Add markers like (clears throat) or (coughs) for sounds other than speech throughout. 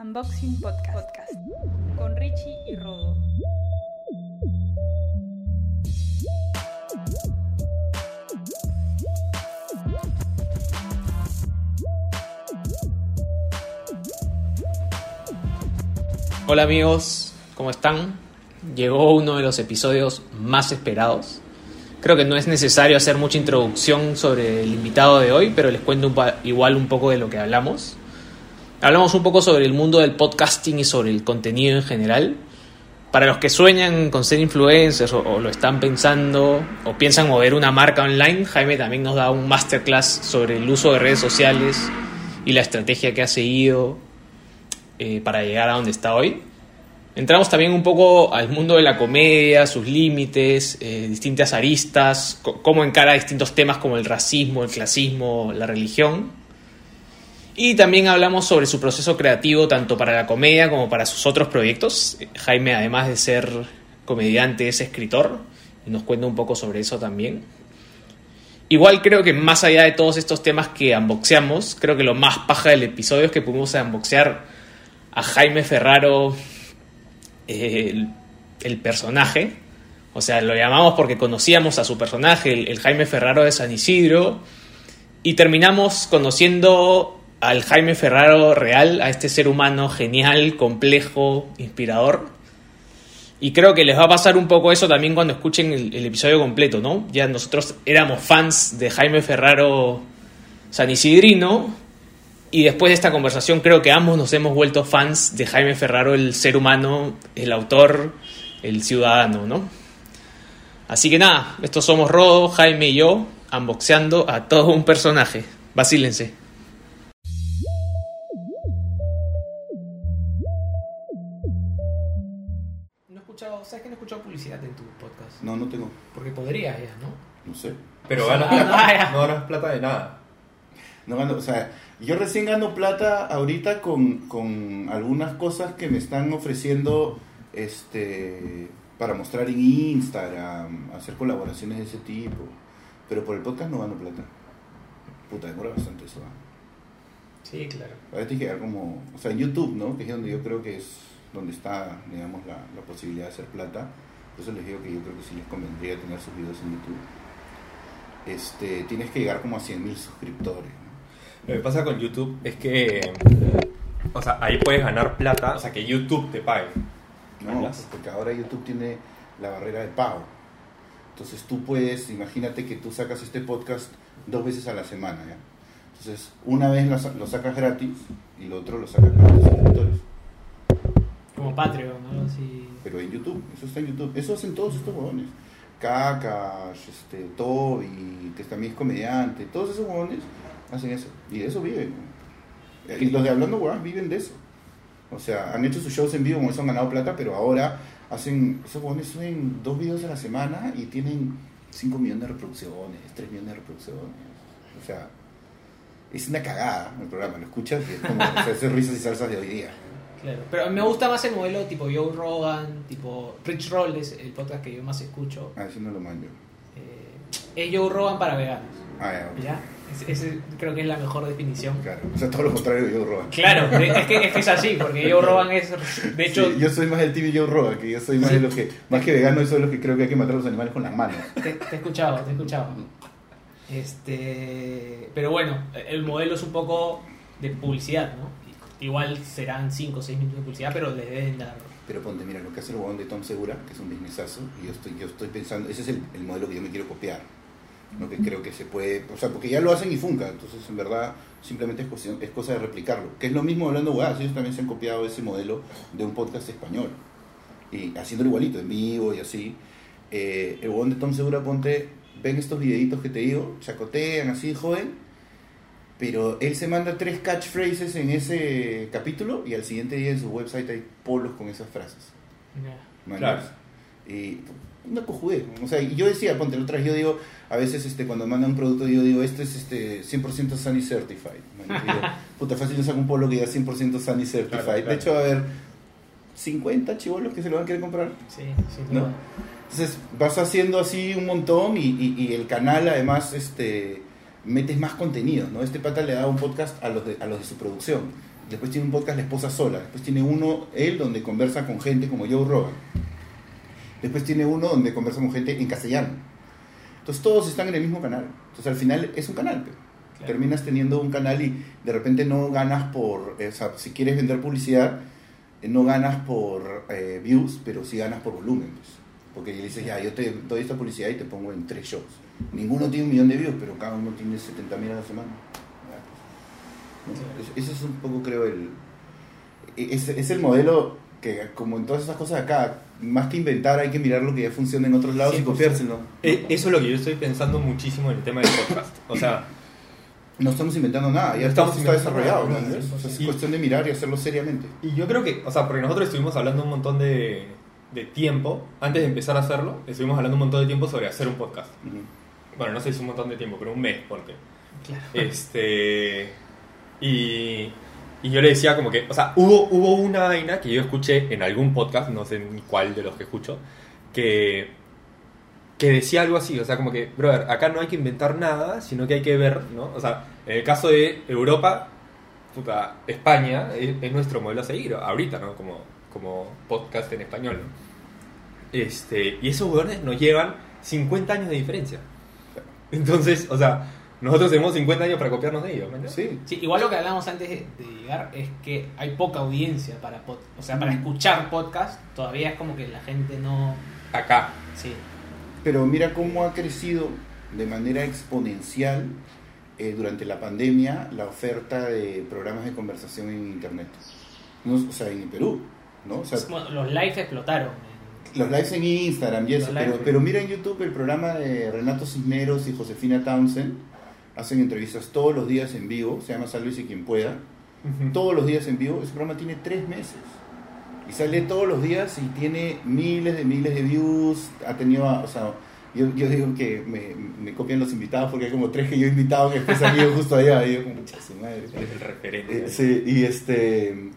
Unboxing Podcast, con Richie y Rodo. Hola amigos, ¿cómo están? Llegó uno de los episodios más esperados. Creo que no es necesario hacer mucha introducción sobre el invitado de hoy, pero les cuento igual un poco de lo que hablamos. Hablamos un poco sobre el mundo del podcasting y sobre el contenido en general. Para los que sueñan con ser influencers o, lo están pensando o piensan mover una marca online, Jaime también nos da un masterclass sobre el uso de redes sociales y la estrategia que ha seguido eh, para llegar a donde está hoy. Entramos también un poco al mundo de la comedia, sus límites, eh, distintas aristas, cómo encara distintos temas como el racismo, el clasismo, la religión. Y también hablamos sobre su proceso creativo tanto para la comedia como para sus otros proyectos. Jaime, además de ser comediante, es escritor y nos cuenta un poco sobre eso también. Igual creo que más allá de todos estos temas que unboxeamos, creo que lo más paja del episodio es que pudimos unboxear a Jaime Ferraro, el, personaje. O sea, lo llamamos porque conocíamos a su personaje, el Jaime Ferraro de San Isidro. Y terminamos conociendo al Jaime Ferraro real, a este ser humano genial, complejo, inspirador. Y creo que les va a pasar un poco eso también cuando escuchen el, episodio completo, ¿no? Ya nosotros éramos fans de Jaime Ferraro San Isidrino, y después de esta conversación creo que ambos nos hemos vuelto fans de Jaime Ferraro, el ser humano, el autor, el ciudadano, ¿no? Así que nada, estos somos Rodo, Jaime y yo, unboxeando a todo un personaje. Vacílense. Escuchado, ¿sabes que no he escuchado publicidad en tu podcast? No, no tengo. Porque podrías ya, ¿no? No sé. Pero ganas plata. ya. No ganas plata de nada. No gano, o sea, yo recién gano plata ahorita con, con algunas cosas que me están ofreciendo este para mostrar en Instagram, hacer colaboraciones de ese tipo. Pero por el podcast no gano plata. Puta, demora bastante eso. Sí, claro. Ahora tienes que llegar como, o sea, en YouTube, ¿no? Que es donde yo creo que es donde está, digamos, la, la posibilidad de hacer plata. Por eso les digo que yo creo que sí les convendría tener sus videos en YouTube. Este, tienes que llegar como a 100.000 suscriptores. ¿no? Lo que pasa con YouTube es que. O sea, ahí puedes ganar plata. O sea, que YouTube te pague. No, porque ahora YouTube tiene la barrera de pago. Entonces tú puedes, imagínate que tú sacas este podcast dos veces a la semana, ¿ya? Entonces, una vez lo sacas gratis y lo otro lo sacas con los suscriptores. Como Patreon, ¿no? Así... Pero en YouTube, eso está en YouTube. Eso hacen todos estos huevones. Kakash, este, Toby, que también es comediante, todos esos huevones hacen eso. Y de eso viven. ¿no? Y los de Hablando Huevadas viven de eso. O sea, han hecho sus shows en vivo, con eso han ganado plata, pero ahora hacen, esos huevones suben dos videos a la semana y tienen 5 millones de reproducciones, 3 millones de reproducciones. O sea, es una cagada el programa, lo escuchas y es como, o sea, es risas y salsas de hoy día. Claro, pero me gusta más el modelo tipo Joe Rogan, tipo Rich Roll es el podcast que yo más escucho. A ver si no lo mando. Eh, es Joe Rogan para veganos, Ah, ya, ok. ¿ya? Es- ese creo que es la mejor definición. Claro, o sea, todo lo contrario de Joe Rogan. Claro, es que, es que es así, porque Joe Rogan es, de hecho, Sí, yo soy más del team Joe Rogan, que yo soy más Sí. de los que, más que vegano, yo soy de los que creo que hay que matar a los animales con las manos. te, te he escuchado, te he escuchado. Este, pero bueno, el modelo es un poco de publicidad, ¿no? Igual serán 5 o 6 minutos de publicidad, pero les deben dar. Pero ponte, mira, lo que hace el huevón de Tom Segura, que es un businessazo, y yo estoy, yo estoy pensando, ese es el, el modelo que yo me quiero copiar. ¿no? Que creo que se puede, o sea, porque ya lo hacen y funca, entonces en verdad simplemente es, cuestión- es cosa de replicarlo. Que es lo mismo hablando huevadas, ellos también se han copiado ese modelo de un podcast español. Y haciéndolo igualito, en vivo y así. Eh, el huevón de Tom Segura, ponte, ven estos videitos que te digo, chacotean así, joven, pero él se manda tres catchphrases en ese capítulo y al siguiente día en su website hay polos con esas frases. ¿no? Claro. Y una cojudez. O sea, y yo decía, ponte otra yo digo, a veces este, cuando mandan un producto, yo digo, este es este 100% Sunny Certified. digo, (laughs) puta, fácil yo saco un polo que diga 100% Sunny Certified. Claro, claro. De hecho, va a haber 50 chivolos que se lo van a querer comprar. Sí, sin ¿no? Entonces vas haciendo así un montón y, y- y el canal además este, metes más contenido, ¿no? Este pata le da un podcast a los de, a los de su producción. Después tiene un podcast La Esposa Sola. Después tiene uno, él, donde conversa con gente como Joe Rogan. Después tiene uno donde conversa con gente en castellano. Entonces todos están en el mismo canal. Entonces al final es un canal. pe. Claro. Terminas teniendo un canal y de repente no ganas por, eh, o sea, si quieres vender publicidad, eh, no ganas por eh, views, pero sí ganas por volumen. pues. Porque le dices, ya, yo te doy esta publicidad y te pongo en tres shows. Ninguno tiene un millón de views, pero cada uno tiene 70 mil a la semana. ¿No? Es- Ese es un poco, creo, el... e- Es, es el modelo que, como en todas esas cosas acá, más que inventar, hay que mirar lo que ya funciona en otros lados y 100%. copiárselo. Eh, Eso es lo que yo estoy pensando muchísimo en el tema del podcast. O sea, (clears throat) No estamos inventando nada, ya estamos está desarrollado. ¿no? ¿no? O sea, es Y- cuestión de mirar y hacerlo seriamente. y yo creo que, o sea, porque nosotros estuvimos hablando un montón de, de tiempo, antes de empezar a hacerlo, estuvimos hablando un montón de tiempo sobre hacer un podcast. Ujú. Bueno, no sé si es un montón de tiempo, pero un mes, ponte. Claro. Este. Y, y yo le decía como que, o sea, hubo, hubo una vaina que yo escuché en algún podcast, no sé ni cuál de los que escucho, que, que decía algo así, o sea, como que, brother, acá no hay que inventar nada, sino que hay que ver, ¿no? O sea, en el caso de Europa, puta, España es, es nuestro modelo a seguir, ahorita, ¿no? Como, como podcast en español. Este, y esos hueones nos llevan 50 años de diferencia. Entonces, o sea, nosotros tenemos 50 años para copiarnos de ellos. Sí. Sí, igual lo que hablábamos antes de, de llegar es que hay poca audiencia para pod- o sea, para escuchar podcast, todavía es como que la gente no Acá. sí. Pero mira cómo ha crecido de manera exponencial eh, durante la pandemia la oferta de programas de conversación en Internet. No, o sea, en Perú, ¿no? O sea, Bueno, los lives explotaron. los lives en Instagram y eso, pero, pero mira en YouTube el programa de Renato Cisneros y Josefina Townsend. Hacen entrevistas todos los días en vivo, se llama Sálvese quien pueda. Todos los días en vivo, ese programa tiene tres meses. Y sale todos los días y tiene miles de miles de views. Ha tenido, o sea, yo, yo digo que me, me copian los invitados porque hay como tres que yo he invitado que después han ido justo allá. Y yo como, "Pucha, su madre. Eres el referente. Eh, sí, y este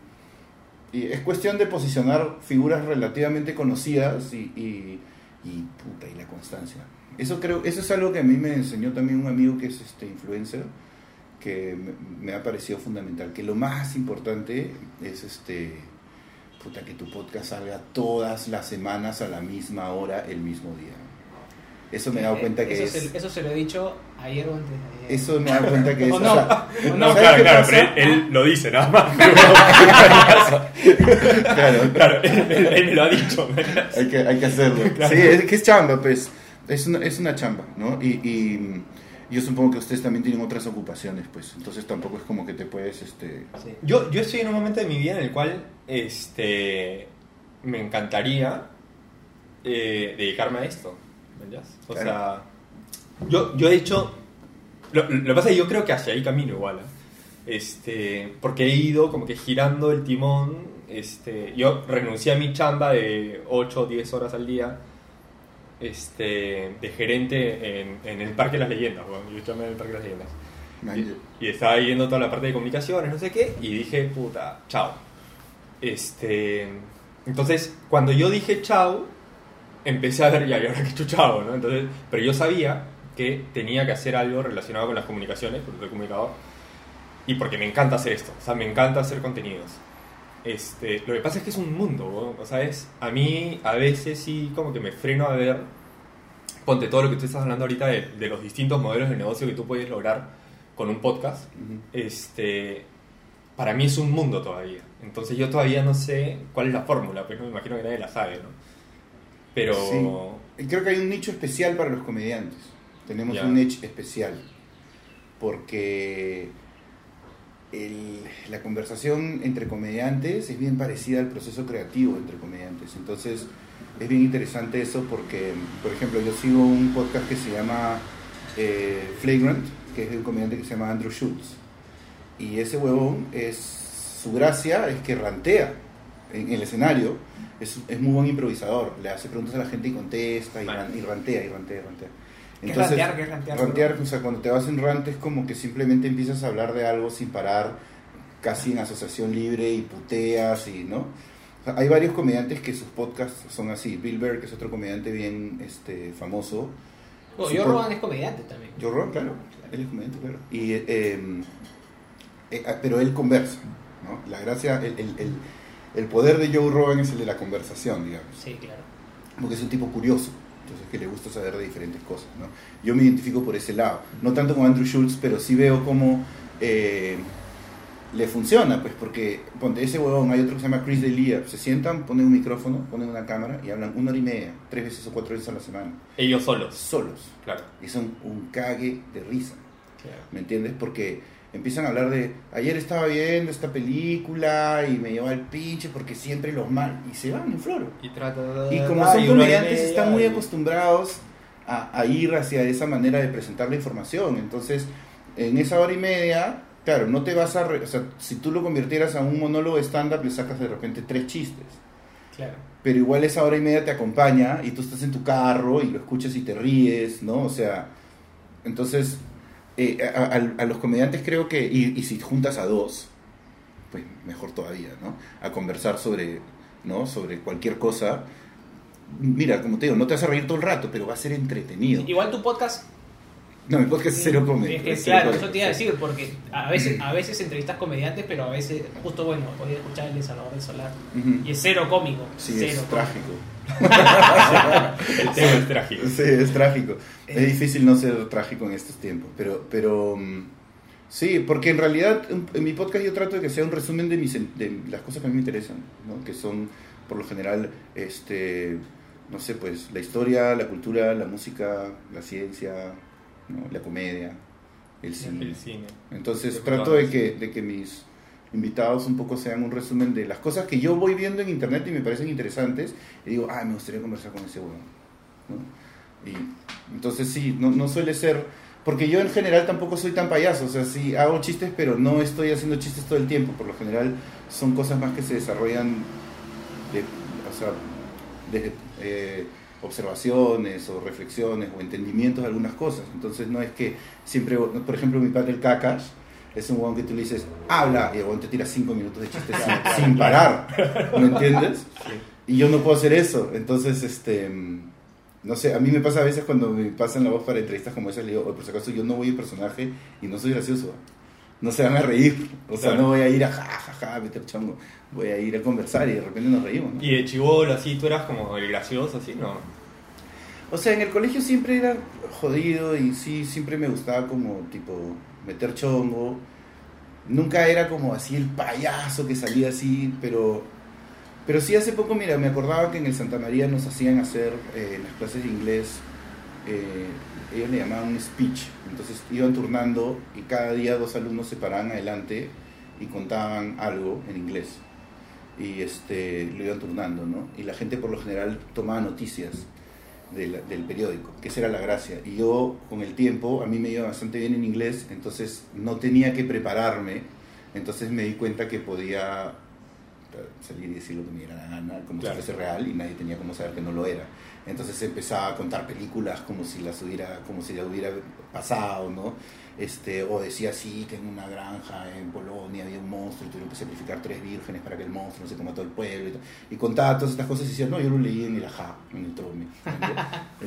y es cuestión de posicionar figuras relativamente conocidas y, y, puta, y la constancia. Eso creo, eso es algo que a mí me enseñó también un amigo que es este influencer, que me, me ha parecido fundamental, que lo más importante es este puta, que tu podcast salga todas las semanas a la misma hora, el mismo día. Eso me he dado cuenta que eso, es... se, eso se lo he dicho ayer o antes de ayer. Eso me he dado cuenta que (laughs) es... O o no, sea, (laughs) o no, No, ¿sabes claro, claro, pasa? pero él, él lo dice nada más. (laughs) Claro, claro, él, él- él me lo ha dicho. hay que, hay que hacerlo. Claro. Sí, es que es chamba, pues. Es una, es una chamba, ¿no? Y, y yo supongo que ustedes también tienen otras ocupaciones, pues. Entonces tampoco es como que te puedes, este... Sí. Yo, yo estoy en un momento de mi vida en el cual este, me encantaría eh, dedicarme a esto. O Claro. sea, yo, yo he hecho. Lo, lo que pasa es que yo creo que hacia ahí camino igual. ¿eh? Este, porque he ido como que girando el timón. Este, yo renuncié a mi chamba de 8 o 10 horas al día este, de gerente en, en el Parque de las Leyendas. bueno, yo chamba en el Parque de las Leyendas. Y, y estaba yendo toda la parte de comunicaciones, no sé qué, y dije, puta, chao. Este, entonces, cuando yo dije chao, empecé a ver, ya, ¿y ahora qué (laughs) chuchao, ¿no? Entonces, pero yo sabía que tenía que hacer algo relacionado con las comunicaciones, porque soy comunicador, y porque me encanta hacer esto, o sea, me encanta hacer contenidos. Este, lo que pasa es que es un mundo, ¿no? o sea, es, a mí a veces sí como que me freno a ver, ponte todo lo que tú estás hablando ahorita de, de los distintos modelos de negocio que tú puedes lograr con un podcast, ujú. este, para mí es un mundo todavía. Entonces yo todavía no sé cuál es la fórmula, pues no me imagino que nadie la sabe, ¿no? Pero... Sí. Creo que hay un nicho especial para los comediantes. Tenemos Ya. un nicho especial. Porque el- la conversación entre comediantes es bien parecida al proceso creativo entre comediantes. Entonces es bien interesante eso porque, por ejemplo, yo sigo un podcast que se llama eh, Flagrant, que es de un comediante que se llama Andrew Schultz. Y ese huevón es. Su gracia es que rantea en el escenario. Es, es muy buen improvisador. Le hace preguntas a la gente y contesta y, Vale. ran- y rantea y rantea y rantea. ¿Qué es rantear? ¿Qué es rantear? rantear, o sea, cuando te vas en rant es como que simplemente empiezas a hablar de algo sin parar, casi en asociación libre y puteas y, ¿no? O sea, hay varios comediantes que sus podcasts son así. Bill Burr, que es otro comediante bien este, famoso. Yo pod- Rogan es comediante también. Joe Rogan, claro, él es comediante, claro. Y, eh, eh, eh, pero él conversa, ¿no? la gracia, el, el, el, el poder de Joe Rogan es el de la conversación, digamos. Sí, claro. Porque es un tipo curioso, entonces que le gusta saber de diferentes cosas, ¿no? Yo me identifico por ese lado, no tanto con Andrew Schultz, pero sí veo cómo eh, le funciona, pues porque, ponte, ese huevón, hay otro que se llama Chris D'Elia, se sientan, ponen un micrófono, ponen una cámara y hablan una hora y media, tres veces o cuatro veces a la semana, Ellos solos. solos, Claro. y son un cague de risa. claro. ¿Me entiendes? Porque empiezan a hablar de, ayer estaba viendo esta película y me lleva el pinche porque siempre los mal, y se van en floro. Y trata Y como son comediantes, están muy acostumbrados a, a ir hacia esa manera de presentar la información. Entonces, en esa hora y media, claro, no te vas a... re- o sea, si tú lo convirtieras a un monólogo estándar, le sacas de repente tres chistes. Claro. Pero igual esa hora y media te acompaña y tú estás en tu carro y lo escuchas y te ríes, ¿no? O sea, entonces, eh, a, los comediantes creo que, y, y si juntas a dos, pues mejor todavía, ¿no? A conversar sobre, ¿no? Sobre cualquier cosa. Mira, como te digo, no te vas a reír todo el rato, pero va a ser entretenido. Igual tu podcast No, mi podcast es cero comedy. Es que, es cero claro, comedy. eso te iba a decir, porque a veces, a veces entrevistas comediantes, pero a veces, justo bueno, voy a escuchar el de Salvador del Solar. Y es cero cómico. Sí, cero es cómico. trágico. (laughs) El tema es trágico. Sí, es trágico. Eh. Es difícil no ser trágico en estos tiempos, pero, pero mm, sí, porque en realidad en, en mi podcast yo trato de que sea un resumen de, mis, de las cosas que a mí me interesan, ¿no? que son por lo general, este, no sé, pues la historia, la cultura, la música, la ciencia, ¿no? la comedia, el cine. El cine. Entonces De trato de que, de que mis invitados un poco sean un resumen de las cosas que yo voy viendo en internet y me parecen interesantes y digo, ah, me gustaría conversar con ese huevón. ¿no? Y entonces sí, no, no suele ser, porque yo en general tampoco soy tan payaso, o sea, sí hago chistes, pero no estoy haciendo chistes todo el tiempo, por lo general son cosas más que se desarrollan de, o sea, de eh, observaciones o reflexiones o entendimientos de algunas cosas. Entonces no es que siempre, por ejemplo, mi padre el Cacas es un huevón que tú le dices, habla, y el huevón te tira cinco minutos de chistes sin, (laughs) sin parar, ¿me entiendes? Y yo no puedo hacer eso, entonces, este, no sé, a mí me pasa a veces cuando me pasan la voz para entrevistas como esas, le digo, "Oye, por si acaso yo no voy en personaje y no soy gracioso, no se van a reír, o sea, Claro. no voy a ir a ja, ja, ja, meter chongo, voy a ir a conversar y de repente nos reímos, ¿no? Y de chivolo, así, tú eras como el gracioso, así, ¿no? O sea, en el colegio siempre era jodido y sí, siempre me gustaba como tipo meter chongo. Nunca era como así el payaso que salía así, pero, pero sí hace poco, mira, me acordaba que en el Santa María nos hacían hacer eh, las clases de inglés, eh, ellos le llamaban un speech. Entonces iban turnando y cada día dos alumnos se paraban adelante y contaban algo en inglés. Y este, lo iban turnando, ¿no? Y la gente por lo general tomaba noticias del, del periódico, que esa era la gracia. Y yo, con el tiempo, a mí me iba bastante bien en inglés, entonces no tenía que prepararme, entonces me di cuenta que podía eh, salir y decir lo que me diera la gana, como Claro. si fuese real, y nadie tenía como saber que no lo era. Entonces empezaba a contar películas como si las hubiera, como si ya hubiera pasado, ¿no? Este, o decía así que en una granja en Polonia había un monstruo y tuvieron que sacrificar tres vírgenes para que el monstruo no se coma todo el pueblo y, tal. y contaba todas estas cosas y decía, no, yo lo leí en el ajá, en el trome. (laughs)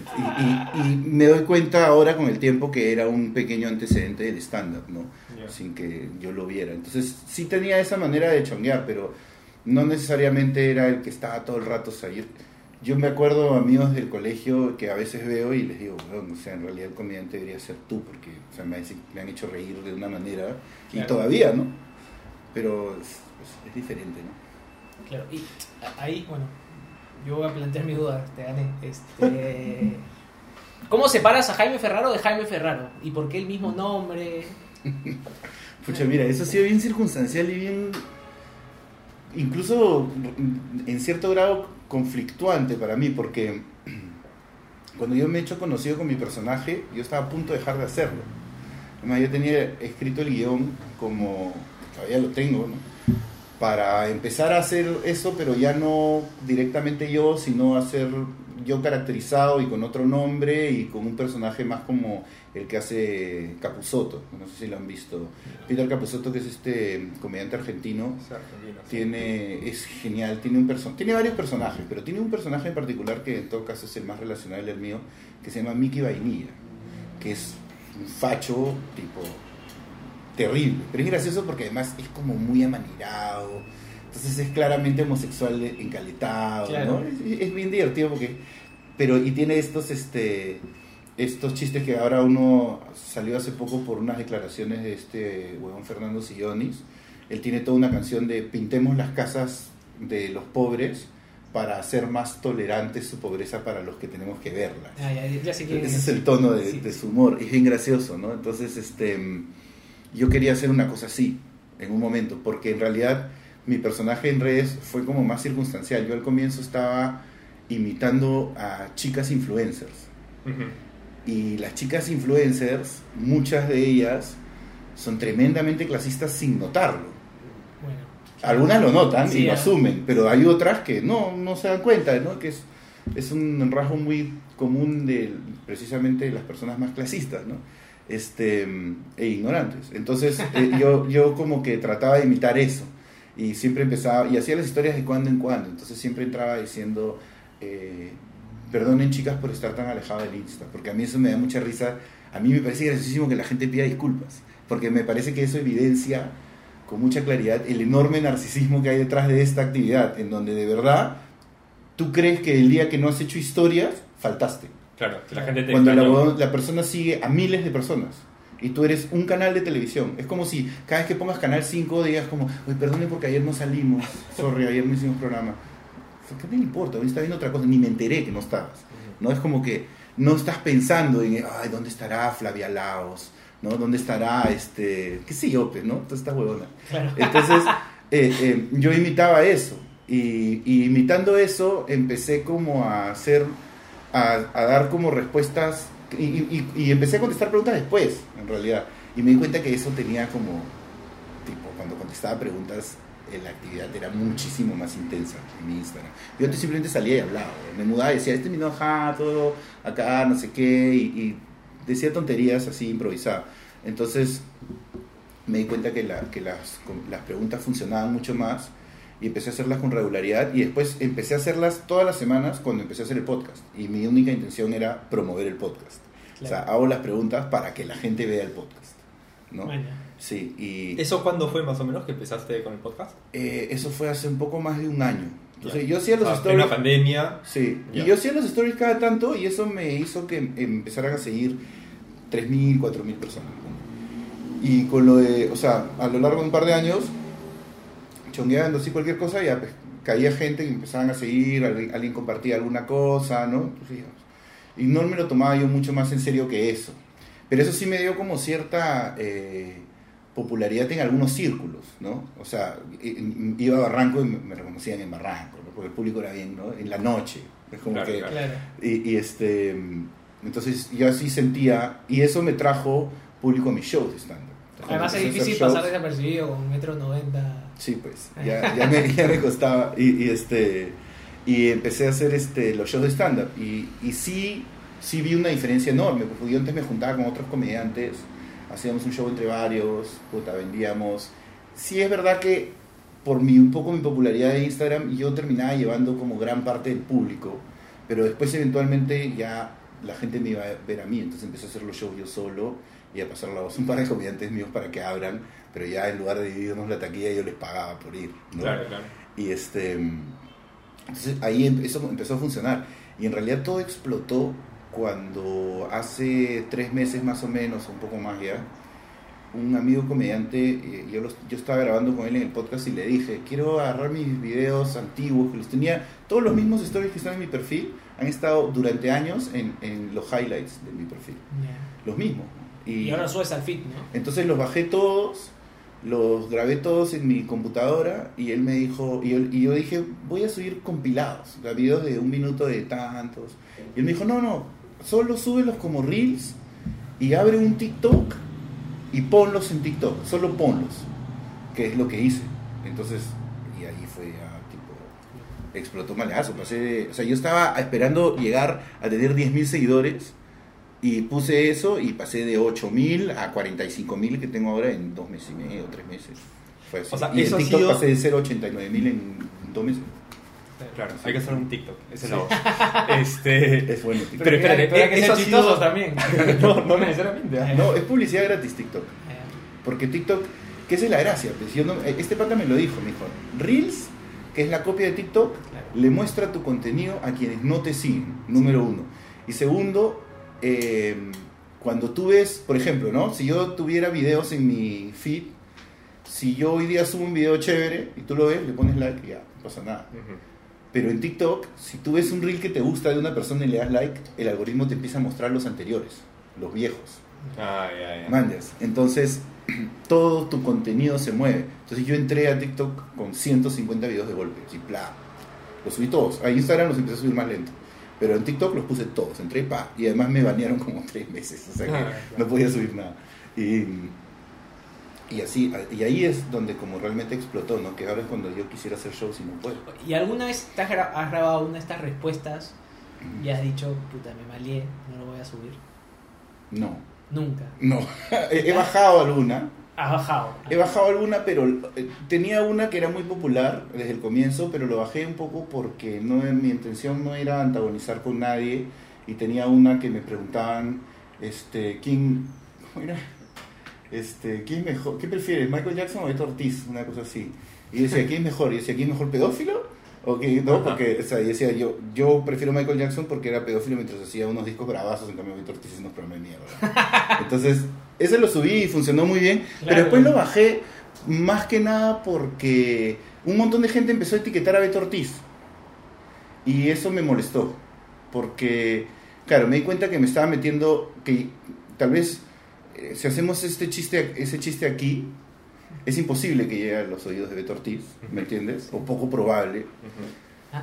y, y- y me doy cuenta ahora con el tiempo que era un pequeño antecedente del stand-up, ¿no? Ya. Sin que yo lo viera. Entonces sí tenía esa manera de chonguear, pero no necesariamente era el que estaba todo el rato salir. Yo me acuerdo amigos del colegio que a veces veo y les digo, "Weón, o sea, en realidad el comediante debería ser tú, porque o sea, me, han- me han hecho reír de una manera y todavía, ¿no? Pero es, es- es diferente, ¿no? Claro, y ahí, bueno, yo voy a plantear mi duda, te gané. Este, (laughs) ¿Cómo separas a Jaime Ferraro de Jaime Ferraro? ¿Y por qué el mismo nombre? (laughs) Pucha, mira, eso ha sido bien circunstancial y bien, incluso en cierto grado conflictuante para mí, porque (clears throat) cuando yo me he hecho conocido con mi personaje, yo estaba a punto de dejar de hacerlo. Yo tenía escrito el guion como, todavía lo tengo, para empezar a hacer eso, pero ya no directamente yo, sino hacer yo caracterizado y con otro nombre y con un personaje más como el que hace Capusotto, no sé si lo han visto. Peter Capusotto, que es este comediante argentino, Es argentino, sí. tiene es genial tiene un perso- tiene varios personajes pero tiene un personaje en particular que en todo caso es el más relacionable al mío que se llama Mickey Vainilla que es un facho tipo terrible. Pero es gracioso porque además es como muy amanirado. Entonces es claramente homosexual encaletado, Claro. ¿no? Es, es bien divertido porque... Pero, y tiene estos, este... Estos chistes que ahora uno salió hace poco por unas declaraciones de este huevón Fernando Sillonis. Él tiene toda una canción de pintemos las casas de los pobres para hacer más tolerante su pobreza para los que tenemos que verla. Ah, ya, ya sé quién Ese es el tono de, Sí. de su humor, es bien gracioso, ¿no? Entonces, este, yo quería hacer una cosa así, en un momento, porque en realidad mi personaje en redes fue como más circunstancial. Yo al comienzo estaba imitando a chicas influencers. Y las chicas influencers, muchas de ellas, son tremendamente clasistas sin notarlo. Bueno. Algunas lo notan Sí, y lo ah. asumen, pero hay otras que no, no se dan cuenta, ¿no? Que es, es un rasgo muy común de precisamente de las personas más clasistas, ¿no? Este, e ignorantes. Entonces eh, yo, yo como que trataba de imitar eso y siempre empezaba, y hacía las historias de cuando en cuando, entonces siempre entraba diciendo, eh, perdonen chicas por estar tan alejado del Insta, porque a mí eso me da mucha risa, a mí me parece graciosísimo que la gente pida disculpas, porque me parece que eso evidencia con mucha claridad el enorme narcisismo que hay detrás de esta actividad, en donde de verdad tú crees que el día que no has hecho historias, faltaste. Claro, que la gente te Cuando la, la persona sigue a miles de personas y tú eres un canal de televisión. Es como si cada vez que pongas Canal 5 digas como, oye, perdone porque ayer no salimos, (laughs) sorry, ayer no hicimos programa. ¿Qué te importa? Hoy está viendo otra cosa, ni me enteré que no estabas. ¿no? Es como que no estás pensando en, ay, ¿dónde estará Flavia Laos? ¿no? ¿Dónde estará, este, qué sé yo, pues, ¿no? Toda esta huevona. Claro. Entonces, (laughs) eh, eh, yo imitaba eso. Y, y imitando eso, empecé como a hacer, a, a dar como respuestas, y, y- y empecé a contestar preguntas después, en realidad. Y me di cuenta que eso tenía como, tipo, cuando contestaba preguntas, eh, la actividad era muchísimo más intensa en mi Instagram. Yo antes simplemente salía y hablaba, me mudaba y decía, este es mi jato, acá, no sé qué, y, y decía tonterías así improvisadas. Entonces, me di cuenta que, la- que las, las preguntas funcionaban mucho más y empecé a hacerlas con regularidad y después empecé a hacerlas todas las semanas cuando empecé a hacer el podcast y mi única intención era promover el podcast. O sea, Claro. hago las preguntas para que la gente vea el podcast. ¿no? Bueno. Sí, y ¿Eso cuándo fue más o menos que empezaste con el podcast? eh, eso fue hace un poco más de un año. Entonces Ya. yo hacía los sea, stories... En la pandemia. Sí, Ya. y yo hacía los stories cada tanto y eso me hizo que em- empezaran a seguir 3.000, 4.000 personas. Y con lo de, o sea, a lo largo de un par de años, chongueando así cualquier cosa, ya pues, caía gente y empezaban a seguir, alguien, alguien compartía alguna cosa, ¿no? Entonces, digamos, y no me lo tomaba yo mucho más en serio que eso. Pero eso sí me dio como cierta eh, popularidad en algunos círculos, ¿no? O sea, iba a Barranco y me reconocían en Barranco, ¿no? porque el público era bien, ¿no? En la noche. Es como Claro, que... claro. Y, y, este, entonces yo así sentía, y eso me trajo público a mis shows de stand-up. Además es difícil shows. pasar desapercibido con un metro noventa. Sí, pues, ya, ya, me, ya me costaba. Y, y, este, y empecé a hacer este, los shows de stand-up. Y, y sí, sí vi una diferencia enorme, porque yo antes me juntaba con otros comediantes, hacíamos un show entre varios, puta, vendíamos. Sí es verdad que por mi, un poco mi popularidad de Instagram, yo terminaba llevando como gran parte del público, pero después eventualmente ya la gente me iba a ver a mí, entonces empecé a hacer los shows yo solo y a pasar la voz un par de comediantes míos para que abran, pero ya en lugar de dividirnos la taquilla yo les pagaba por ir. ¿no? Claro, claro. Y este, entonces ahí em- eso empezó a funcionar. Y en realidad todo explotó cuando hace tres meses más o menos, un poco más ya, un amigo comediante, eh, yo, los- yo estaba grabando con él en el podcast y le dije, quiero agarrar mis videos antiguos, que los tenía, todos los mismos stories que están en mi perfil, han estado durante años en, en los highlights de mi perfil, Ya. los mismos. Y ahora subes al feed, ¿no? Entonces los bajé todos, los grabé todos en mi computadora y él me dijo, y yo, dije, voy a subir compilados, videos de un minuto de tantos. Y él me dijo, no, no, solo súbelos como reels y abre un TikTok y ponlos en TikTok, solo ponlos, que es lo que hice. Entonces, y ahí fue ya, tipo, explotó malazo. Pasé de- o sea, yo estaba esperando llegar a tener 10.000 seguidores y puse eso y pasé de 8.000 a 45.000 que tengo ahora en dos meses y medio, tres meses. Fue así. O sea, y eso TikTok sido- pasé de 0.89.000 en dos meses. Claro, hay que hacer un TikTok. Esa es la Sí. voz. Este. Es bueno TikTok. Pero espérate, pero hay que ser ha sido- también. (laughs) no, no necesariamente. ¿ah? No, es publicidad gratis TikTok. Porque TikTok, que esa es la gracia, pues, yo no- este pata me lo dijo, me dijo, Reels, que es la copia de TikTok, Claro. le muestra tu contenido a quienes no te siguen, número uno. Y segundo, eh, cuando tú ves, por ejemplo, ¿no? Si yo tuviera videos en mi feed, si yo hoy día subo un video chévere y tú lo ves, le pones like y ya, no pasa nada. Ujú. Pero en TikTok, si tú ves un reel que te gusta de una persona y le das like, el algoritmo te empieza a mostrar los anteriores, los viejos. Ah, ya, ya. Mandas. Entonces, (clears throat) todo tu contenido se mueve. Entonces, yo entré a TikTok con 150 videos de golpe. Así, bla. Los subí todos. A Instagram los empecé a subir más lento. Pero en TikTok los puse todos. Entré y pa. Y además me banearon como (laughs) tres meses. O sea que Ah, no podía subir nada. Y, y así, y ahí es donde como realmente explotó, ¿no? Que ahora es cuando yo quisiera hacer shows y no puedo. ¿Y alguna vez has grabado una de estas respuestas y has dicho, puta, me malié, no lo voy a subir? No. Nunca. No. (laughs) he, he bajado alguna. Has bajado. He bajado alguna, pero eh, tenía una que era muy popular desde el comienzo, pero lo bajé un poco porque no mi intención no era antagonizar con nadie y tenía una que me preguntaban, este, ¿quién, era? Este, ¿quién mejor? ¿Qué prefieres, Michael Jackson o Beto Ortiz? Una cosa así. Y decía, ¿quién es mejor? Y decía, ¿quién es mejor pedófilo? O que, no, porque, o sea, yo decía, yo, yo prefiero Michael Jackson porque era pedófilo mientras hacía unos discos bravazos, en cambio Beto Ortiz es unos programas de mierda. (laughs) Entonces, ese lo subí y funcionó muy bien, pero después lo bajé más que nada porque un montón de gente empezó a etiquetar a Beto Ortiz. Y eso me molestó, porque, claro, me di cuenta que me estaba metiendo, que tal vez eh, si hacemos este chiste, ese chiste aquí, es imposible que llegue a los oídos de Beto Ortiz, ¿me entiendes? O poco probable.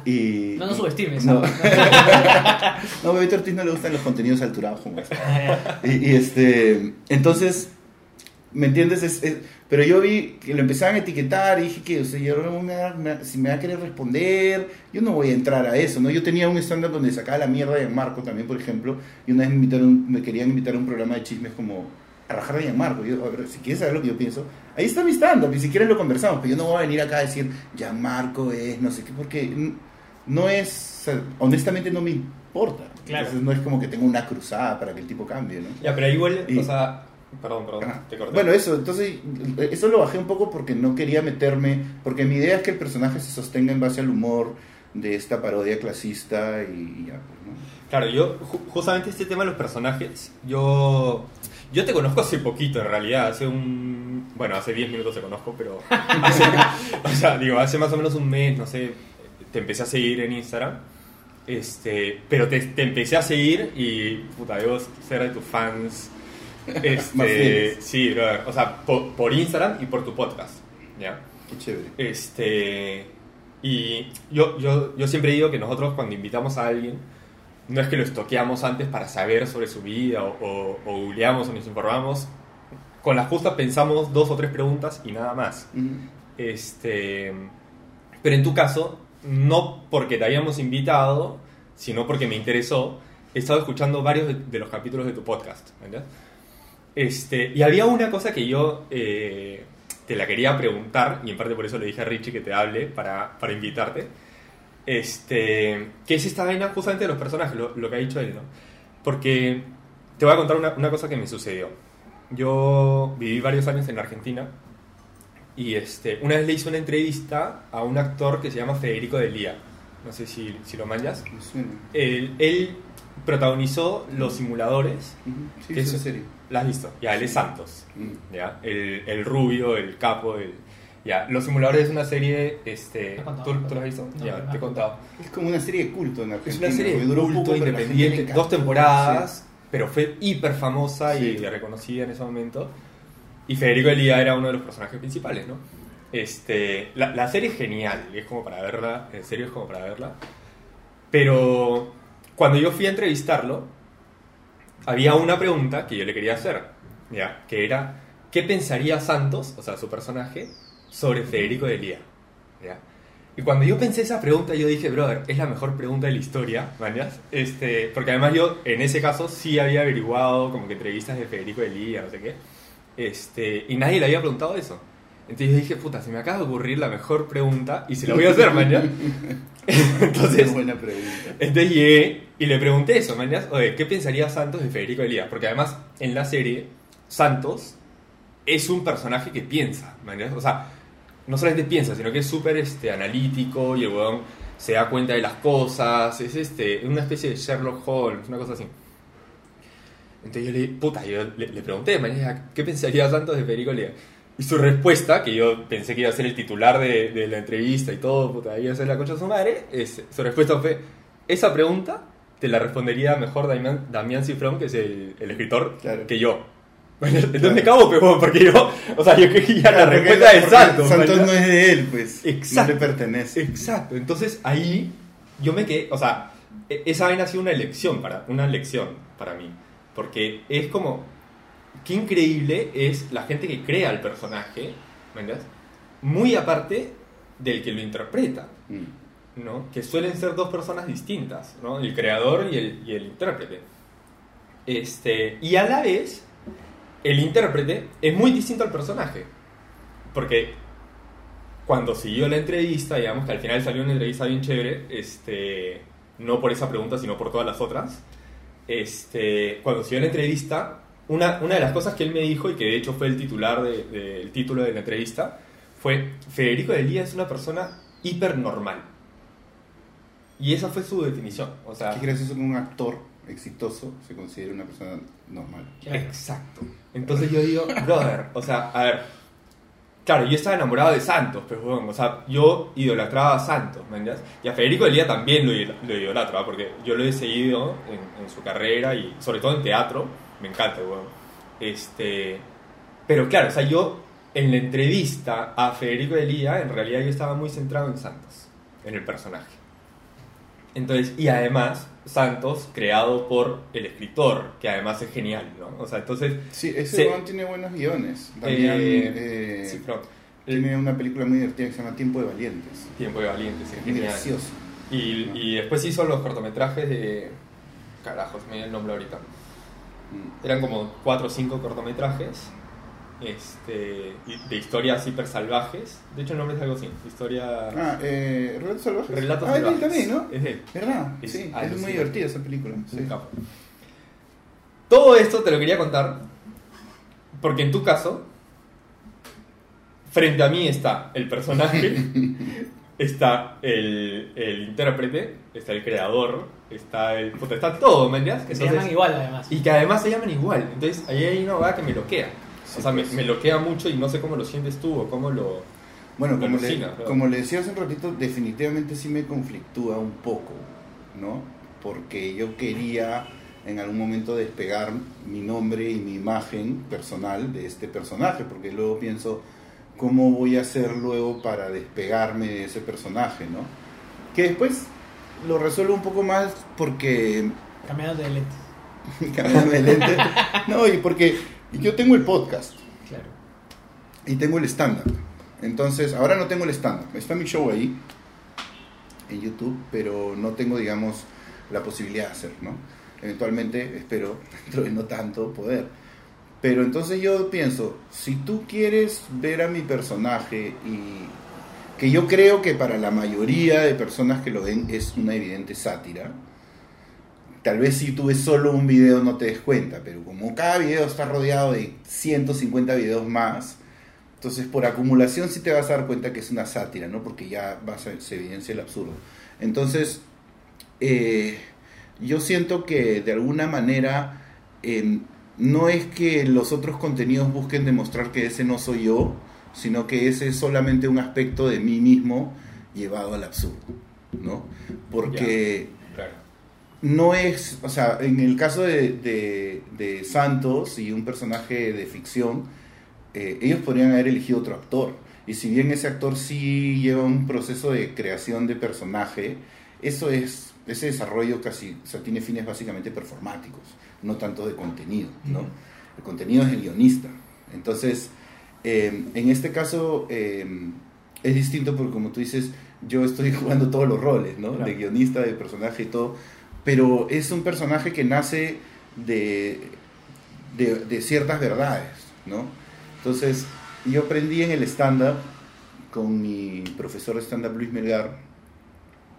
Y, No nos subestimes. No. (laughs) (laughs) No, a Beto Ortiz no le gustan los contenidos alturados como este. Y, y, este, entonces, ¿me entiendes? Es- es- pero yo vi que lo empezaban a etiquetar y dije que, o sea, yo me- si me va a querer responder, yo no voy a entrar a eso, ¿no? Yo tenía un stand-up donde sacaba la mierda de Marco también, por ejemplo, y una vez me, invitaron, me querían invitar a un programa de chismes como a rajar de Gianmarco. Yo, a ver, si quieres saber lo que yo pienso, ahí está mi stand-up, ni siquiera lo conversamos, pero yo no voy a venir acá a decir, Gianmarco es, no sé qué, porque no es, honestamente no me importa. Claro. Entonces no es como que tenga una cruzada para que el tipo cambie, ¿no? Ya, pero igual, Y- o sea, perdón, perdón, Ajá. te corté. Bueno, eso, entonces, eso lo bajé un poco porque no quería meterme, porque mi idea es que el personaje se sostenga en base al humor de esta parodia clasista y ya, pues, ¿no? Claro, yo, ju- justamente este tema de los personajes, yo, yo te conozco hace poquito en realidad, hace un, bueno, hace 10 minutos te conozco, pero, (laughs) hace, o sea, digo, hace más o menos un mes, no sé, te empecé a seguir en Instagram, este, pero te, te empecé a seguir y, puta, debo ser de tus fans, (laughs) este, sí, brother, o sea, por, por Instagram y por tu podcast, ¿ya? Qué chévere. Este, y yo, yo, yo siempre digo que nosotros cuando invitamos a alguien, no es que lo estoqueamos antes para saber sobre su vida o, o, o googleamos o nos informamos. Con la justa pensamos dos o tres preguntas y nada más. Este, pero en tu caso, no porque te habíamos invitado, sino porque me interesó, he estado escuchando varios de, de los capítulos de tu podcast. ¿verdad? Este, y había una cosa que yo eh, te la quería preguntar, y en parte por eso le dije a Richie que te hable para, para invitarte. Este, que es esta vaina justamente de los personajes, lo, lo que ha dicho él, ¿no? Porque te voy a contar una, una cosa que me sucedió. Yo viví varios años en Argentina y este, una vez le hice una entrevista a un actor que se llama Federico Delía. No sé si, si lo. Me suena. Él, él protagonizó Los Simuladores. Sí, ¿Qué es serie. ¿La has visto? Ya, él es Santos. ¿ya? El, el rubio, el capo, el... Ya, Los Simuladores es una serie... Este, contado, ¿tú, ¿Tú lo has visto? No, ya, te he contado. Es como una serie de culto en Es Argentina. una serie de culto, poco, la independiente, dos temporadas, pero fue hiper famosa y reconocida en ese momento. Y Federico Elía era uno de los personajes principales, ¿no? Este, la, la serie es genial, es como para verla, en serio es como para verla. Pero cuando yo fui a entrevistarlo, había una pregunta que yo le quería hacer, ¿ya? Que era, ¿qué pensaría Santos, o sea, su personaje, sobre Federico de Elía? ¿ya? Y cuando yo pensé esa pregunta, yo dije, brother, es la mejor pregunta de la historia, ¿mañas? Este, porque además yo, en ese caso, sí había averiguado como que entrevistas de Federico de Elía, no sé qué. Este, y nadie le había preguntado eso. Entonces yo dije, puta, se me acaba de ocurrir la mejor pregunta y se la voy a hacer, mañana. (laughs) Qué Entonces, buena pregunta. entonces llegué y le pregunté eso, mañas. Oye, ¿qué pensaría Santos de Federico Elía? Porque además, en la serie, Santos es un personaje que piensa, ¿me entiendes? O sea, no solamente piensa, sino que es súper este, analítico y el weón se da cuenta de las cosas, es este, una especie de Sherlock Holmes, una cosa así. Entonces yo le, puta, yo le, le pregunté, mañana, ¿qué pensaría Santos de Federico Lea? Y su respuesta, que yo pensé que iba a ser el titular de, de la entrevista y todo, puta, iba a ser la concha de su madre, es, su respuesta fue, esa pregunta te la respondería mejor Damián, Damián Cifrón, que es el, el escritor, Claro. que yo. Entonces me cago, pero porque yo, o sea, yo quería la Porque- respuesta de Santos. Santos ¿verdad? no es de él, pues. Exacto. No le pertenece. Exacto, entonces ahí yo me quedé, o sea, e- esa vaina ha sido una elección para, una lección para mí, porque es como, qué increíble es la gente que crea el personaje, ¿me entiendes? Muy aparte del que lo interpreta, Mm. ¿no? Que suelen ser dos personas distintas, ¿no? El creador y el, y el intérprete. Este, y a la vez, el intérprete es muy distinto al personaje, porque cuando siguió la entrevista, digamos que al final salió una entrevista bien chévere, este, no por esa pregunta, sino por todas las otras. Este, cuando siguió la entrevista, una, una de las cosas que él me dijo, y que de hecho fue el titular de- del título de la entrevista, fue, Federico de Lía es una persona hipernormal. Y esa fue su definición. O sea, Qué gracioso que un actor exitoso se considere una persona normal. Exacto. Entonces yo digo, (laughs) brother, o sea, a ver, claro, yo estaba enamorado de Santos, pero bueno, o sea, yo idolatraba a Santos, ¿me entiendes? Y a Federico Elía también lo, lo idolatro, ¿ah? porque yo lo he seguido en, en su carrera y sobre todo en teatro, me encanta, weón. Este, pero claro, o sea, yo en la entrevista a Federico Elía, en realidad yo estaba muy centrado en Santos, en el personaje. Entonces, y además, Santos, creado por el escritor, que además es genial, ¿no? O sea, entonces, Sí, ese weón tiene buenos guiones. También Eh, eh, sí, pero tiene una película muy divertida que se llama Tiempo de Valientes. Tiempo de Valientes, es genial. gracioso. Y, y después hizo los cortometrajes de... Carajos, me dio el nombre ahorita. Mm. Eran como cuatro o cinco cortometrajes este, de historias hiper salvajes. De hecho, el nombre es algo así. Historia... Ah, eh, ¿Relatos Salvajes? Relatos ah, es de él salvajes. también, ¿no? Es de él. ¿Verdad? Es sí, es muy divertida esa película. Sí. Todo esto te lo quería contar porque en tu caso, frente a mí está el personaje, (laughs) está el, el intérprete, está el creador, está el. está todo, ¿me entiendes? Que se llaman igual, además. Y que además se llaman igual. Entonces ahí hay una vaga que me loquea. Sí, o sea, me, pues. me loquea mucho y no sé cómo lo sientes tú o cómo lo. Bueno, como le, Alucina, claro. como le decía hace un ratito, definitivamente sí me conflictúa un poco, ¿no? Porque yo quería en algún momento despegar mi nombre y mi imagen personal de este personaje, porque luego pienso, ¿cómo voy a hacer luego para despegarme de ese personaje, ¿no? Que después lo resuelvo un poco más porque Cambiando de lentes. (laughs) cambiando de lente. No, y porque yo tengo el podcast Claro. y tengo el stand-up. Entonces, ahora no tengo el stand-up. Está mi show ahí, en YouTube, pero no tengo, digamos, la posibilidad de hacer, ¿no? Eventualmente, espero, (laughs) dentro de no tanto, poder. Pero entonces yo pienso, si tú quieres ver a mi personaje y que yo creo que para la mayoría de personas que lo ven es una evidente sátira, tal vez si tú ves solo un video no te des cuenta, pero como cada video está rodeado de 150 videos más, entonces por acumulación sí te vas a dar cuenta que es una sátira, ¿no? Porque ya vas a, se evidencia el absurdo. Entonces, eh, yo siento que de alguna manera eh, no es que los otros contenidos busquen demostrar que ese no soy yo, sino que ese es solamente un aspecto de mí mismo llevado al absurdo, ¿no? Porque. No es, o sea, en el caso de, de- de Santos y un personaje de ficción, eh, ellos podrían haber elegido otro actor. Y si bien ese actor sí lleva un proceso de creación de personaje, eso es, ese desarrollo casi, o sea, tiene fines básicamente performáticos, no tanto de contenido, ¿no? El contenido es el guionista. Entonces, eh, en este caso eh, es distinto porque como tú dices, yo estoy (laughs) jugando todos los roles, ¿no? Claro. De guionista, de personaje y todo, pero es un personaje que nace de, de, de ciertas verdades, ¿no? Entonces, yo aprendí en el stand-up con mi profesor de stand-up Luis Melgar,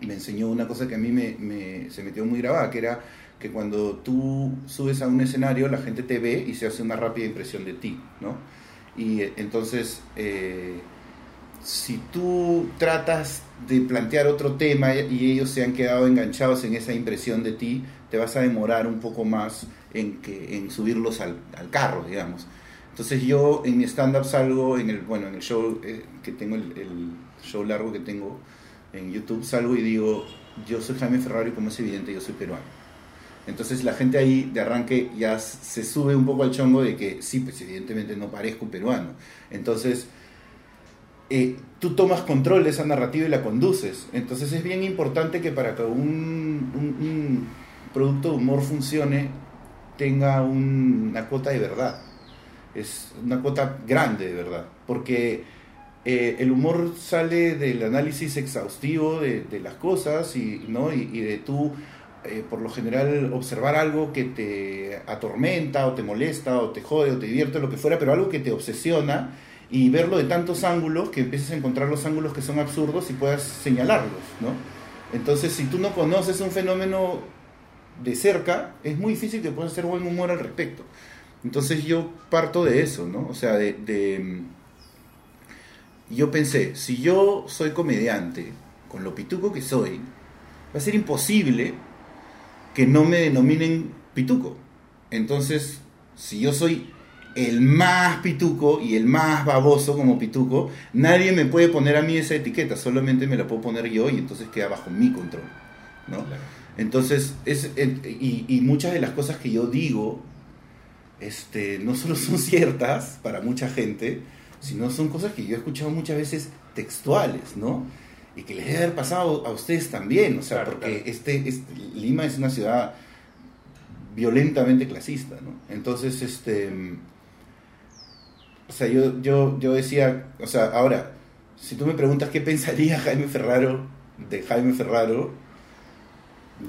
me enseñó una cosa que a mí me, me- se metió muy grabada, que era que cuando tú subes a un escenario, la gente te ve y se hace una rápida impresión de ti, ¿no? Y eh, entonces, eh, si tú tratas de plantear otro tema y ellos se han quedado enganchados en esa impresión de ti, te vas a demorar un poco más en, que, en subirlos al, al carro, digamos. Entonces yo en mi stand-up salgo, en el, bueno, en el show eh, que tengo, el, el show largo que tengo en YouTube, salgo y digo, yo soy Jaime Ferraro y como es evidente, yo soy peruano. Entonces la gente ahí de arranque ya se sube un poco al chongo de que sí, pues evidentemente no parezco peruano. Entonces eh, tú tomas control de esa narrativa y la conduces. Entonces es bien importante que para que un, producto de humor funcione tenga un- una cuota de verdad. Es una cuota grande de verdad. Porque eh, el humor sale del análisis exhaustivo de, las cosas y, ¿no? y de tú, eh, por lo general, observar algo que te atormenta o te molesta o te jode o te divierte, lo que fuera, pero algo que te obsesiona y verlo de tantos ángulos que empieces a encontrar los ángulos que son absurdos y puedas señalarlos, ¿no? Entonces, si tú no conoces un fenómeno de cerca, es muy difícil que puedas hacer buen humor al respecto. Entonces yo parto de eso, ¿no? O sea, de, de- yo pensé, si yo soy comediante, con lo pituco que soy, va a ser imposible que no me denominen pituco. Entonces, si yo soy el más pituco y el más baboso como pituco, nadie me puede poner a mí esa etiqueta, solamente me la puedo poner yo y entonces queda bajo mi control, ¿no? Entonces, es, el- y, y muchas de las cosas que yo digo, este, no solo son ciertas para mucha gente, sino son cosas que yo he escuchado muchas veces textuales, ¿no? Y que les debe haber pasado a ustedes también, o sea, Claro, porque claro. Este, este- Lima es una ciudad violentamente clasista, ¿no? Entonces, este, o sea, yo, yo, yo decía, o sea, ahora, si tú me preguntas qué pensaría (laughs) Jaime Ferraro de Jaime Ferraro,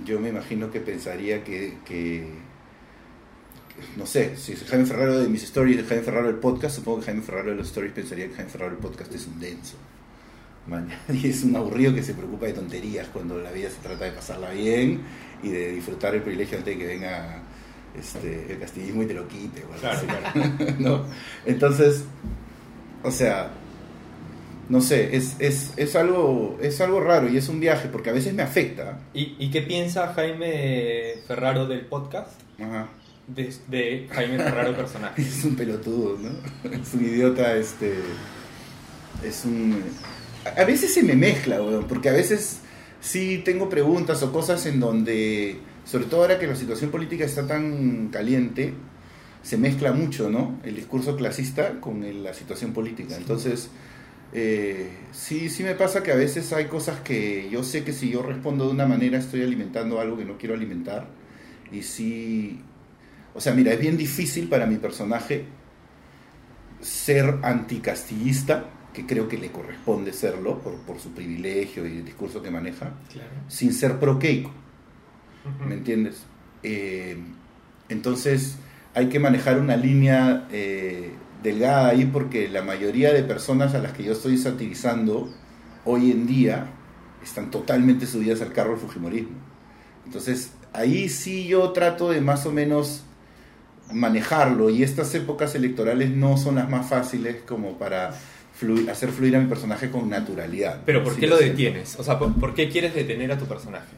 yo me imagino que pensaría que, que- no sé, si es Jaime Ferraro de mis stories, de Jaime Ferraro del podcast, supongo que Jaime Ferraro de los stories pensaría que Jaime Ferraro del podcast es un denso. Man, (laughs) y es un aburrido que se preocupa de tonterías cuando la vida se trata de pasarla bien y de disfrutar el privilegio antes de que venga este, el castillismo y te lo quite. o Claro, así. claro. (laughs) ¿no? Entonces, o sea, no sé, es, es, es, algo, es algo raro y es un viaje porque a veces me afecta. ¿Y, y qué piensa Jaime Ferraro del podcast? Ajá. De, de Jaime Ferraro personaje. (laughs) Es un pelotudo, ¿no? (laughs) Es un idiota, este. Es un. A a veces se me mezcla, weón, porque a veces sí tengo preguntas o cosas en donde, sobre todo ahora que la situación política está tan caliente, se mezcla mucho, ¿no? El discurso clasista con el- la situación política. Entonces, eh, sí, sí me pasa que a veces hay cosas que yo sé que si yo respondo de una manera estoy alimentando algo que no quiero alimentar. Y sí, o sea, mira, es bien difícil para mi personaje ser anticastillista, que creo que le corresponde serlo por, por su privilegio y el discurso que maneja, Claro. sin ser ¿Me entiendes? Eh, entonces hay que manejar una línea eh, delgada ahí porque la mayoría de personas a las que yo estoy satirizando hoy en día están totalmente subidas al carro del Fujimorismo. Entonces ahí sí yo trato de más o menos manejarlo y estas épocas electorales no son las más fáciles como para fluir- hacer fluir a mi personaje con naturalidad. Pero ¿por qué lo detienes? O sea, ¿por, por qué quieres detener a tu personaje?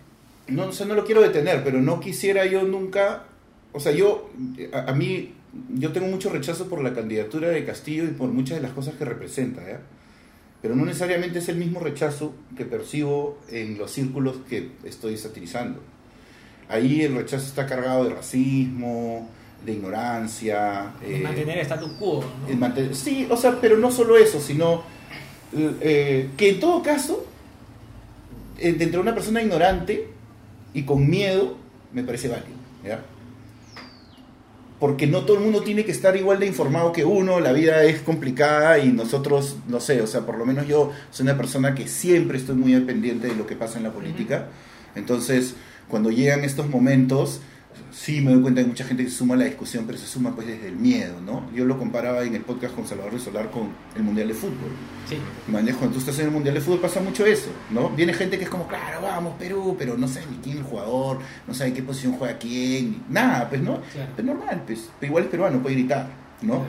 No, o sea, no lo quiero detener, pero no quisiera yo nunca, o sea, yo, a, a mí, yo tengo mucho rechazo por la candidatura de Castillo y por muchas de las cosas que representa. Pero no necesariamente es el mismo rechazo que percibo en los círculos que estoy satirizando. Ahí el rechazo está cargado de racismo, de ignorancia. Eh, mantener el status quo. ¿no? el sí, o sea, pero no solo eso, sino eh, que en todo caso, eh, dentro de una persona ignorante y con miedo, me parece válido. ¿ya? Porque no todo el mundo tiene que estar igual de informado que uno, la vida es complicada y nosotros, no sé, o sea, por lo menos yo soy una persona que siempre estoy muy pendiente de lo que pasa en la política. Entonces, cuando llegan estos momentos, sí me doy cuenta que mucha gente se suma a la discusión, pero se suma pues desde el miedo, ¿no? Yo lo comparaba en el podcast con Salvador de Solar con el Mundial de Fútbol. Sí. Manejo, cuando tú estás en el Mundial de Fútbol pasa mucho eso, ¿no? Viene gente que es como, claro, vamos, Perú, pero no sabe ni quién es el jugador, no sabe qué posición juega quién, ni- nada, pues, ¿no? Claro. Es normal, pues, pero igual es peruano, puede gritar, ¿no?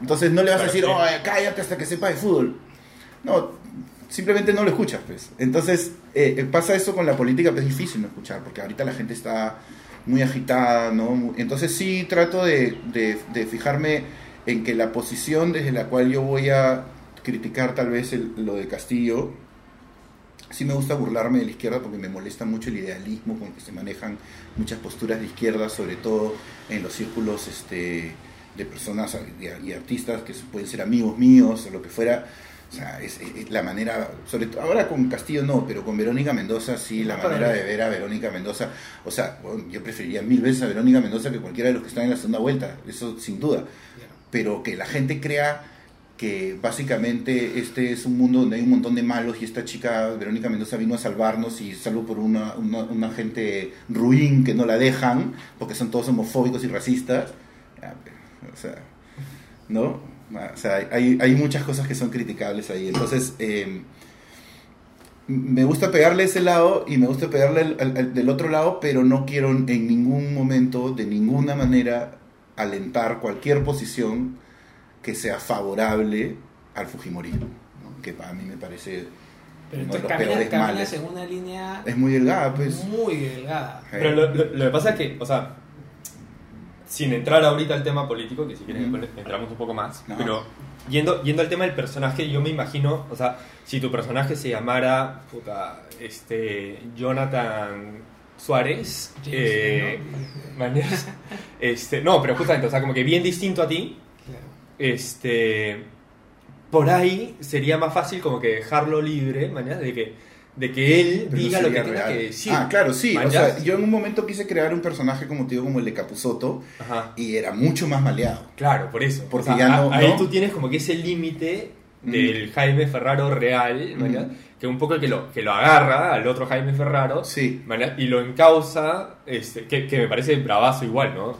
Entonces no le vas a decir, sí. oh, cállate hasta que sepa de fútbol. No, simplemente no lo escuchas, pues. Entonces eh, eh, pasa eso con la política, pero es difícil no escuchar, porque ahorita la gente está muy agitada, ¿no? Entonces sí trato de, de- de fijarme en que la posición desde la cual yo voy a criticar tal vez el- lo de Castillo, sí me gusta burlarme de la izquierda porque me molesta mucho el idealismo con que se manejan muchas posturas de izquierda, sobre todo en los círculos este, de personas y artistas que pueden ser amigos míos o lo que fuera. O sea, es, es la manera, sobre todo ahora con Castillo no, pero con Verónica Mendoza sí, la manera de ver a Verónica Mendoza. O sea, bueno, yo preferiría mil veces a Verónica Mendoza que cualquiera de los que están en la segunda vuelta, eso sin duda. Pero que la gente crea que básicamente este es un mundo donde hay un montón de malos y esta chica, Verónica Mendoza, vino a salvarnos y salvo por una, una, una gente ruin que no la dejan, porque son todos homofóbicos y racistas. O sea, ¿no? O sea, hay, hay muchas cosas que son criticables ahí. Entonces, eh, me gusta pegarle ese lado y me gusta pegarle al- al- al- del otro lado, pero no quiero en ningún momento, de ninguna manera, alentar cualquier posición que sea favorable al Fujimorismo, ¿no? que para mí me parece Pero uno de entonces los caminas, peores caminas males. en una línea Es muy delgada, pues. muy delgada. Pero lo, lo- lo que pasa es que, o sea, sin entrar ahorita al tema político, que si quieres Ujú. después entramos un poco más, No. pero yendo, yendo al tema del personaje, yo me imagino, o sea, si tu personaje se llamara, puta, este, Jonathan Suárez, James, eh, ¿no? este, no, pero justamente, o sea, como que bien distinto a ti, Claro. este por ahí sería más fácil como que dejarlo libre, mañana, de que, de que él pero no diga lo que tenga real. que decir. Ah, claro, sí. O sea, yo en un momento quise crear un personaje como te digo, como el de Capuzoto, Ajá. y era mucho más maleado. Claro, por eso. Porque O sea, ya no- Ahí ¿no? tú tienes como que ese límite Mm. del Jaime Ferraro real. Mm. que un poco que lo, que lo agarra al otro Jaime Ferraro Sí. y lo encausa, este, que, que me parece bravazo igual, ¿no?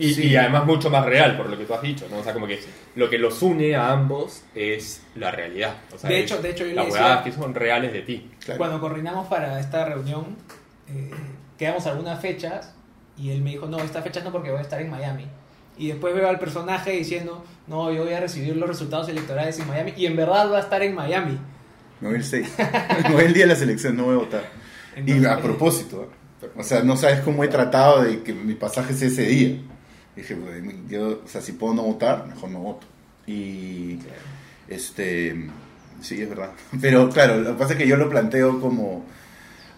Y, Sí. y además mucho más real, por lo que tú has dicho, ¿no? O sea, como que lo que los une a ambos es la realidad. O sea, De hecho- de hecho, yo le las decía- huevadas que son reales de ti. Claro. Cuando coordinamos para esta reunión, eh, quedamos algunas fechas y él me dijo, no, estas fechas no porque voy a estar en Miami. Y después veo al personaje diciendo, no, yo voy a recibir los resultados electorales en Miami y en verdad va a estar en Miami. Me voy el 6. Me voy el día de la selección, no voy a votar. Entonces, y a eh, propósito, ¿eh? o sea, no sabes cómo he tratado de que mi pasaje sea ese día. Dije, yo, o sea, si puedo no votar, mejor no voto. Y, este, sí, es verdad. (laughs) Pero claro, lo que pasa es que yo lo planteo como,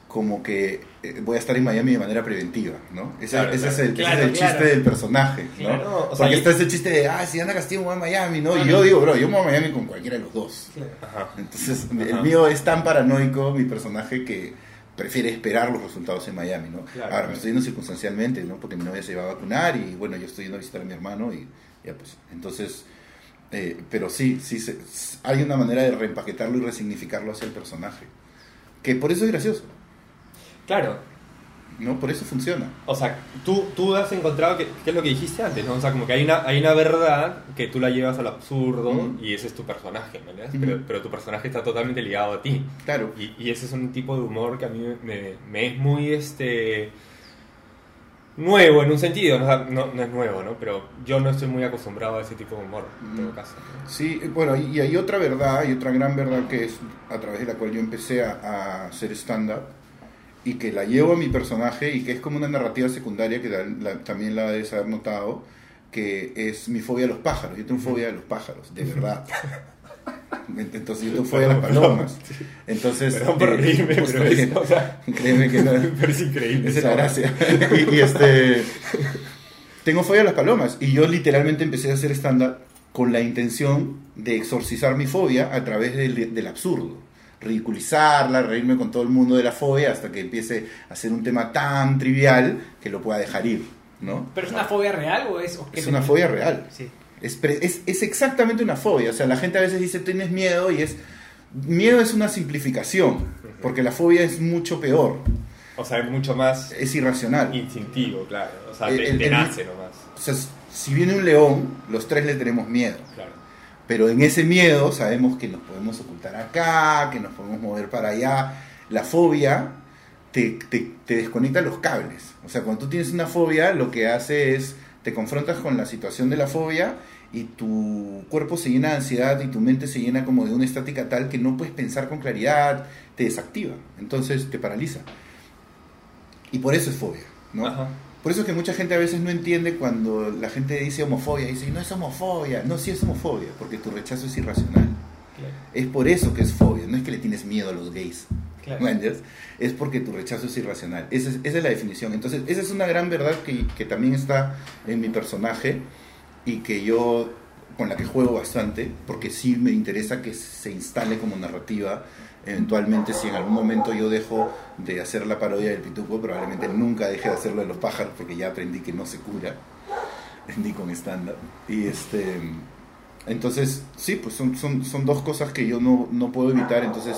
como que eh, voy a estar en Miami de manera preventiva, ¿no? Ese, Claro, ese claro. es el, ese es el chiste del personaje, ¿no? O sea, Porque y- está ese chiste de, ah, si anda Castillo, voy a Miami, ¿no? Y yo digo, bro, yo me voy a Miami con cualquiera de los dos. Ajá. Entonces, Ajá. el mío es tan paranoico, mi personaje, que prefiere esperar los resultados en Miami, ¿no? Claro. Ahora, me estoy yendo circunstancialmente, ¿no? Porque mi novia se iba a vacunar y, bueno, yo estoy yendo a visitar a mi hermano y ya, pues, entonces... eh, pero sí, sí, se- hay una manera de reempaquetarlo y resignificarlo hacia el personaje. Que por eso es gracioso, Claro, ¿no? Por eso funciona. O sea, tú, tú has encontrado, que, ¿qué es lo que dijiste antes? ¿no? O sea, como que hay una, hay una verdad que tú la llevas al absurdo y ese es tu personaje, ¿no? Pero, pero tu personaje está totalmente ligado a ti. Claro. Y, y ese es un tipo de humor que a mí me, me es muy este nuevo en un sentido, ¿no? O sea, no, no es nuevo, ¿no? Pero yo no estoy muy acostumbrado a ese tipo de humor, en todo Mm. caso. ¿no? Sí, bueno, y hay otra verdad, hay otra gran verdad que es a través de la cual yo empecé a, a hacer stand-up y que la llevo a mi personaje y que es como una narrativa secundaria que la- la- también la debes haber notado, que es mi fobia a los pájaros. Yo tengo fobia a los pájaros, de verdad. (laughs) Entonces yo tengo fobia a las palomas. Entonces, Perdón por eh, reírme, justo pero es, (laughs) o sea, (laughs) créeme que no, pero es increíble. esa es la gracia. y, y, este. Tengo fobia a las palomas. Y yo literalmente empecé a hacer stand-up con la intención de exorcizar mi fobia a través del, del absurdo. Ridiculizarla, reírme con todo el mundo de la fobia hasta que empiece a ser un tema tan trivial que lo pueda dejar ir. ¿no? ¿Pero es una fobia real o es...? o Es te- una fobia real. Sí. Es, pre- es, es exactamente una fobia. O sea, la gente a veces dice tienes miedo y es. Miedo es una simplificación, porque la fobia es mucho peor, O sea, es mucho más es irracional. instintivo, claro. O sea, El- te, el- te el- nace nomás. O sea, si viene un león, los tres le tenemos miedo. Claro. Pero en ese miedo sabemos que nos podemos ocultar acá, que nos podemos mover para allá. La fobia te, te, desconecta los cables. O sea, cuando tú tienes una fobia, lo que hace es te confrontas con la situación de la fobia y tu cuerpo se llena de ansiedad y tu mente se llena como de una estática tal que no puedes pensar con claridad, te desactiva, entonces te paraliza. Y por eso es fobia, ¿no? Ajá. Por eso es que mucha gente a veces no entiende cuando la gente dice homofobia, dice, no es homofobia, no, sí es homofobia, porque tu rechazo es irracional. Claro, Es por eso que es fobia, no es que le tienes miedo a los gays. claro. Es porque tu rechazo es irracional. Esa es, esa es la definición. Entonces, esa es una gran verdad que, que también está en mi personaje y que yo, con la que juego bastante, porque sí me interesa que se instale como narrativa. Eventualmente, si en algún momento yo dejo de hacer la parodia del pituco, probablemente nunca deje de hacerlo de los pájaros, porque ya aprendí que no se cura, ni con estándar. Y este. Entonces, sí, pues son, son, son dos cosas que yo no, no puedo evitar, entonces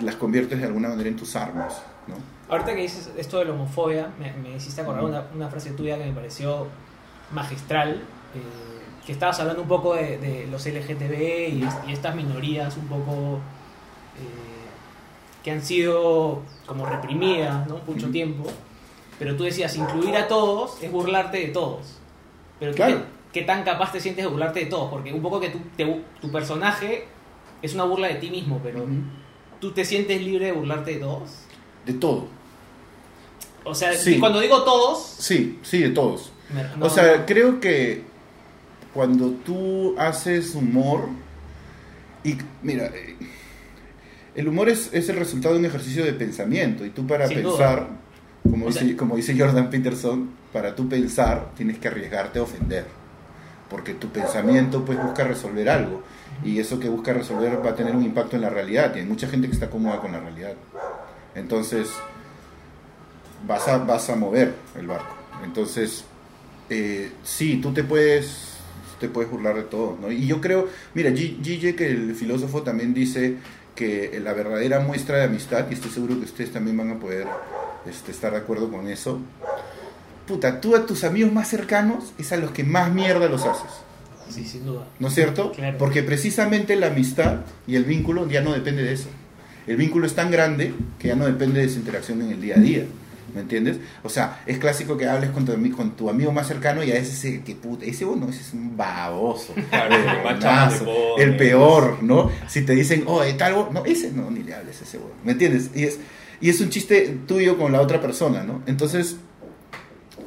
las conviertes de alguna manera en tus armas, ¿no? Ahorita que dices esto de la homofobia, me, me hiciste acordar una, una frase tuya que me pareció magistral, eh, que estabas hablando un poco de, los LGTB y, es- y estas minorías un poco que han sido como reprimidas ¿no? mucho tiempo, pero tú decías, incluir a todos es burlarte de todos. Pero Claro. ¿qué, qué tan capaz te sientes de burlarte de todos? Porque un poco que te- tu personaje es una burla de ti mismo, pero Ujú. ¿tú te sientes libre de burlarte de todos? De todo. O sea, Sí. cuando digo todos, Sí, sí, de todos. no, o sea, no. creo que cuando tú haces humor, y mira, eh, el humor es, es el resultado de un ejercicio de pensamiento, y tú para Sin duda. pensar, como O dice, sea- como dice Jordan Peterson, para tú pensar tienes que arriesgarte a ofender, porque tu pensamiento pues busca resolver algo, y eso que busca resolver va a tener un impacto en la realidad, y hay mucha gente que está cómoda con la realidad. Entonces, vas a, vas a mover el barco. Entonces, eh, sí, tú te puedes, te puedes burlar de todo, ¿no? Y yo creo, mira, G- Zizek, el filósofo, también dice que la verdadera muestra de amistad, y estoy seguro que ustedes también van a poder este, estar de acuerdo con eso, puta, tú a tus amigos más cercanos es a los que más mierda los haces, Sí, sin duda. ¿no es cierto? Claro. Porque precisamente la amistad y el vínculo ya no depende de eso. El vínculo es tan grande que ya no depende de esa interacción en el día a día. ¿Me entiendes? O sea, es clásico que hables con tu, con tu amigo más cercano y a veces ese que puta, ese bueno, ese es un baboso. (laughs) Claro, el el peor, ¿no? Si te dicen, oh, tal, bo-", no, ese no, ni le hables a ese bueno. ¿Me entiendes? Y es, y es un chiste tuyo con la otra persona, ¿no? Entonces,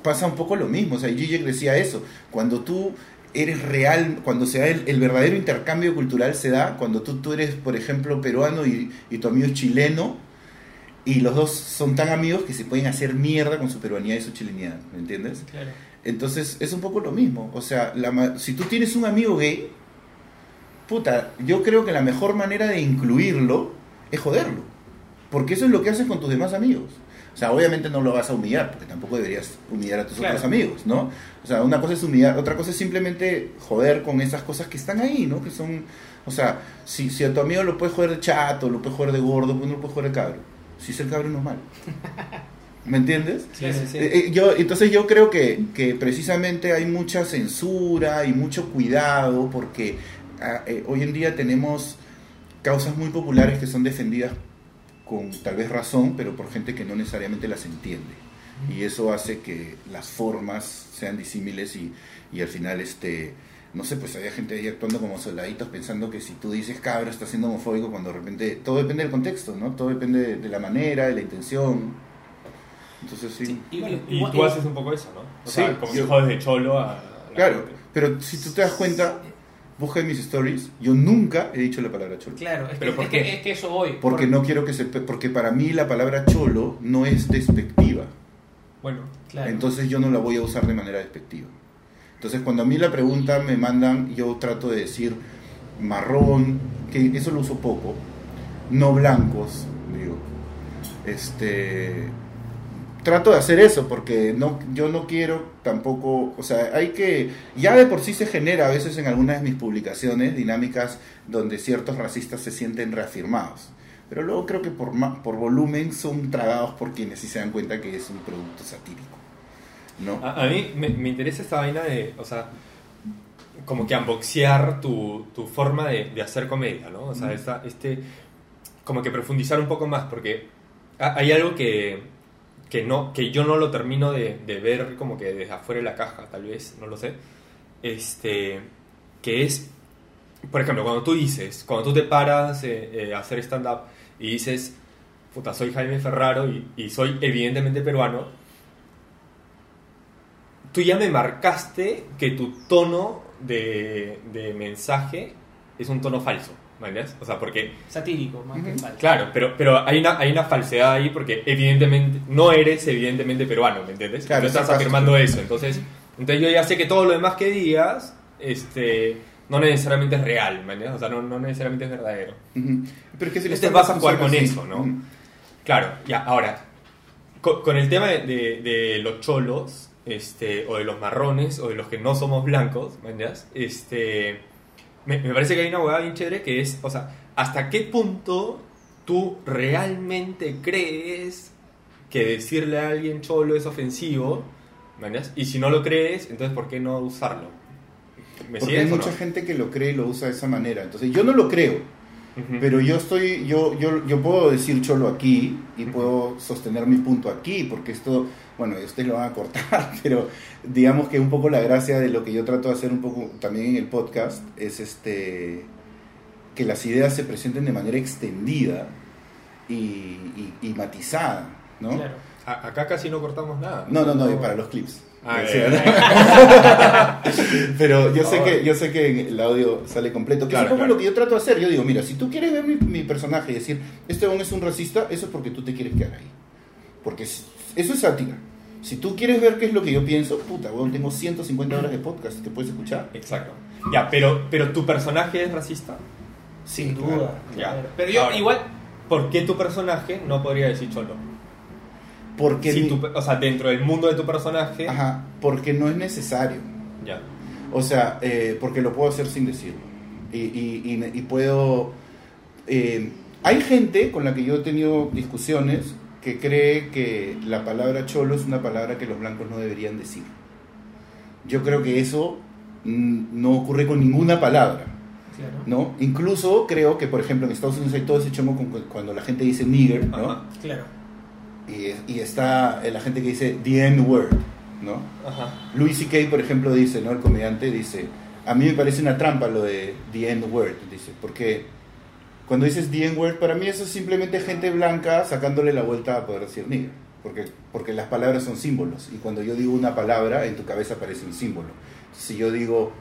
pasa un poco lo mismo. O sea, Zizek decía eso. Cuando tú eres real, cuando se da el, el verdadero intercambio cultural se da, cuando tú, tú eres, por ejemplo, peruano y, y tu amigo es chileno, y los dos son tan amigos que se pueden hacer mierda con su peruanidad y su chilenidad, ¿me entiendes? Claro. Entonces es un poco lo mismo. O sea, la si tú tienes un amigo gay, puta, yo creo que la mejor manera de incluirlo es joderlo. Porque eso es lo que haces con tus demás amigos. O sea, obviamente no lo vas a humillar, porque tampoco deberías humillar a tus Claro. otros amigos, ¿no? O sea, una cosa es humillar, otra cosa es simplemente joder con esas cosas que están ahí, ¿no? Que son, o sea, si, si a tu amigo lo puedes joder de chato, lo puedes joder de gordo, pues no lo puedes joder de cabro. Si es el cabro no es malo. ¿Me entiendes? Sí, sí, sí. Eh, eh, yo, entonces yo creo que, que precisamente hay mucha censura y mucho cuidado porque ah, eh, hoy en día tenemos causas muy populares que son defendidas con tal vez razón, pero por gente que no necesariamente las entiende. Y eso hace que las formas sean disímiles y, y al final, este, no sé, pues hay gente ahí actuando como soldaditos pensando que si tú dices cabra está siendo homofóbico cuando de repente todo depende del contexto, ¿no? Todo depende de, de la manera, de la intención. Entonces sí. Y, Bueno, y- y y- tú haces un poco eso, ¿no? O Sí, sea, como yo- que jodes de cholo a la Claro, gente. pero si tú te das cuenta, busca en mis stories, yo nunca he dicho la palabra cholo. Claro, es que, ¿Pero por es, que, qué? es que eso voy. Porque Por- no quiero que se... Porque para mí la palabra cholo no es despectiva. Bueno, Claro. Entonces yo no la voy a usar de manera despectiva. Entonces cuando a mí la pregunta me mandan, yo trato de decir marrón, que eso lo uso poco, no blancos, digo. Este trato de hacer eso porque no yo no quiero tampoco, o sea, hay que ya de por sí se genera a veces en algunas de mis publicaciones dinámicas donde ciertos racistas se sienten reafirmados. Pero luego creo que por, por volumen son tragados por quienes sí se dan cuenta que es un producto satírico. ¿No? a, a mí me, me interesa esta vaina de, o sea, como que unboxear tu, tu forma de, de hacer comedia, ¿no? O sea, Mm. esta- este, como que profundizar un poco más, porque ha- hay algo que, que, no, que yo no lo termino de, de ver como que desde afuera de la caja, tal vez, no lo sé. Este, que es, por ejemplo, cuando tú dices, cuando tú te paras eh, eh, a hacer stand-up y dices, puta, soy Jaime Ferraro y, y soy evidentemente peruano, tú ya me marcaste que tu tono de, de mensaje es un tono falso, ¿me entiendes? O sea, porque Satírico, más que Ujú. falso. Claro, pero, pero hay, una, hay una falsedad ahí porque evidentemente no eres evidentemente peruano, ¿me entiendes? Claro, Tú estás afirmando eso. Entonces, entonces yo ya sé que todo lo demás que digas este, no necesariamente es real, ¿me entiendes? O sea, no, no necesariamente es verdadero. Ujú. Pero es que si Este vas a jugar con así. eso, ¿no? Ujú. Claro, ya, ahora, con, con el tema de, de- de los cholos, este, o de los marrones, o de los que no somos blancos, ¿me entiendes? Este, me, me parece que hay una hueá bien chévere que es, o sea, ¿hasta qué punto tú realmente crees que decirle a alguien cholo es ofensivo? Y si no lo crees, entonces ¿por qué no usarlo? ¿Me Porque hay mucha no? gente que lo cree y lo usa de esa manera. Entonces, yo no lo creo. Pero yo estoy, yo, yo, yo puedo decir cholo aquí y puedo sostener mi punto aquí, porque esto, bueno, ustedes lo van a cortar, (laughs) pero digamos que un poco la gracia de lo que yo trato de hacer un poco también en el podcast es este que las ideas se presenten de manera extendida y, y- y matizada, ¿no? Claro. A- acá casi no cortamos nada. No, no, no, para los clips. Ah, Sí, ya, (laughs) Pero yo sé que yo sé que el audio sale completo, que Claro, es un poco claro. lo que yo trato de hacer. Yo digo, mira, si tú quieres ver mi, mi personaje y decir, este hombre es un racista, eso es porque tú te quieres quedar ahí. Porque es- eso es sátira. Si tú quieres ver qué es lo que yo pienso, puta, weón, tengo 150 horas de podcast que puedes escuchar. Exacto. Ya, pero, pero tu personaje es racista. Sin claro. duda. Ya. Pero yo Ahora, igual, ¿Por qué tu personaje no podría decir cholo? Porque, Si mi- tu- o sea, dentro del mundo de tu personaje. ajá, porque no es necesario. Ya. O sea, eh, porque lo puedo hacer sin decirlo. Y, y- y- y puedo... eh, hay gente con la que yo he tenido discusiones que cree que la palabra cholo es una palabra que los blancos no deberían decir. Yo creo que eso mm, no ocurre con ninguna palabra. claro. ¿no? Incluso creo que, por ejemplo, en Estados Unidos hay todo ese chomo con- con- cuando la gente dice nigger, ¿no? Ajá. Claro. Y, y está la gente que dice the N-word, ¿no? Ajá. Louis C.K., por ejemplo, dice, ¿no? El comediante dice, a mí me parece una trampa lo de the N-word, dice, porque cuando dices the N-word, para mí eso es simplemente gente blanca sacándole la vuelta a poder decir nigger, porque, porque las palabras son símbolos, y cuando yo digo una palabra, en tu cabeza aparece un símbolo. Si yo digo,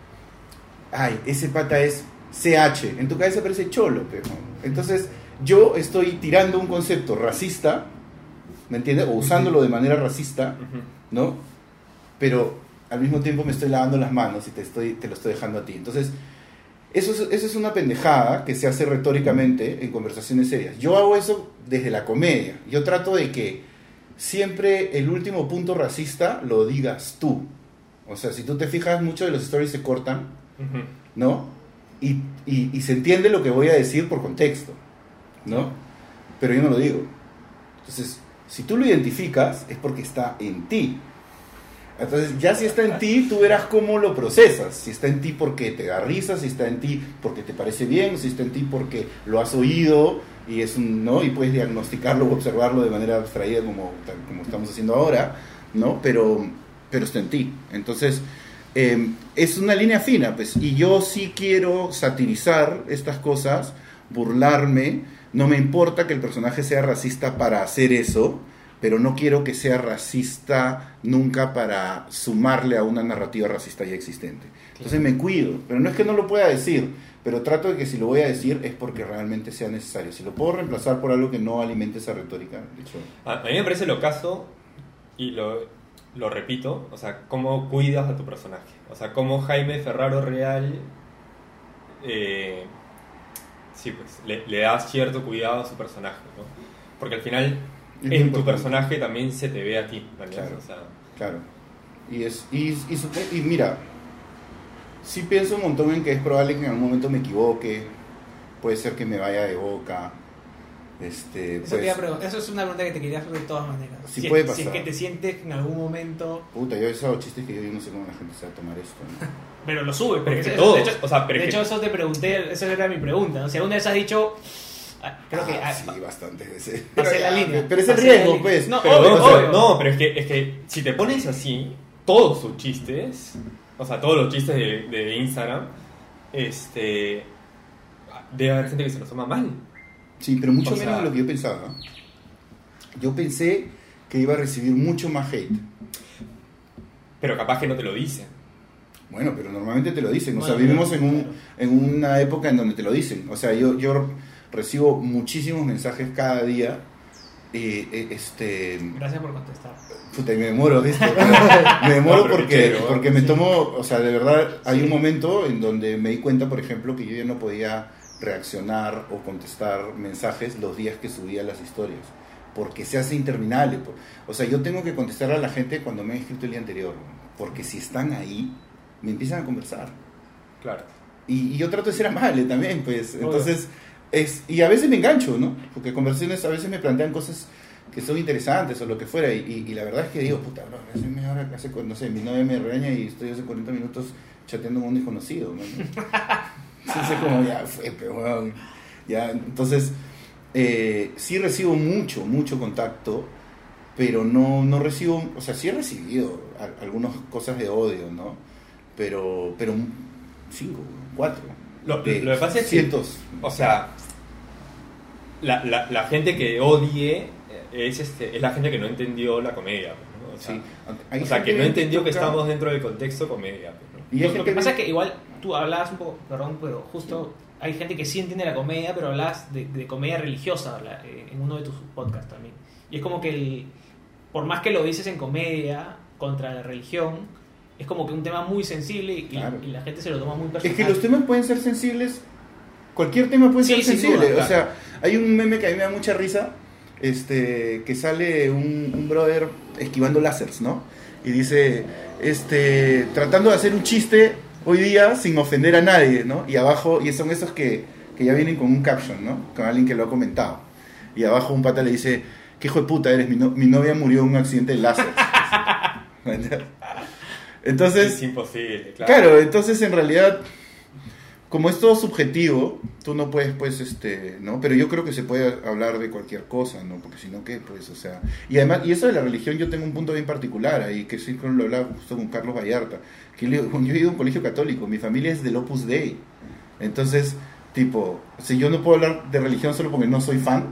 ay, ese pata es CH, en tu cabeza aparece cholo, pero entonces yo estoy tirando un concepto racista, ¿me entiendes? O usándolo de manera racista. ¿no? Pero al mismo tiempo me estoy lavando las manos y te, estoy, te lo estoy dejando a ti. Entonces, eso es, eso es una pendejada que se hace retóricamente en conversaciones serias. Yo hago eso desde la comedia. Yo trato de que siempre el último punto racista lo digas tú. O sea, si tú te fijas, muchos de los stories se cortan. ¿no? Y, y- y se entiende lo que voy a decir por contexto, ¿no? Pero yo no lo digo. Entonces, si tú lo identificas, es porque está en ti. Entonces, ya si está en ti, tú verás cómo lo procesas. Si está en ti porque te da risa, si está en ti porque te parece bien, si está en ti porque lo has oído y es un, ¿no? Y puedes diagnosticarlo o observarlo de manera abstraída como, como estamos haciendo ahora, ¿no? Pero, pero está en ti. Entonces, eh, es una línea fina, pues. Y yo sí quiero satirizar estas cosas, burlarme. No me importa que el personaje sea racista para hacer eso, pero no quiero que sea racista nunca para sumarle a una narrativa racista ya existente. Entonces me cuido, pero no es que no lo pueda decir, pero trato de que si lo voy a decir es porque realmente sea necesario. Si lo puedo reemplazar por algo que no alimente esa retórica, A, mí me parece lo caso, y lo, lo repito, o sea, cómo cuidas a tu personaje. O sea, cómo Jaime Ferraro Real, eh, sí, pues, le, le da cierto cuidado a su personaje, ¿no? Porque al final, En tu personaje también se te ve a ti, ¿no? Claro. O sea, Claro. Y, es, y, y, mira, sí pienso un montón en que es probable que en algún momento me equivoque, puede ser que me vaya de boca. Este, Eso, pues, te iba a preguntar- eso es una pregunta que te quería hacer de todas maneras. Sí si, puede es, si es pasar. que te sientes en algún momento. puta, yo he usado chistes que yo, yo no sé cómo la gente se va a tomar esto. ¿no? (laughs) Pero lo subes. Pero porque es que eso- todos, de hecho, o sea, pero de que- hecho, eso te pregunté, esa era mi pregunta. ¿no? Si alguna vez has dicho, Ah, Creo que. Ah, ah, sí, bastante. (laughs) ese. Pasé la ya, línea. Pero es el riesgo, pues. No, Pero, obvio, o sea, obvio. no, pero es que, es que si te pones así, todos sus chistes, o sea, todos los chistes de, de Instagram, este. Debe haber gente que se los toma mal. Sí, pero mucho O menos sea- de lo que yo pensaba. Yo pensé que iba a recibir mucho más hate. Pero capaz que no te lo dicen. Bueno, pero normalmente te lo dicen. O sea, vivimos en, un, claro. en una época en donde te lo dicen. O sea, yo, yo recibo muchísimos mensajes cada día. eh, eh, este, Gracias por contestar. puta, y me demoro, ¿viste? (laughs) me demoro No, porque, porque me Sí. tomo, o sea, de verdad, hay Sí. un momento en donde me di cuenta, por ejemplo, que yo ya no podía reaccionar o contestar mensajes los días que subía las historias. Porque se hace interminable. O sea, yo tengo que contestar a la gente cuando me han escrito el día anterior. Porque si están ahí, me empiezan a conversar. Claro. Y, y yo trato de ser amable también, pues. Obvio. Es, y a veces me engancho, ¿no? Porque conversaciones a veces me plantean cosas que son interesantes o lo que fuera. Y, la verdad es que digo, puta, bro, hace media hora, hace, no sé, mi novia me regaña y estoy hace 40 minutos chateando con un desconocido, ¿no? (laughs) Entonces, ya entonces, eh, sí recibo mucho, mucho contacto, pero no, no recibo, o sea, sí he recibido algunas cosas de odio, ¿no? Pero, pero cinco, cuatro. Lo, de lo que pasa es que, cientos. o sea, la, la, la gente que odie es, este, es la gente que no entendió la comedia. ¿no? O sea, Sí. Hay o sea, que no entendió que estamos dentro del contexto comedia. ¿no? Y Lo, lo que pasa es que igual tú hablabas un poco, perdón, pero justo hay gente que sí entiende la comedia, pero hablas de, de comedia religiosa la- eh, en uno de tus podcasts también. Y es como que el, por más que lo dices en comedia contra la religión, es como que un tema muy sensible y, Claro. y la gente se lo toma muy personal. Es que los temas pueden ser sensibles. Cualquier tema puede Sí, ser sensible. duda, O sea, hay un meme que a mí me da mucha risa. Este, que sale un, un brother esquivando láseres, ¿no? Y dice, este, tratando de hacer un chiste hoy día sin ofender a nadie, ¿no? Y abajo, y son esos que, que ya vienen con un caption, ¿no? Con alguien que lo ha comentado. Y abajo un pata le dice, ¿qué hijo de puta eres? Mi, no- mi novia murió en un accidente de láser. (laughs) Entonces, es imposible, claro. Claro, entonces en realidad, como es todo subjetivo, tú no puedes, pues, este, ¿no? Pero yo creo que se puede hablar de cualquier cosa, ¿no? Porque si no, ¿qué? Pues, o sea... Y además, y eso de la religión, yo tengo un punto bien particular ahí, que sí lo hablaba justo con Carlos Vallarta, que (laughs) yo he ido a un colegio católico, mi familia es del Opus Dei. Entonces, tipo, si yo no puedo hablar de religión solo porque no soy fan,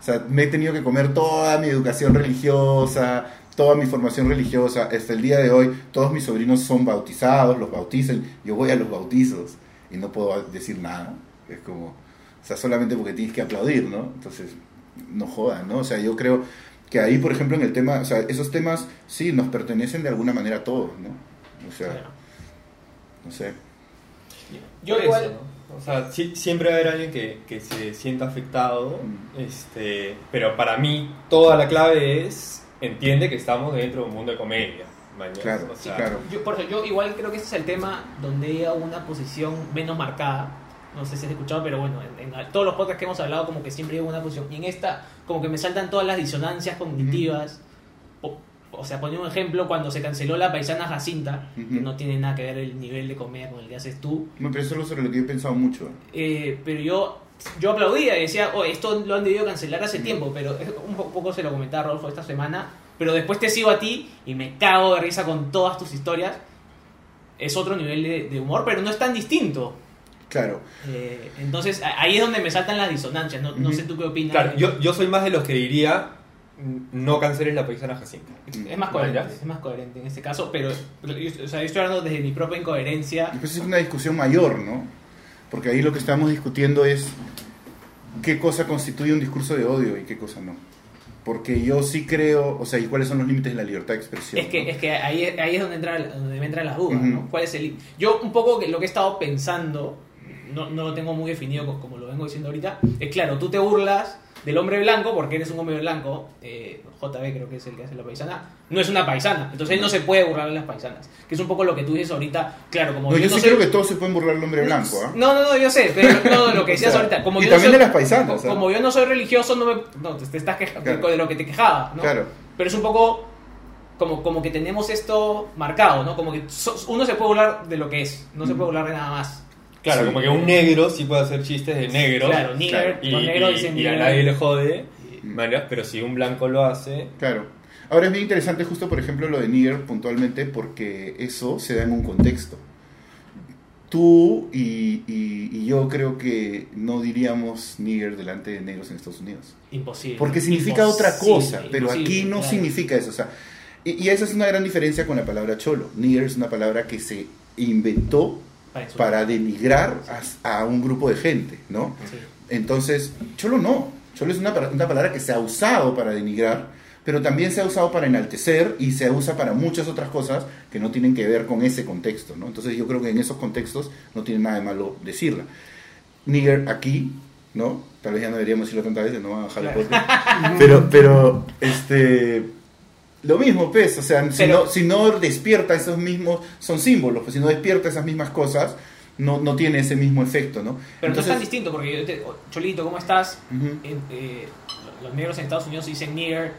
o sea, me he tenido que comer toda mi educación religiosa, toda mi formación religiosa. Hasta el día de hoy, todos mis sobrinos son bautizados, los bautizan. Yo voy a los bautizos y no puedo decir nada. Es como, o sea, solamente porque tienes que aplaudir, ¿no? Entonces, no jodan, ¿no? O sea, yo creo que ahí, por ejemplo, en el tema, o sea, esos temas sí nos pertenecen de alguna manera a todos, ¿no? O sea, Claro. no sé. Yo Por igual, eso, ¿no? O sea, sí- siempre va a haber alguien que, que se sienta afectado, Mm. este, pero para mí toda la clave es, entiende que estamos dentro de un mundo de comedia. mañas. Claro, O sea, claro. yo, por eso, yo igual creo que ese es el tema donde llega una posición menos marcada. No sé si has escuchado, pero bueno, en, en todos los podcasts que hemos hablado, como que siempre llega una posición. Y en esta, como que me saltan todas las disonancias cognitivas. o, o sea, poner un ejemplo, cuando se canceló la paisana Jacinta, que no tiene nada que ver el nivel de comedia con el que haces tú. No, pero eso es sobre lo que yo he pensado mucho. Eh, pero yo yo aplaudía y decía, oh, esto lo han debido cancelar hace tiempo, pero un po- poco se lo comentaba Rodolfo esta semana, pero después te sigo a ti y me cago de risa con todas tus historias. Es otro nivel de, de humor, pero no es tan distinto. Claro. Eh, entonces ahí es donde me saltan las disonancias. No, no sé tú qué opinas. Claro, yo, yo soy más de los que diría, no canceles la paisana Jacinta. Es más coherente, es más coherente en este caso, pero pero yo, o sea, yo estoy hablando desde mi propia incoherencia. Y pues es una discusión mayor, ¿no? Porque ahí lo que estamos discutiendo es qué cosa constituye un discurso de odio y qué cosa no. Porque yo sí creo, o sea, y cuáles son los límites de la libertad de expresión. Es que, ¿no? es que ahí, ahí es donde, entra, donde me entran las dudas, Ujú. ¿no? ¿Cuál es el... Yo un poco lo que he estado pensando, no, no lo tengo muy definido co- como lo vengo diciendo ahorita, es claro, tú te burlas del hombre blanco porque eres un hombre blanco, eh, JB creo que es el que hace la paisana, no es una paisana, entonces él no se puede burlar de las paisanas, que es un poco lo que tú dices ahorita, claro, como No, yo no sí soy- creo que todos se pueden burlar del hombre blanco, ¿ah? No, no, no, yo sé, pero no, lo que decías (laughs) O sea, ahorita, como y yo no también soy- de las paisanas, ¿ah? Como yo no soy religioso, no me... No, te, estás quejando Claro. de lo que te quejaba, ¿no? Claro. Pero es un poco como, como que tenemos esto marcado, ¿no? Como que so- uno se puede burlar de lo que es, no se puede burlar de nada más. Claro, Sí. como que un negro sí puede hacer chistes de negro. Claro, nigger, y, los negros y- dicen y a nigger. nadie le jode, pero si un blanco lo hace, Claro. Ahora es bien interesante justo, por ejemplo, lo de nigger puntualmente porque eso se da en un contexto. Tú y, y- y yo creo que no diríamos nigger delante de negros en Estados Unidos. Imposible. Porque significa otra Imposible, cosa, pero aquí no claro. significa eso. O sea, y, y esa es una gran diferencia con la palabra cholo. Nigger es una palabra que se inventó Para denigrar a, a un grupo de gente, ¿no? Sí. Entonces, cholo no. Cholo es una, una palabra que se ha usado para denigrar, pero también se ha usado para enaltecer y se usa para muchas otras cosas que no tienen que ver con ese contexto, ¿no? Entonces yo creo que en esos contextos no tiene nada de malo decirla. Nigger aquí, ¿no? Tal vez ya no deberíamos decirlo tantas veces, no van a bajar el Claro. podcast. (laughs) Pero, pero, este... Lo mismo, pues, o sea, si, Pero- no, si no despierta esos mismos, son símbolos, pues si no despierta esas mismas cosas, no, no tiene ese mismo efecto, ¿no? Pero no es tan distinto porque, yo te- Cholito, ¿cómo estás? Eh, los negros en Estados Unidos dicen nigger.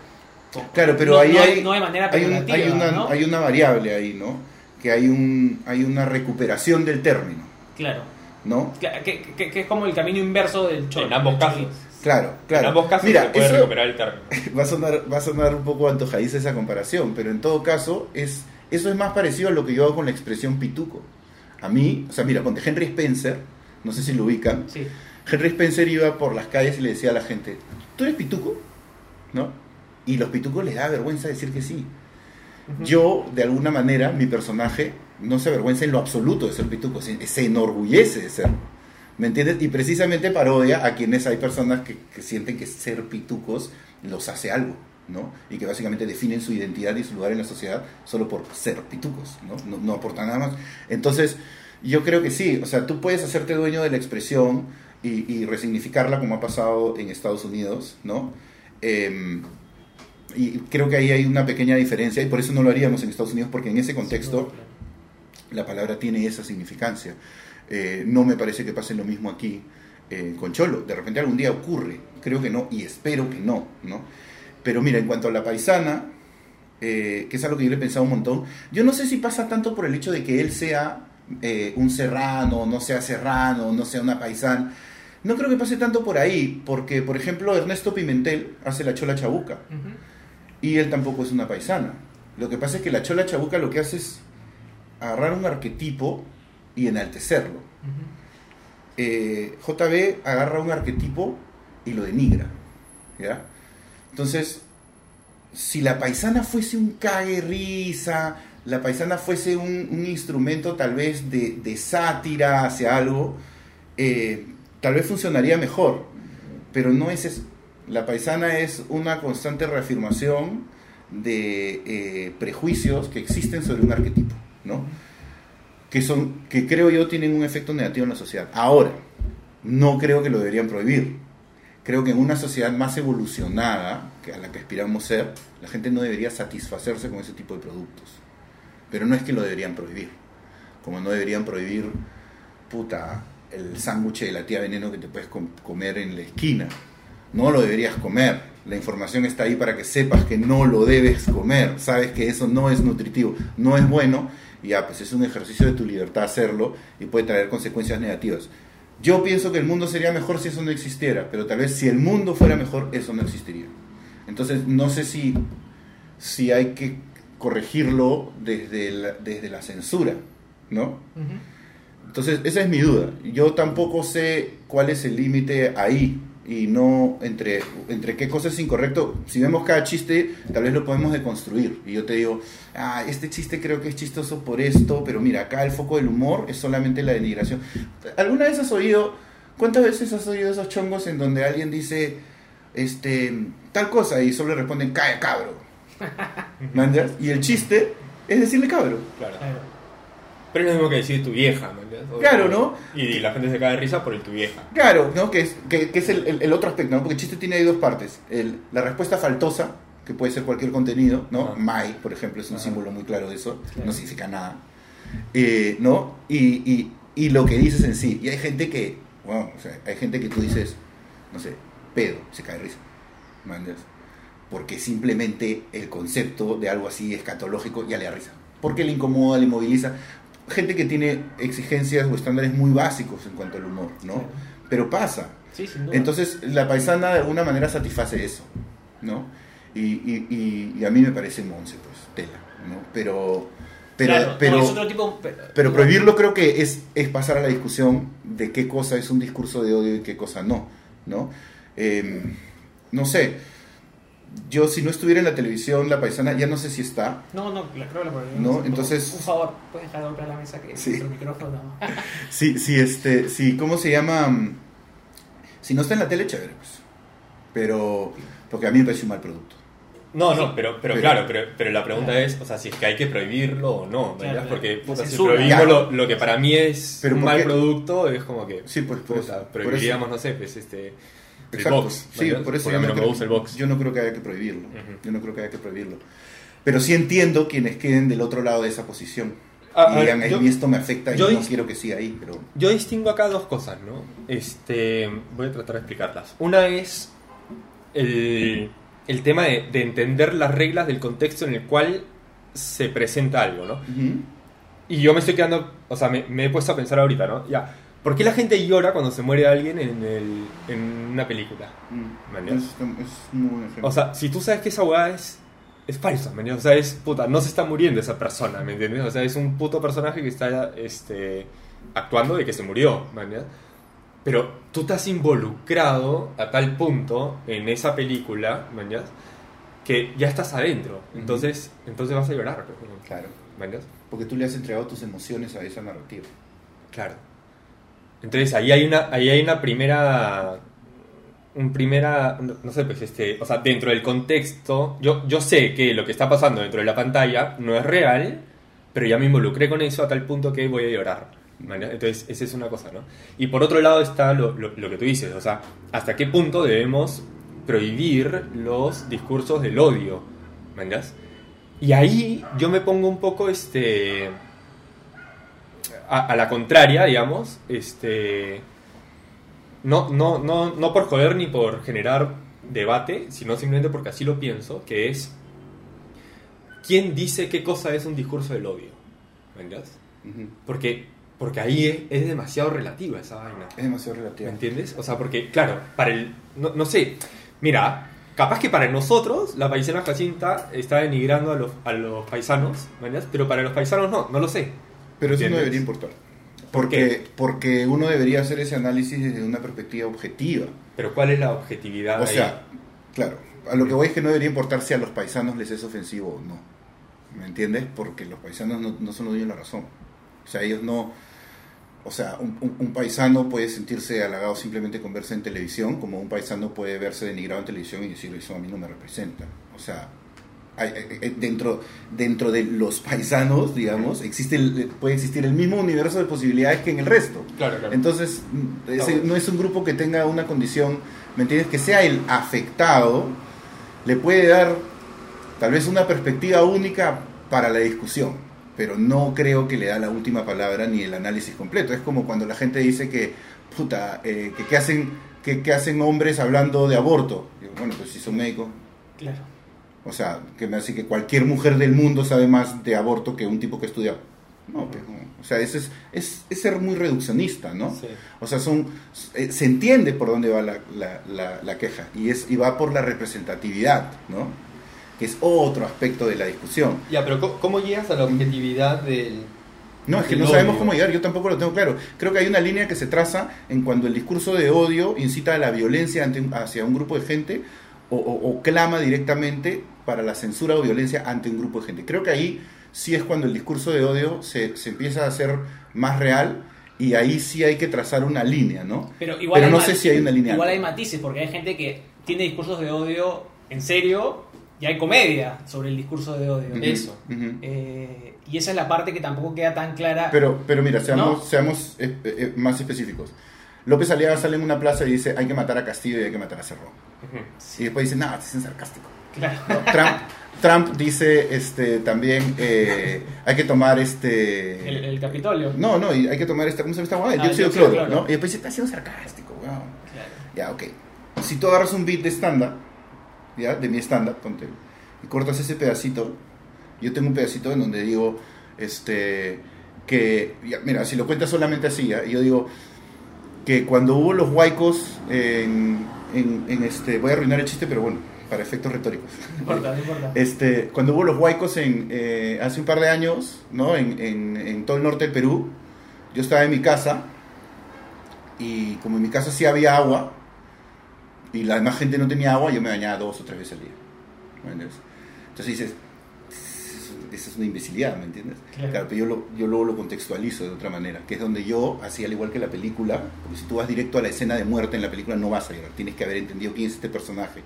Claro, pero no- ahí no, hay, no de manera hay, un- peyorativa, hay una, ¿no? hay una variable ahí, ¿no? Que hay, un, hay una recuperación del término, Claro. ¿no? Que, que- es como el camino inverso del cholo. en ambos casos. Claro, claro. En ambos casos Mira, se puede eso recuperar el término. (laughs) va a, sonar, va a sonar un poco antojadiza esa comparación, pero en todo caso, es, eso es más parecido a lo que yo hago con la expresión pituco. A mí, o sea, mira, ponte Henry Spencer, no sé si lo ubican, Sí. Henry Spencer iba por las calles y le decía a la gente, ¿tú eres pituco? ¿No? Y los pitucos les da vergüenza decir que sí. Yo, de alguna manera, mi personaje no se avergüenza en lo absoluto de ser pituco, se, se enorgullece de ser. ¿Me entiendes? Y precisamente parodia a quienes hay personas que, que sienten que ser pitucos los hace algo, ¿no? Y que básicamente definen su identidad y su lugar en la sociedad solo por ser pitucos, ¿no? No, no aportan nada más. Entonces, yo creo que sí, o sea, tú puedes hacerte dueño de la expresión y, y resignificarla como ha pasado en Estados Unidos, ¿no? Em, y creo que ahí hay una pequeña diferencia y por eso no lo haríamos en Estados Unidos porque en ese contexto la palabra tiene esa significancia. Eh, no me parece que pase lo mismo aquí eh, con Cholo. De repente algún día ocurre, creo que no y espero que no, ¿no? Pero mira, en cuanto a la paisana, eh, que es algo que yo le he pensado un montón, yo no sé si pasa tanto por el hecho de que él sea un serrano, no sea serrano, no sea una paisana. No creo que pase tanto por ahí, porque por ejemplo Ernesto Pimentel hace la chola chabuca y él tampoco es una paisana. Lo que pasa es que la chola chabuca lo que hace es agarrar un arquetipo y enaltecerlo. Ujú. Eh, JB agarra un arquetipo y lo denigra. ¿ya? Entonces, si la paisana fuese un cague risa, la paisana fuese un, un instrumento tal vez de, de sátira hacia algo, eh, tal vez funcionaría mejor. Pero no es eso. La paisana es una constante reafirmación de eh, prejuicios que existen sobre un arquetipo, ¿no? Que, son, que creo yo tienen un efecto negativo en la sociedad. Ahora, no creo que lo deberían prohibir. Creo que en una sociedad más evolucionada, que a la que aspiramos ser, la gente no debería satisfacerse con ese tipo de productos. Pero no es que lo deberían prohibir. Como no deberían prohibir, puta, el sándwich de la tía veneno que te puedes com- comer en la esquina. No lo deberías comer. La información está ahí para que sepas que no lo debes comer. Sabes que eso no es nutritivo, no es bueno. Y ya, pues es un ejercicio de tu libertad hacerlo y puede traer consecuencias negativas. Yo pienso que el mundo sería mejor si eso no existiera, pero tal vez si el mundo fuera mejor, eso no existiría. Entonces, no sé si, si hay que corregirlo desde la, desde la censura, ¿no? Entonces, esa es mi duda. Yo tampoco sé cuál es el límite ahí y no entre, entre qué cosa es incorrecto. Si vemos cada chiste, tal vez lo podemos deconstruir. Y yo te digo, ah, este chiste creo que es chistoso por esto, pero mira, acá el foco del humor es solamente la denigración. ¿Alguna vez has oído, cuántas veces has oído esos chongos en donde alguien dice, este, tal cosa y solo le responden, cae cabro? (laughs) ¿Manjas? Y el chiste es decirle cabro. Claro. Pero es lo mismo que decir tu vieja, ¿me entiendes? O- Claro, ¿no? Y la gente se cae de risa por el tu vieja. Claro, ¿no? que es, que, que es el, el- el otro aspecto, ¿no? porque el chiste tiene ahí dos partes. El- la respuesta faltosa, que puede ser cualquier contenido, ¿no? Ajá. My, por ejemplo, es un símbolo muy claro de eso, Claro. no significa nada. Eh, ¿No? Y, y- y lo que dices en sí. Y hay gente que, bueno, o sea, hay gente que tú dices, no sé, pedo, se cae de risa. ¿me entiendes? Porque simplemente el concepto de algo así escatológico ya le da risa. Porque le incomoda, le moviliza. Gente que tiene exigencias o estándares muy básicos en cuanto al humor, ¿no? Claro. Pero pasa. Sí, sin duda. Entonces, la paisana de alguna manera satisface eso, ¿no? Y, y, y- y a mí me parece monse, pues, tela, ¿no? Pero, pero, Claro, no, pero, es otro tipo. Pero, pero prohibirlo creo que es, es pasar a la discusión de qué cosa es un discurso de odio y qué cosa no, ¿no? Eh, no sé, yo si no estuviera en la televisión, la paisana, ya no sé si está, No, no, la- creo que la No, entonces- Un favor, puedes dejar de golpear la mesa que Sí. nuestro micrófono. (laughs) si, si este, si, ¿cómo se llama? Si no está en la tele, chévere, pues. Pero, porque a mí me parece un mal producto. No, no, pero, pero, Pero- claro, pero, pero la pregunta Claro. es, o sea, si es que hay que prohibirlo o no, ¿verdad? Claro, Porque puta, si prohibimos lo, lo que para mí es Pero un ¿por mal qué? producto, es como que Sí, pues por puta, por prohibiríamos, no sé, pues este el Exacto. box, Sí, ¿verdad? por eso yo no, creo, gusta el box. yo no creo que haya que prohibirlo. Ujú. Yo no creo que haya que prohibirlo. Pero sí entiendo quienes queden del otro lado de esa posición. Ah, y a ver, digan, "Ay, yo- esto me afecta y yo no quiero que siga ahí. Pero Yo distingo acá dos cosas, ¿no? Este, voy a tratar de explicarlas. Una es el, el tema de, de entender las reglas del contexto en el cual se presenta algo, ¿no? Ujú. Y yo me estoy quedando, o sea, me, me he puesto a pensar ahorita, ¿no? Ya, ¿por qué la gente llora cuando se muere alguien en, el, en una película? Mm. Es, es muy buen ejemplo. O sea, si tú sabes que esa weá es, es falsa, ¿me? O sea, es puta, no se está muriendo esa persona, ¿me entiendes? O sea, es un puto personaje que está este, actuando de que se murió, ¿me entiendes? Pero tú estás involucrado a tal punto en esa película, ¿me entiendes? Que ya estás adentro. Entonces, entonces vas a llorar, claro. ¿me entiendes? Porque tú le has entregado tus emociones a esa narrativa. Claro. Entonces ahí hay una, ahí hay una primera, un primera, no, no sé, pues este, o sea, dentro del contexto, yo, yo sé que lo que está pasando dentro de la pantalla no es real, pero ya me involucré con eso a tal punto que voy a llorar. Entonces esa es una cosa, ¿no? Y por otro lado está lo, lo, lo que tú dices, o sea, hasta qué punto debemos prohibir los discursos del odio, ¿me entiendes? Y ahí yo me pongo un poco, este, a, a la contraria, digamos, este, no, no, no, no por joder ni por generar debate, sino simplemente porque así lo pienso, que es, ¿quién dice qué cosa es un discurso del odio? Ujú. Porque, porque ahí es, es demasiado relativa esa vaina. Es demasiado ¿Me relativa. entiendes? O sea, porque, claro, para el. No, no sé, mira, capaz que para nosotros la paisana Jacinta está denigrando a los, a los paisanos, ¿me entiendes? Pero para los paisanos no, no lo sé. Pero eso no debería importar. ¿Por Porque, qué? porque uno debería hacer ese análisis desde una perspectiva objetiva. Pero ¿cuál es la objetividad O ahí? sea, claro, a lo que voy es que no debería importar si a los paisanos les es ofensivo o no. ¿Me entiendes? Porque los paisanos no, no son los dueños de la razón. O sea, ellos no... O sea, un, un- un paisano puede sentirse halagado simplemente con verse en televisión, como un paisano puede verse denigrado en televisión y decir, eso a mí no me representa. O sea, hay- dentro, dentro de los paisanos, digamos, existe el- puede existir el mismo universo de posibilidades que en el resto. Claro, claro. Entonces, ese no es un grupo que tenga una condición, ¿me entiendes? Que sea el afectado, le puede dar tal vez una perspectiva única para la discusión, pero no creo que le da la última palabra ni el análisis completo. Es como cuando la gente dice que, puta, eh, que qué hacen, que, hacen hombres hablando de aborto. Digo, bueno, pues si son médicos, Claro. o sea, que me hace que cualquier mujer del mundo sabe más de aborto que un tipo que estudia. No, pues, no. O sea, eso es, es, es ser muy reduccionista, ¿no? Sí. O sea, son, eh, se entiende por dónde va la, la- la- la queja y, es, y va por la representatividad, ¿no? Que es otro aspecto de la discusión. Ya, pero ¿cómo, cómo llegas a la objetividad del... No, es que no sabemos odio. cómo llegar, yo tampoco lo tengo claro. Creo que hay una línea que se traza en cuando el discurso de odio incita a la violencia ante un- hacia un grupo de gente o, o- o clama directamente para la censura o violencia ante un grupo de gente. Creo que ahí sí es cuando el discurso de odio se, se empieza a hacer más real y ahí sí hay que trazar una línea, ¿no? Pero igual Pero no sé si hay una línea. Igual hay matices, porque hay gente que tiene discursos de odio en serio y hay comedia sobre el discurso de odio. Ujú, Eso. ujú. Eh, y esa es la parte que tampoco queda tan clara. Pero, pero mira, seamos, ¿No? seamos eh, eh, más específicos. López Aliaga sale en una plaza y dice hay que matar a Castillo y hay que matar a Cerrón. Y después dice, nada, es sarcástico. Claro. ¿no? Trump, Trump dice este, también eh, hay que tomar este... El, el Capitolio. No, no, y hay que tomar esta, ¿cómo se llama esta guay? El Ah, dióxido de cloro, cloro. ¿no? Y después dice, está siendo sarcástico, weón. Claro. Ya, ok. Si tú agarras un beat de stand-up, ¿ya? De mi stand-up, ponte, y cortas ese pedacito, yo tengo un pedacito en donde digo, este, que, ya, mira, si lo cuentas solamente así, ¿ya? yo digo que cuando hubo los huaicos en, en- en este, voy a arruinar el chiste, pero bueno, para efectos retóricos. No importa, no importa. (laughs) Este, cuando hubo los huaicos en, eh, hace un par de años, ¿no? En, en- en todo el norte del Perú, yo estaba en mi casa y como en mi casa sí había agua y la demás gente no tenía agua, yo me bañaba dos o tres veces al día. ¿me entiendes? Entonces dices, esa es una imbecilidad, ¿me entiendes? Claro. Claro, pero yo, lo, yo luego lo contextualizo de otra manera, que es donde yo hacía al igual que la película, porque si tú vas directo a la escena de muerte en la película no vas a llegar, tienes que haber entendido quién es este personaje.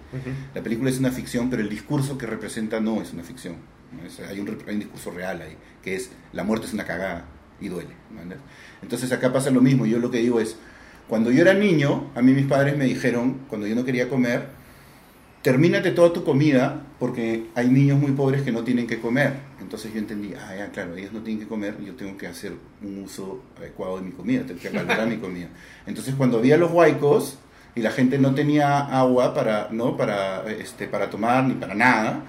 La película es una ficción, pero el discurso que representa no es una ficción. ¿no? Es- hay, un, hay un discurso real ahí, que es la muerte es una cagada y duele. Entonces acá pasa lo mismo. Yo lo que digo es, cuando yo era niño, a mí mis padres me dijeron, cuando yo no quería comer, termínate toda tu comida porque hay niños muy pobres que no tienen que comer. Entonces yo entendí, ah, ya, claro, ellos no tienen que comer, yo tengo que hacer un uso adecuado de mi comida, tengo que valorar mi comida. Entonces cuando había los huaicos y la gente no tenía agua para, ¿no? para, este, para tomar ni para nada,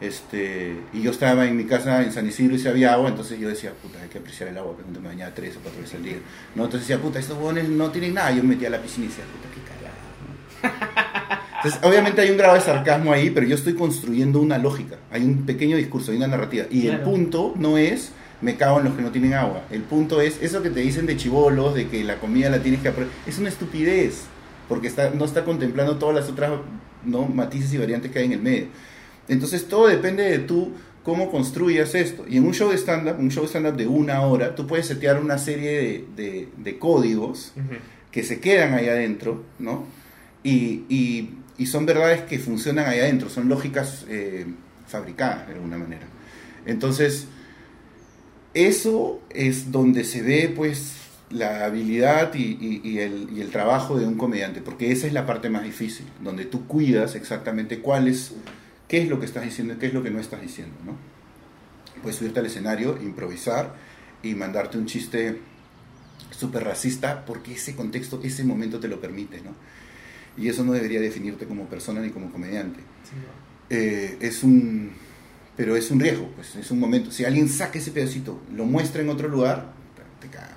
este, y yo estaba en mi casa en San Isidro y si había agua, entonces yo decía, puta, hay que apreciar el agua, pero no me bañaba tres o cuatro veces al día. ¿no? Entonces decía, puta, estos huevones no tienen nada. Yo me metía a la piscina y decía, puta, qué cagada. ¿no? (laughs) Entonces, obviamente hay un grado de sarcasmo ahí, pero yo estoy construyendo una lógica. Hay un pequeño discurso, hay una narrativa. Y el punto no es, me cago en los que no tienen agua. El punto es, eso que te dicen de chivolos, de que la comida la tienes que aprender, es una estupidez. Porque está, no está contemplando todas las otras ¿no? matices y variantes que hay en el medio. Entonces todo depende de tú cómo construyas esto. Y en un show de stand-up, un show de stand-up de una hora, tú puedes setear una serie de, de- de códigos que se quedan ahí adentro, ¿no? Y, y- y son verdades que funcionan ahí adentro, son lógicas eh, fabricadas de alguna manera. Entonces, eso es donde se ve, pues, la habilidad y, y- y el, y el trabajo de un comediante, porque esa es la parte más difícil, donde tú cuidas exactamente cuál es, qué es lo que estás diciendo y qué es lo que no estás diciendo, ¿no? Puedes subirte al escenario, improvisar y mandarte un chiste súper racista porque ese contexto, ese momento te lo permite, ¿no? Y eso no debería definirte como persona ni como comediante. Eh, es un... Pero es un riesgo, pues es un momento. Si alguien saca ese pedacito, lo muestra en otro lugar, te cagas,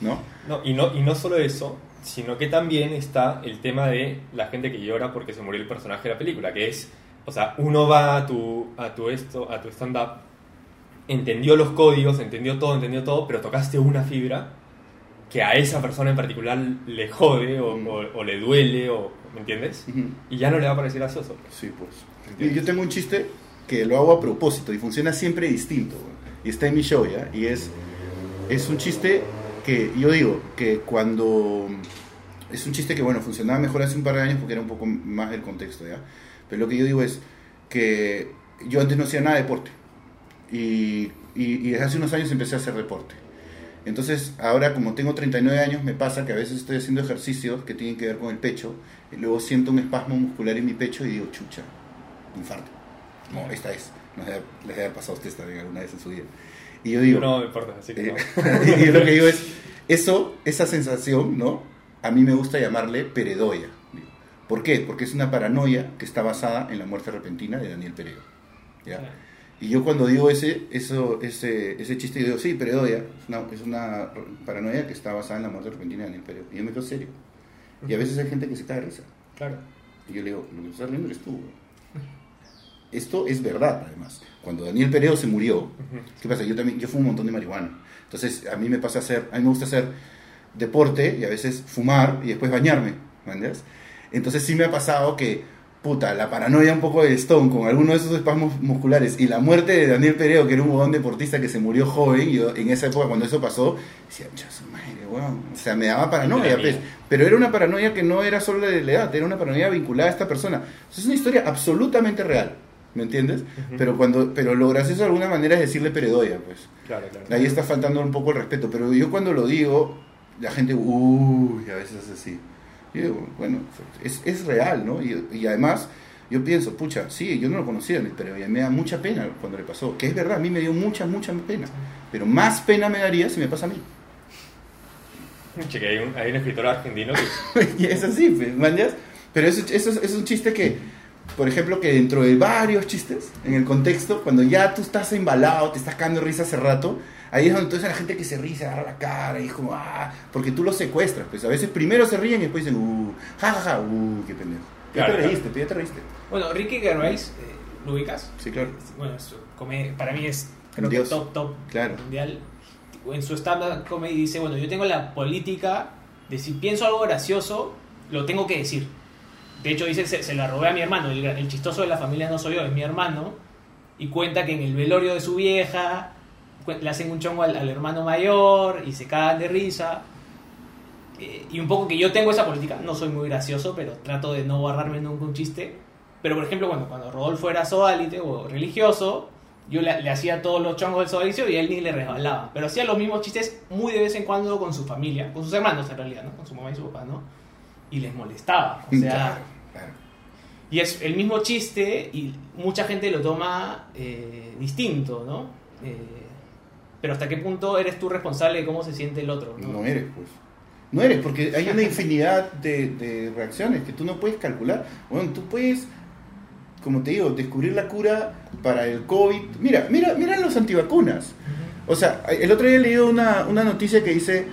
¿no? No, y no, y no solo eso, sino que también está el tema de la gente que llora porque se murió el personaje de la película, que es, o sea, uno va a tu, a tu esto, a tu stand-up, entendió los códigos, entendió todo, entendió todo, pero tocaste una fibra que a esa persona en particular le jode o, Mm. o- o le duele, o, ¿me entiendes? Y ya no le va a parecer gracioso. Sí, pues. Yo tengo un chiste que lo hago a propósito y funciona siempre distinto. Y está en mi show, ¿ya? Y es, es un chiste que yo digo que cuando... Es un chiste que, bueno, funcionaba mejor hace un par de años porque era un poco más el contexto, ¿ya? Pero lo que yo digo es que yo antes no hacía nada de deporte. Y, y, y desde hace unos años empecé a hacer deporte. Entonces, ahora como tengo 39 años, me pasa que a veces estoy haciendo ejercicios que tienen que ver con el pecho, y luego siento un espasmo muscular en mi pecho y digo, chucha, infarto. No, esta es. No les debe- haber pasado a ustedes también alguna vez en su vida. Y yo digo, no me importa, así que eh, no. (laughs) y lo que digo es, eso, esa sensación, ¿no? A mí me gusta llamarle peredoia. ¿Por qué? Porque es una paranoia que está basada en la muerte repentina de Daniel Peredo. ¿ya? Y yo cuando digo ese, eso, ese, ese chiste, yo digo, sí, peredoia, es una, es una paranoia que está basada en la muerte repentina de Daniel Peredo. Y yo me quedo serio. Y a veces hay gente que se cae de risa. Claro. Y yo le digo, lo que estás riendo eres tú. güey". Esto es verdad, además. Cuando Daniel Peredo se murió, ¿qué pasa? Yo también, yo fumo un montón de marihuana. Entonces, a mí me pasa hacer, a mí me gusta hacer deporte y a veces fumar y después bañarme, ¿me entiendes? Entonces sí me ha pasado que, puta, la paranoia un poco de Stone con alguno de esos espasmos musculares y la muerte de Daniel Peredo, que era un huevón deportista que se murió joven, y yo en esa época cuando eso pasó, decía, "Cha su madre, weón". O sea, me daba paranoia, pues. Pero era una paranoia que no era solo de la edad, era una paranoia vinculada a esta persona. Entonces, es una historia absolutamente real, ¿me entiendes? Pero cuando pero lo gracioso de alguna manera es decirle peredoia, pues. Claro, claro. Ahí está faltando un poco el respeto, pero yo cuando lo digo, la gente, uy, a veces es así. Yo digo, bueno, es, es real, ¿no? Y, y además, yo pienso, pucha, sí, yo no lo conocía, pero me da mucha pena cuando le pasó. Que es verdad, a mí me dio mucha, mucha pena. Pero más pena me daría si me pasa a mí. Che, que hay un, hay un escritor argentino que (laughs) y es así, pues, ¿mañas? Pero eso, eso es, es un chiste que por ejemplo, que dentro de varios chistes, en el contexto, cuando ya tú estás embalado, te estás cagando risa hace rato, ahí es donde entonces la gente que se ríe, se agarra la cara y es como, ah, porque tú los secuestras. Pues a veces primero se ríen y después dicen, uh, ja, ja, ja, uh, qué pendejo. Ya Claro, te claro. reíste, tú ya te reíste. Bueno, Ricky Gervais, eh, ¿lo ubicas? Sí, claro. Bueno, es- come- para mí es creo que Dios. top, top Claro. mundial. En su stand-up comedy dice, bueno, yo tengo la política de si pienso algo gracioso, lo tengo que decir. De hecho, dice, se, se la robé a mi hermano. El, el chistoso de la familia no soy yo, es mi hermano. Y cuenta que en el velorio de su vieja le hacen un chongo al, al hermano mayor y se cagan de risa. Eh, y un poco que yo tengo esa política, no soy muy gracioso, pero trato de no barrarme nunca un chiste. Pero por ejemplo, cuando, cuando Rodolfo era sodalite o religioso, yo le, le hacía todos los chongos del sodalicio y él ni le resbalaba. Pero hacía los mismos chistes muy de vez en cuando con su familia, con sus hermanos en realidad, ¿no? Con su mamá y su papá, ¿no? Y les molestaba. O sea, Claro, claro. y es el mismo chiste y mucha gente lo toma eh, distinto, ¿no? Eh, pero hasta qué punto eres tú responsable de cómo se siente el otro, ¿no? No eres, pues. No eres, porque hay una infinidad de, de reacciones que tú no puedes calcular. Bueno, tú puedes, como te digo, descubrir la cura para el COVID. Mira, mira, mira los antivacunas. O sea, el otro día he leído una, una noticia que dice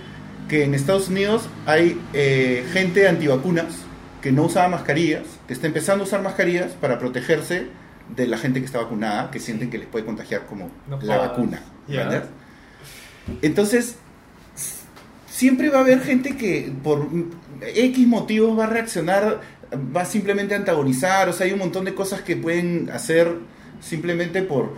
que en Estados Unidos hay eh, gente antivacunas que no usaba mascarillas, que está empezando a usar mascarillas para protegerse de la gente que está vacunada, que sienten que les puede contagiar como No la jodas. vacuna. Entonces, siempre va a haber gente que por X motivos va a reaccionar, va simplemente a antagonizar, o sea, hay un montón de cosas que pueden hacer simplemente por...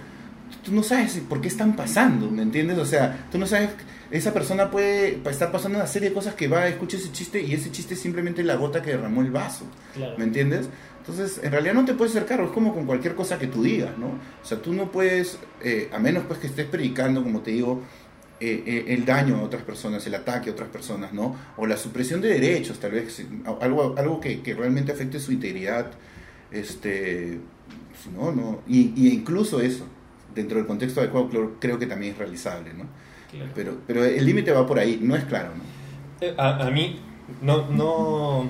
Tú no sabes por qué están pasando, ¿me entiendes? O sea, tú no sabes, esa persona puede estar pasando una serie de cosas que va a escuchar ese chiste y ese chiste es simplemente la gota que derramó el vaso. Claro. ¿Me entiendes? Entonces, en realidad no te puedes hacer cargo, es como con cualquier cosa que tú digas, ¿no? O sea, tú no puedes, eh, a menos pues que estés predicando, como te digo, eh, eh, el daño a otras personas, el ataque a otras personas, ¿no? O la supresión de derechos, tal vez, algo, algo que, que realmente afecte su integridad, este, si no, no, y, y incluso eso, dentro del contexto adecuado, creo, creo que también es realizable, ¿no? Claro. Pero, pero el límite va por ahí, no es claro, ¿no? Eh, A, a mí no, no,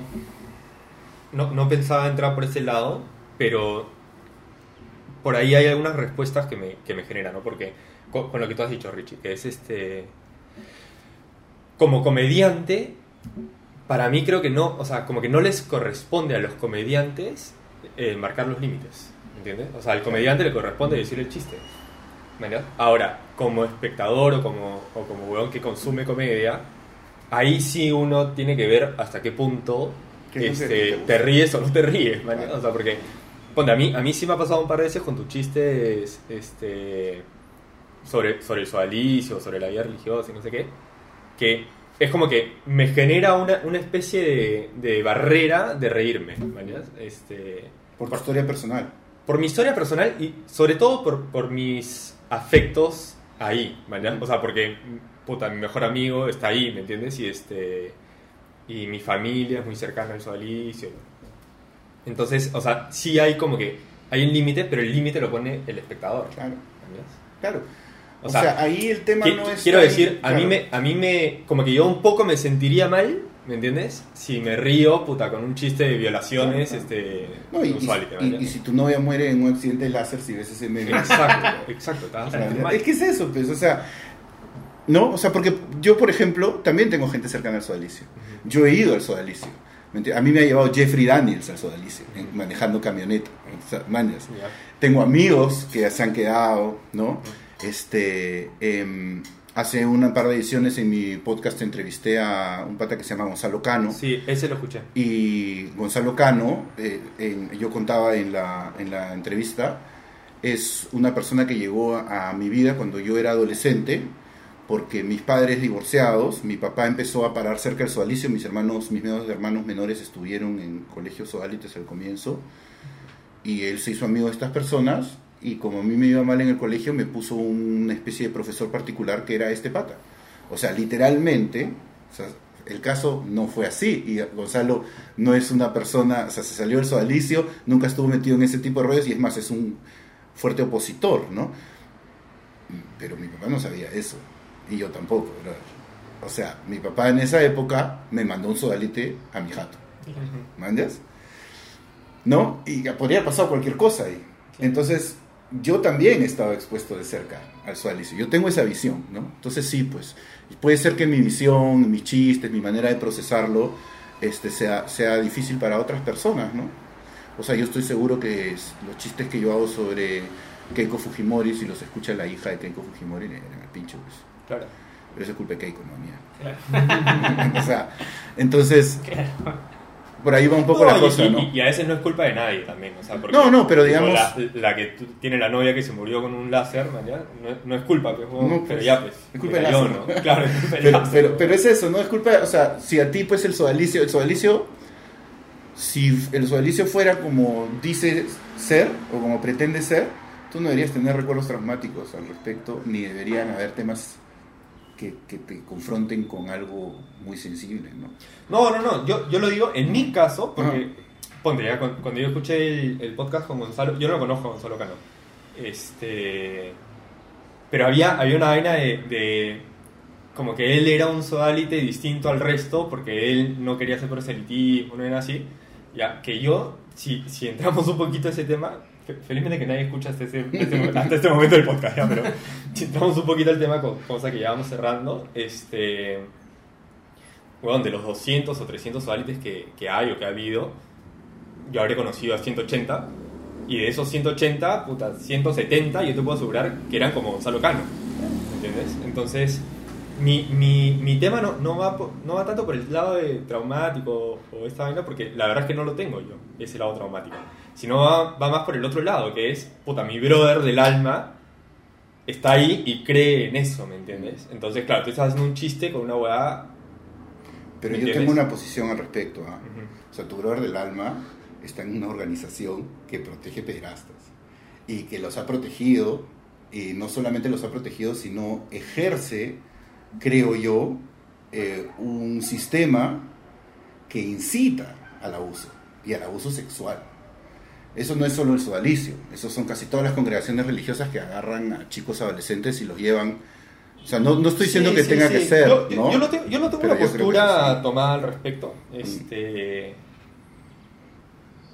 no, no pensaba entrar por ese lado, pero por ahí hay algunas respuestas que me, que me generan, ¿no? Porque con, lo que tú has dicho, Richie, que es este... Como comediante, para mí creo que no, o sea, como que no les corresponde a los comediantes eh, marcar los límites, ¿entiendes? O sea, al comediante le corresponde decir el chiste. ¿me entiendes? Ahora, como espectador o como, o como weón que consume comedia, ahí sí uno tiene que ver hasta qué punto ¿Qué es lo que este, te ríes o no te ríes. Claro. O sea, porque, ponte, a mí, a mí sí me ha pasado un par de veces con tus chistes este, sobre, sobre el sodalicio, sobre la vida religiosa y no sé qué, que es como que me genera una, una especie de, de barrera de reírme, ¿me entiendes? Este, Por tu historia personal. por mi historia personal y sobre todo por, por mis afectos ahí, ¿me entiendes? O sea, porque, puta, mi mejor amigo está ahí, ¿me entiendes? Y este y mi familia es muy cercana al sodalicio. Entonces, o sea, sí hay como que hay un límite, pero el límite lo pone el espectador. Claro, claro. O O, sea, sea, ahí el tema no es. quiero decir, a mí me, a mí me, como que yo un poco me sentiría mal, ¿me entiendes? Si me río, puta, con un chiste de violaciones, Claro, este, No, y, y- usual, ¿me y- y entiendes? si tu novia muere en un accidente de láser, si ves ese meme. Exacto, exacto, es que es eso, pues, o sea, no, o sea, porque yo, por ejemplo, también tengo gente cercana al sodalicio. Yo he ido al sodalicio. A mí me ha llevado Jeffrey Daniels al sodalicio, manejando camioneta. Mañas. Tengo amigos que se han quedado, ¿no? Este, em, hace un par de ediciones en mi podcast entrevisté a un pata que se llama Gonzalo Cano. Sí, ese lo escuché. Y Gonzalo Cano, eh, en- yo contaba en la, en la entrevista, es una persona que llegó a, a mi vida cuando yo era adolescente, porque mis padres divorciados, mi papá empezó a parar cerca del sodalicio, mis hermanos, mis medios hermanos menores estuvieron en colegios sodalites al comienzo, y él se hizo amigo de estas personas, y como a mí me iba mal en el colegio, me puso una especie de profesor particular que era este pata. O sea, literalmente, o sea, el caso no fue así, y Gonzalo no es una persona, o sea, se salió del sodalicio, nunca estuvo metido en ese tipo de rollos, y es más, es un fuerte opositor, ¿no? Pero mi papá no sabía eso, y yo tampoco, ¿verdad? O sea, mi papá en esa época me mandó un sodalite a mi jato. ¿Mandas? ¿no? Y podría haber pasado cualquier cosa ahí. Entonces, yo también he estado expuesto de cerca al sodalicio. Yo tengo esa visión, ¿no? Entonces, sí, pues, puede ser que mi visión, mis chistes, mi manera de procesarlo, este, sea, sea difícil para otras personas, ¿no? O sea, yo estoy seguro que es- los chistes que yo hago sobre Keiko Fujimori, si los escucha la hija de Keiko Fujimori, le dan al pincho, pues. Claro. Pero eso es culpa de Keiko, no mía. Claro. (laughs) o sea, entonces, Claro. por ahí va un poco No, la y- cosa, y, ¿no? y a veces no es culpa de nadie también. O sea, porque, No, no, pero digamos- La, la que tiene la novia que se murió con un láser, no, es- no es culpa, pues, No, pero pues, ya, pues. es culpa del láser, ¿no? ¿no? Claro, es culpa Pero, láser. pero, pero es eso, ¿no? Es culpa, o sea, si a ti pues el sodalicio, el sodalicio, si el sodalicio fuera como dice ser o como pretende ser, tú no deberías tener recuerdos traumáticos al respecto, ni deberían haber temas que, que te confronten con algo muy sensible, ¿no? No, no, no, yo, yo lo digo en mi caso, porque, ponte, ya, cuando, cuando yo escuché el, el podcast con Gonzalo, yo no lo conozco a Gonzalo Cano, este, pero había, había una vaina de, de como que él era un sodalite distinto al resto, porque él no quería hacer proselitismo, no era así, ya, que yo, si, si entramos un poquito a ese tema, felizmente que nadie escucha hasta hasta este momento del podcast, ya, pero (laughs) si entramos un poquito al tema, co- cosa que ya vamos cerrando, este bueno, de los 200 o 300 sodalites que, que hay o que ha habido, yo habré conocido a 180. Y de esos 180, puta, 170, yo te puedo asegurar que eran como Gonzalo Cano. ¿Entiendes? Entonces, mi, mi, mi tema no, no, va no va tanto por el lado de traumático o esta vaina, porque la verdad es que no lo tengo yo, ese lado traumático. Sino va, va más por el otro lado, que es, puta, mi brother del alma está ahí y cree en eso, ¿me entiendes? Entonces, claro, tú estás haciendo un chiste con una hueá Pero ¿Me yo entiendes? tengo una posición al respecto. ¿ah? Ujú. O sea, tu brother del alma está en una organización que protege pederastas y que los ha protegido, y no solamente los ha protegido, sino ejerce, creo yo, eh, un sistema que incita al abuso y al abuso sexual. Eso no es solo el sodalicio, eso son casi todas las congregaciones religiosas que agarran a chicos adolescentes y los llevan. O sea, no, no estoy diciendo Sí, que sí, tenga sí. que ser, Yo, yo- ¿no? yo no tengo, yo no tengo una postura tomada al respecto. Este,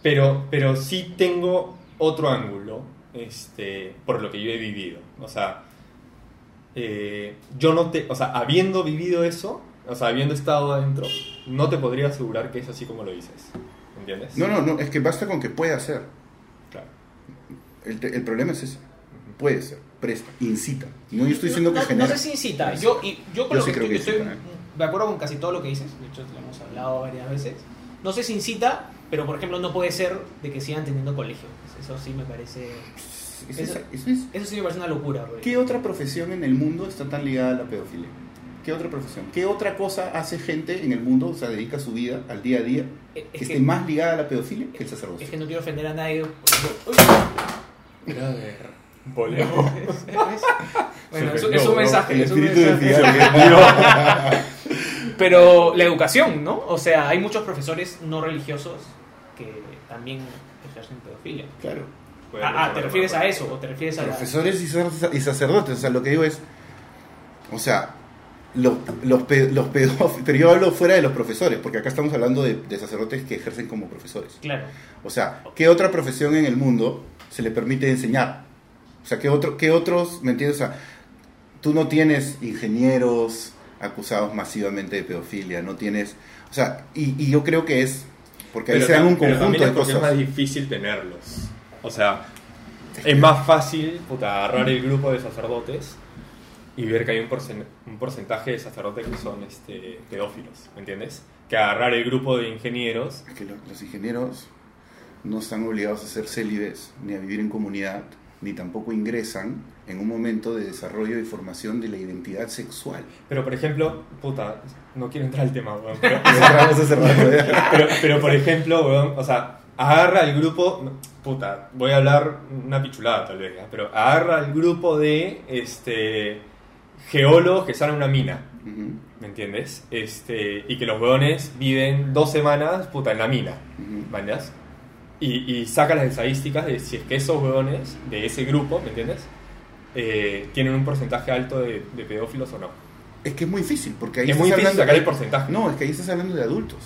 pero, pero sí tengo otro ángulo este, por lo que yo he vivido. O sea, eh, yo no te. O sea, habiendo vivido eso, o sea, habiendo estado adentro, no te podría asegurar que es así como lo dices. ¿Entiendes? No, no, no, es que basta con que pueda ser. Claro. El, te- el problema es ese. Puede ser, presta, incita. No yo estoy diciendo no, que no- genera. No sé si incita. Yo, y, yo con Yo lo sí que creo estoy, que estoy incita, ¿eh? de acuerdo con casi todo lo que dices. De hecho, lo hemos hablado varias veces. No sé si incita, pero por ejemplo, no puede ser de que sigan teniendo colegio. Eso sí me parece. Es- Eso- es- es- Eso sí me parece una locura. porque- ¿Qué otra profesión en el mundo está tan ligada a la pedofilia? ¿Qué otra profesión? ¿Qué otra cosa hace gente en el mundo, o sea, dedica su vida al día a día, Es que que- esté más ligada a la pedofilia que el sacerdocio? Es que no quiero ofender a nadie. Brother. Volvemos. (laughs) bueno, es, un- es un ofendió, mensaje. El es un de mensaje. (laughs) Pero la educación, ¿no? O sea, hay muchos profesores no religiosos que también ejercen pedofilia. Claro. Ah, ah, ¿te refieres a eso? ¿O te refieres a la... Profesores y sacer- y sacerdotes, o sea, lo que digo es, o sea, los, los, pe- los pedófilos, (laughs) pero yo hablo fuera de los profesores, porque acá estamos hablando de, de sacerdotes que ejercen como profesores. Claro. O sea, ¿qué otra profesión en el mundo se le permite enseñar? O sea, ¿qué, otro, qué otros, me entiendes? O sea, tú no tienes ingenieros acusados masivamente de pedofilia, no tienes, o sea, y, y yo creo que es, porque ahí Pero se dan un conjunto de cosas. Es más difícil tenerlos. O sea, es más fácil puta, agarrar el grupo de sacerdotes y ver que hay un, porcen- un porcentaje de sacerdotes que son este, pedófilos, ¿me entiendes? Que agarrar el grupo de ingenieros. Es que lo- los ingenieros no están obligados a ser célibes ni a vivir en comunidad, ni tampoco ingresan en un momento de desarrollo y formación de la identidad sexual. Pero, por ejemplo, puta, no quiero entrar al tema, weón, pero, (laughs) pero, por ejemplo, weón, o sea, agarra el grupo, puta, voy a hablar una pichulada tal vez, ¿ya? pero agarra el grupo de este, geólogos que salen una mina. ¿Me entiendes? Este, y que los hueones viven dos semanas, puta, en la mina. ¿mañas? Y, y saca las estadísticas de si es que esos hueones de ese grupo, ¿me entiendes? Eh, tienen un porcentaje alto de, de pedófilos o no. Es que es muy difícil, porque ahí es muy difícil hablando- sacar el porcentaje. No, es que ahí estás hablando de adultos.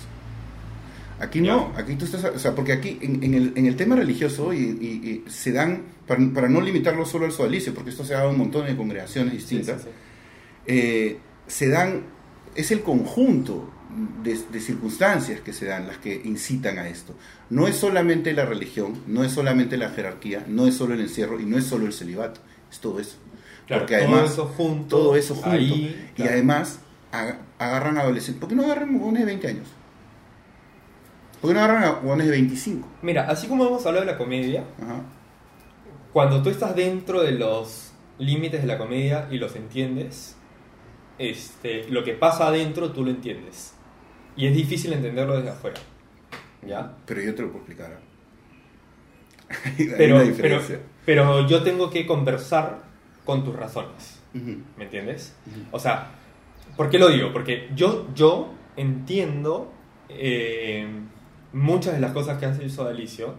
Aquí no, aquí tú estás, o sea, porque aquí en, en el, en el tema religioso y, y- y se dan, para, para no limitarlo solo al sodalicio, porque esto se da en un montón de congregaciones distintas, sí, sí. eh, se dan, es el conjunto de, de circunstancias que se dan las que incitan a esto. No es solamente la religión, no es solamente la jerarquía, no es solo el encierro y no es solo el celibato, es todo eso. Claro, porque todo además, eso junto. todo eso junto. ahí, y claro. además aga- agarran adolescentes. ¿Por qué no agarran jóvenes de 20 años? ¿Por qué no agarran a jóvenes de 25? Mira, así como hemos hablado de la comedia, Ajá. cuando tú estás dentro de los límites de la comedia y los entiendes, este, lo que pasa adentro tú lo entiendes. Y es difícil entenderlo desde afuera. ¿Ya? Pero yo te lo puedo explicar. (laughs) Hay Pero, una pero, diferencia. pero yo tengo que conversar con tus razones. ¿Me entiendes? O sea, ¿por qué lo digo? Porque yo, yo entiendo eh, muchas de las cosas que hace el sodalicio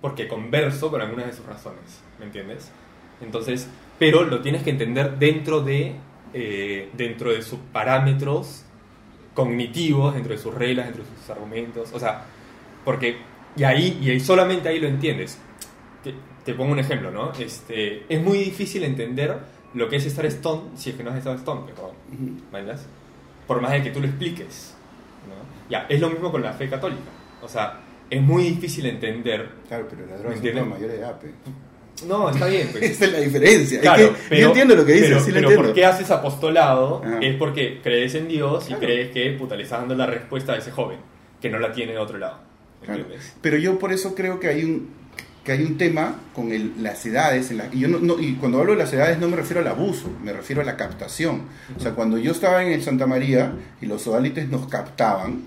porque converso con algunas de sus razones, ¿me entiendes? Entonces, pero lo tienes que entender dentro de, eh, dentro de sus parámetros cognitivos, dentro de sus reglas, dentro de sus argumentos, o sea, porque, y ahí, y ahí solamente ahí lo entiendes. Te, te pongo un ejemplo, ¿no? Este, es muy difícil entender lo que es estar stone si es que no has estado stone. Por más de que tú lo expliques, ¿no? Ya, es lo mismo con la fe católica, o sea, es muy difícil entender, Claro, pero son ¿Entiendes? para mayores de edad. no, está bien, pues, (laughs) Esa es la diferencia. Es Claro, que yo entiendo lo que dices, pero, sí lo pero entiendo. ¿por qué haces apostolado? Ah. Es porque crees en Dios Claro. y crees que puta, le estás dando la respuesta a ese joven, que no la tiene de otro lado. Pero yo por eso creo que hay un que hay un tema con el- las edades en la- y yo no, no- y cuando hablo de las edades no me refiero al abuso me refiero a la captación o sea cuando yo estaba en el Santa María y los sodalites nos captaban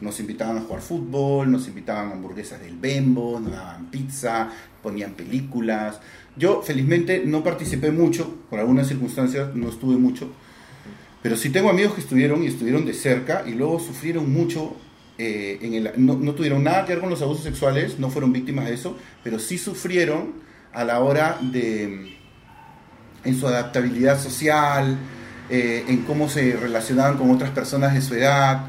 nos invitaban a jugar fútbol nos invitaban a hamburguesas del Bembo nos daban pizza ponían películas yo felizmente no participé mucho por algunas circunstancias no estuve mucho pero sí tengo amigos que estuvieron y estuvieron de cerca y luego sufrieron mucho. eh, en el, no, no tuvieron nada que ver con los abusos sexuales, no fueron víctimas de eso, pero sí sufrieron a la hora de. en su adaptabilidad social, eh, en cómo se relacionaban con otras personas de su edad,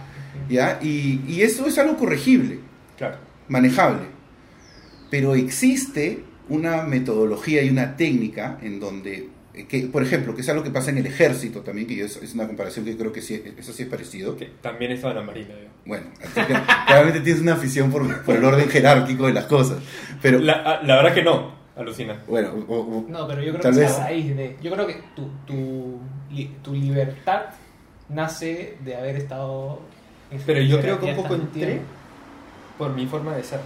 ¿ya? Y, y eso es algo corregible Claro. manejable. Pero existe una metodología y una técnica en donde, eh, que, por ejemplo, que es algo que pasa en el ejército también, que yo- es, es una comparación que creo que sí, eso sí es parecido. Que también estaba en la marina. yo. Bueno, (laughs) claramente tienes una afición por, por el orden jerárquico de las cosas. Pero, La, la verdad que no, alucina. bueno, o- o- No, pero yo creo Tal que vez- es a raíz de. Yo creo que tu, tu, li- tu libertad nace de haber estado. Pero yo creo que un poco entré por mi forma de ser.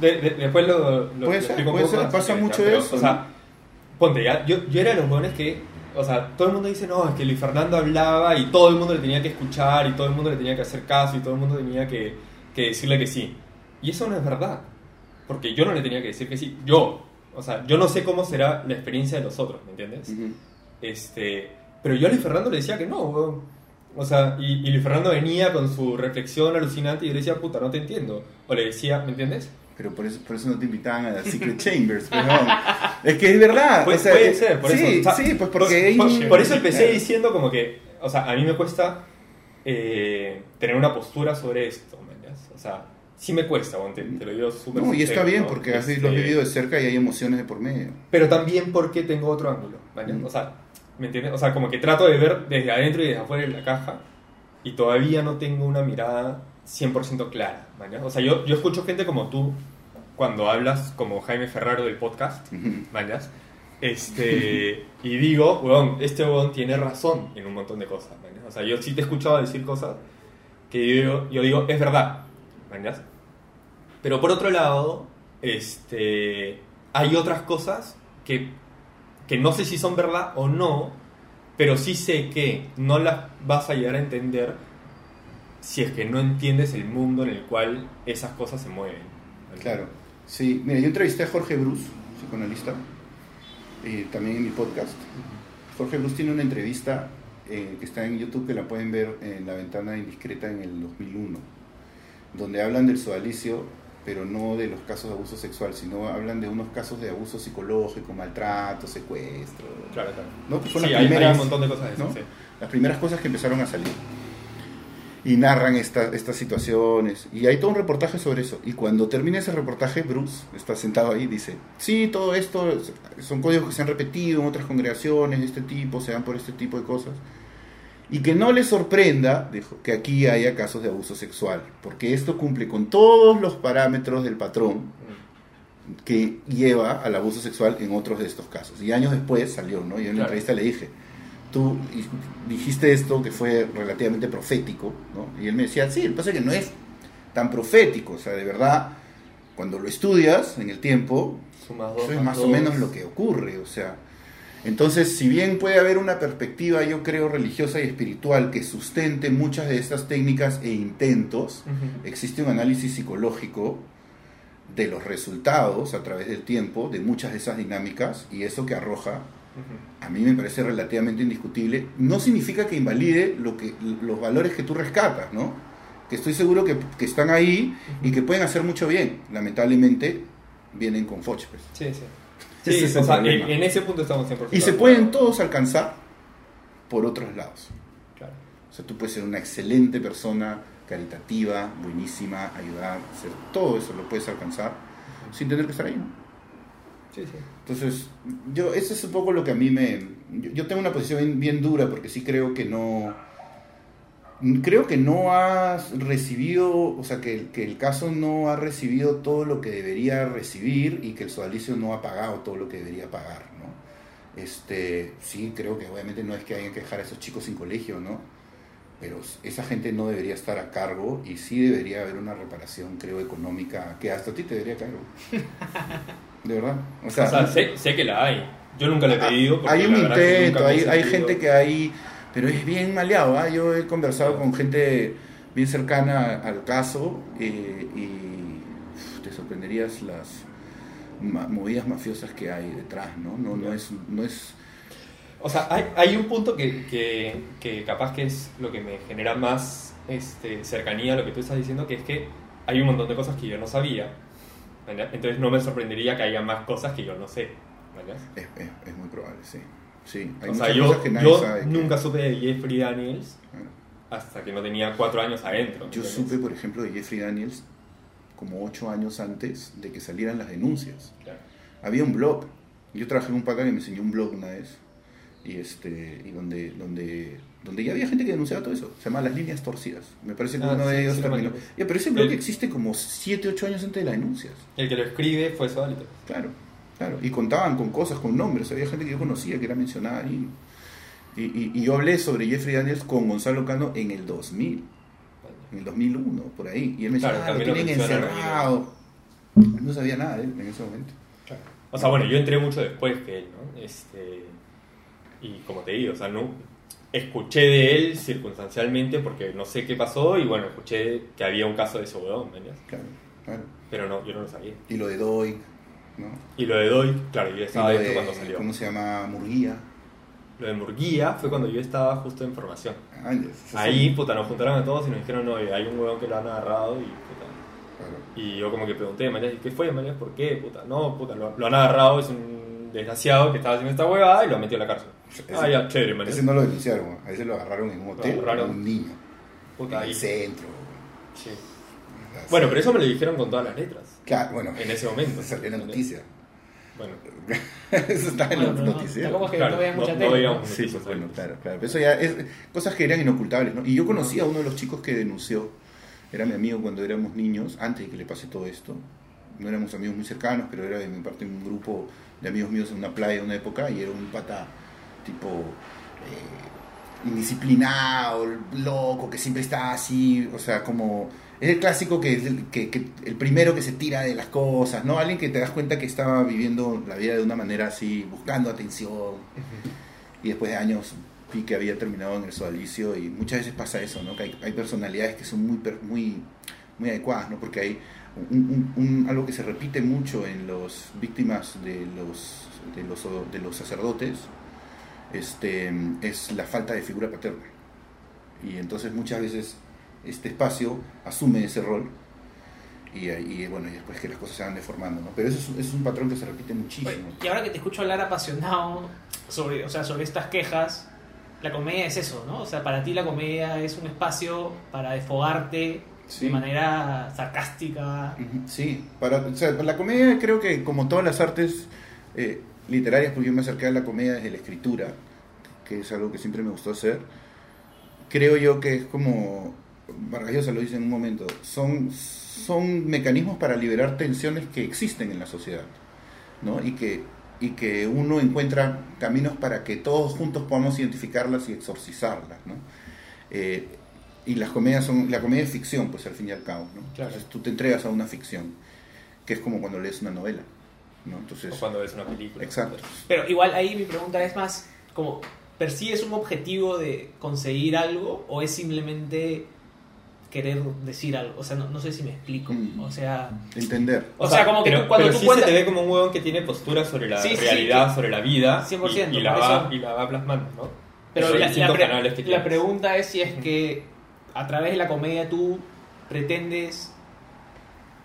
De- de- después lo, lo- Puede lo ser, puede ser, pasa mucho pero, eso, O sea, ponte, ya, yo, yo era de los buenos que, o sea, todo el mundo dice, no, es que Luis Fernando hablaba y todo el mundo le tenía que escuchar y todo el mundo le tenía que hacer caso y todo el mundo tenía que, que decirle que sí. Y eso no es verdad, porque yo no le tenía que decir que sí. Yo, o sea, yo no sé cómo será la experiencia de los otros, ¿me entiendes? Ujú. Este, pero yo a Luis Fernando le decía que no, weón. O sea, y, y Fernando venía con su reflexión alucinante y yo le decía, puta, no te entiendo. O le decía, ¿me entiendes? Pero por eso, por eso no te invitaban a las Secret Chambers, pero no. (laughs) Es que es verdad. Puede, o sea, puede eh, ser, por sí, eso. O sea, sí, pues por- porque por, un- por eso empecé diciendo como que, o sea, a mí me cuesta eh, tener una postura sobre esto, ¿me? O sea, sí me cuesta, te, te lo digo súper No, y está bien ¿no? porque has Este, lo has vivido de cerca y hay emociones de por medio. Pero también porque tengo otro ángulo, ¿vale? Mm. O sea, ¿me entiendes? O sea, como que trato de ver desde adentro y desde afuera de la caja y todavía no tengo una mirada 100% clara. O sea, yo, yo escucho gente como tú cuando hablas como Jaime Ferraro del podcast. ¿vale? Este, y digo, weón, este weón tiene razón en un montón de cosas. O sea, yo sí te he escuchado decir cosas que yo, yo digo, es verdad, ¿vale? Pero por otro lado, este, hay otras cosas que, que no sé si son verdad o no, pero sí sé que no las vas a llegar a entender si es que no entiendes el mundo en el cual esas cosas se mueven. Claro. Sí, mira, yo entrevisté a Jorge Bruce, psicoanalista, también en mi podcast. Jorge Bruce tiene una entrevista eh, que está en YouTube que la pueden ver en La Ventana Indiscreta en el 2001, donde hablan del sodalicio, pero no de los casos de abuso sexual, sino hablan de unos casos de abuso psicológico, maltrato, secuestro. Claro, claro. ¿no? Que Sí, fueron las hay primeras, un montón de cosas de eso, ¿no? sí. las primeras cosas que empezaron a salir. y narran esta- estas situaciones. Y hay todo un reportaje sobre eso. Y cuando termina ese reportaje, Bruce está sentado ahí y dice, sí, todo esto es- son códigos que se han repetido en otras congregaciones de este tipo, se dan por este tipo de cosas. Y que no le sorprenda dijo, que aquí haya casos de abuso sexual, porque esto cumple con todos los parámetros del patrón que lleva al abuso sexual en otros de estos casos. Y años después salió, ¿no? Yo en la Claro. entrevista le dije, tú dijiste esto que fue relativamente profético, ¿no? Y él me decía, sí, que pasa es que no es tan profético, o sea, de verdad, cuando lo estudias en el tiempo, eso es más más o menos lo que ocurre, o sea. Entonces, si bien puede haber una perspectiva, yo creo, religiosa y espiritual que sustente muchas de estas técnicas e intentos, existe un análisis psicológico de los resultados a través del tiempo de muchas de esas dinámicas y eso que arroja a mí me parece relativamente indiscutible. No significa que invalide lo que, los valores que tú rescatas, ¿no? Que estoy seguro que, que están ahí y que pueden hacer mucho bien. Lamentablemente vienen con Foch, pues. Sí, sí. Ese Sí, es o el sea, en, ese punto estamos 100%. Y se de pueden todos alcanzar por otros lados. Claro. O sea, tú puedes ser una excelente persona, caritativa, buenísima, ayudar, hacer todo eso lo puedes alcanzar sin tener que estar ahí, ¿no? Sí, sí. Entonces, yo, eso es un poco lo que a mí me... Yo, yo tengo una posición bien, bien dura porque sí creo que no... Creo que no has recibido, o sea, que, el- que el caso no ha recibido todo lo que debería recibir y que el sodalicio no ha pagado todo lo que debería pagar, ¿no? Este, sí, creo que obviamente no es que haya que dejar a esos chicos sin colegio, ¿no? Pero esa gente no debería estar a cargo y sí debería haber una reparación, creo, económica que hasta a ti te debería caer. (laughs) De verdad. O sea, O sea, sé, sé que la hay. Yo nunca la he pedido. porque Ah, hay un intento, hay, hay gente que hay, pero es bien maleado. ¿ah? Yo he conversado con gente bien cercana al caso eh, y uf, te sorprenderías las ma- movidas mafiosas que hay detrás, ¿no? No, es, no es, O sea, hay, hay un punto que, que, que capaz que es lo que me genera más este, cercanía a lo que tú estás diciendo, que es que hay un montón de cosas que yo no sabía. ¿verdad? Entonces no me sorprendería que haya más cosas que yo no sé. ¿verdad? es, es- es muy probable, sí. Sí, hay O sea, yo, cosas que nadie yo sabe. que- nunca supe de Jeffrey Daniels Bueno, hasta que no tenía cuatro años adentro. yo supe, por ejemplo, de Jeffrey Daniels como ocho años antes de que salieran las denuncias. Claro. había un blog. Yo trabajé en un pata que me enseñó un blog una vez. Y este y donde, donde, donde ya había gente que denunciaba todo eso. Se llama Las Líneas Torcidas. Me parece que Ah, uno sí, de ellos sí terminó. Ya, pero ese blog El- existe como 7, 8 años antes de las denuncias. El que lo escribe fue Sodalito. Claro, claro. Y contaban con cosas, con nombres. Había gente que yo conocía que era mencionada ahí. Y, y- y yo hablé sobre Jeffrey Daniels con Gonzalo Cano en el 2000, en el 2001, por ahí. Y él me decía, Claro, ah, lo tienen encerrado. No sabía nada de él en ese momento. O sea, bueno, yo entré mucho después que él, ¿no? Este, y como te digo, o sea, no, escuché de él circunstancialmente porque no sé qué pasó y bueno, escuché que había un caso de ese huevón, ¿me entiendes? Claro, claro. Pero no, yo no lo sabía. Y lo de Doig, ¿no? Y lo de Doy, claro, yo Y estaba lo dentro de, cuando salió. ¿Cómo se llama? Murguía. Lo de Murguía fue cuando yo estaba justo en formación. Ah, ya, esas Ahí, puta, nos juntaron a todos y nos dijeron, no, hay un huevón que lo han agarrado y puta. claro. Y yo como que pregunté, María, ¿qué fue, María? ¿Por qué, puta? No, puta, lo, lo han agarrado, es un desgraciado que estaba haciendo esta huevada y lo han metido a la cárcel. Ese- ah, ya, chévere, María. Ese no lo denunciaron, a ese lo agarraron en un hotel, a un niño, Puta, en ahí. el centro. Sí. Bueno, pero eso me lo dijeron con todas las letras. Claro, bueno, En ese momento. salió en la noticia. Bueno, (laughs) eso está en Bueno, la no, noticia. tampoco es que Claro, no no- mucha no tele. veíamos. ¿no? Sí, pues bueno, claro, claro. Pero eso ya es cosas que eran inocultables, ¿no? Y yo conocí a uno de los chicos que denunció. Era mi amigo cuando éramos niños, antes de que le pase todo esto. No éramos amigos muy cercanos, pero era de mi parte un grupo de amigos míos en una playa de una época y era un pata tipo eh, indisciplinado, loco, que siempre está así, o sea, como... Es el clásico que, es el- que, que el primero que se tira de las cosas, ¿no? Alguien que te das cuenta que estaba viviendo la vida de una manera así, buscando atención y después de años vi que había terminado en el sodalicio y muchas veces pasa eso, ¿no? Que hay, hay personalidades que son muy, muy, muy adecuadas, ¿no? Porque hay un- un- un- algo que se repite mucho en las víctimas de los, de los, de los sacerdotes este, es la falta de figura paterna. Y entonces muchas veces este espacio asume ese rol y, y, bueno, y después que las cosas se van deformando, ¿no? Pero eso es, es un patrón que se repite muchísimo. Y ahora que te escucho hablar apasionado sobre, o sea, sobre estas quejas, la comedia es eso, ¿no? O sea, para ti la comedia es un espacio para desfogarte Sí. de manera sarcástica. Sí, para, o sea, la comedia creo que como todas las artes eh, literarias, porque yo me acerqué a la comedia desde la escritura, que es algo que siempre me gustó hacer, creo yo que es como, Vargas Llosa lo dice en un momento, son, son mecanismos para liberar tensiones que existen en la sociedad, ¿no? Y que, y que uno encuentra caminos para que todos juntos podamos identificarlas y exorcizarlas, ¿no? Eh, y las comedias son, la comedia es ficción, pues al fin y al cabo, ¿no? Claro. Entonces tú te entregas a una ficción, que es como cuando lees una novela, ¿no? O Entonces, cuando ves una película. exacto. Pero igual ahí mi pregunta es más como, ¿persigues un objetivo de conseguir algo o es simplemente querer decir algo? O sea, no, no sé si me explico. Mm. O sea, Entender. O sea, como que pero, tú cuando pero tú sí cuentas- se te ve como un huevón que tiene postura sobre la Sí, realidad, sobre la vida. 100%, y, y la va, y la va plasmando, ¿no? pero la, la distintos pre- canales que la tienes. pregunta es si es que a través de la comedia tú pretendes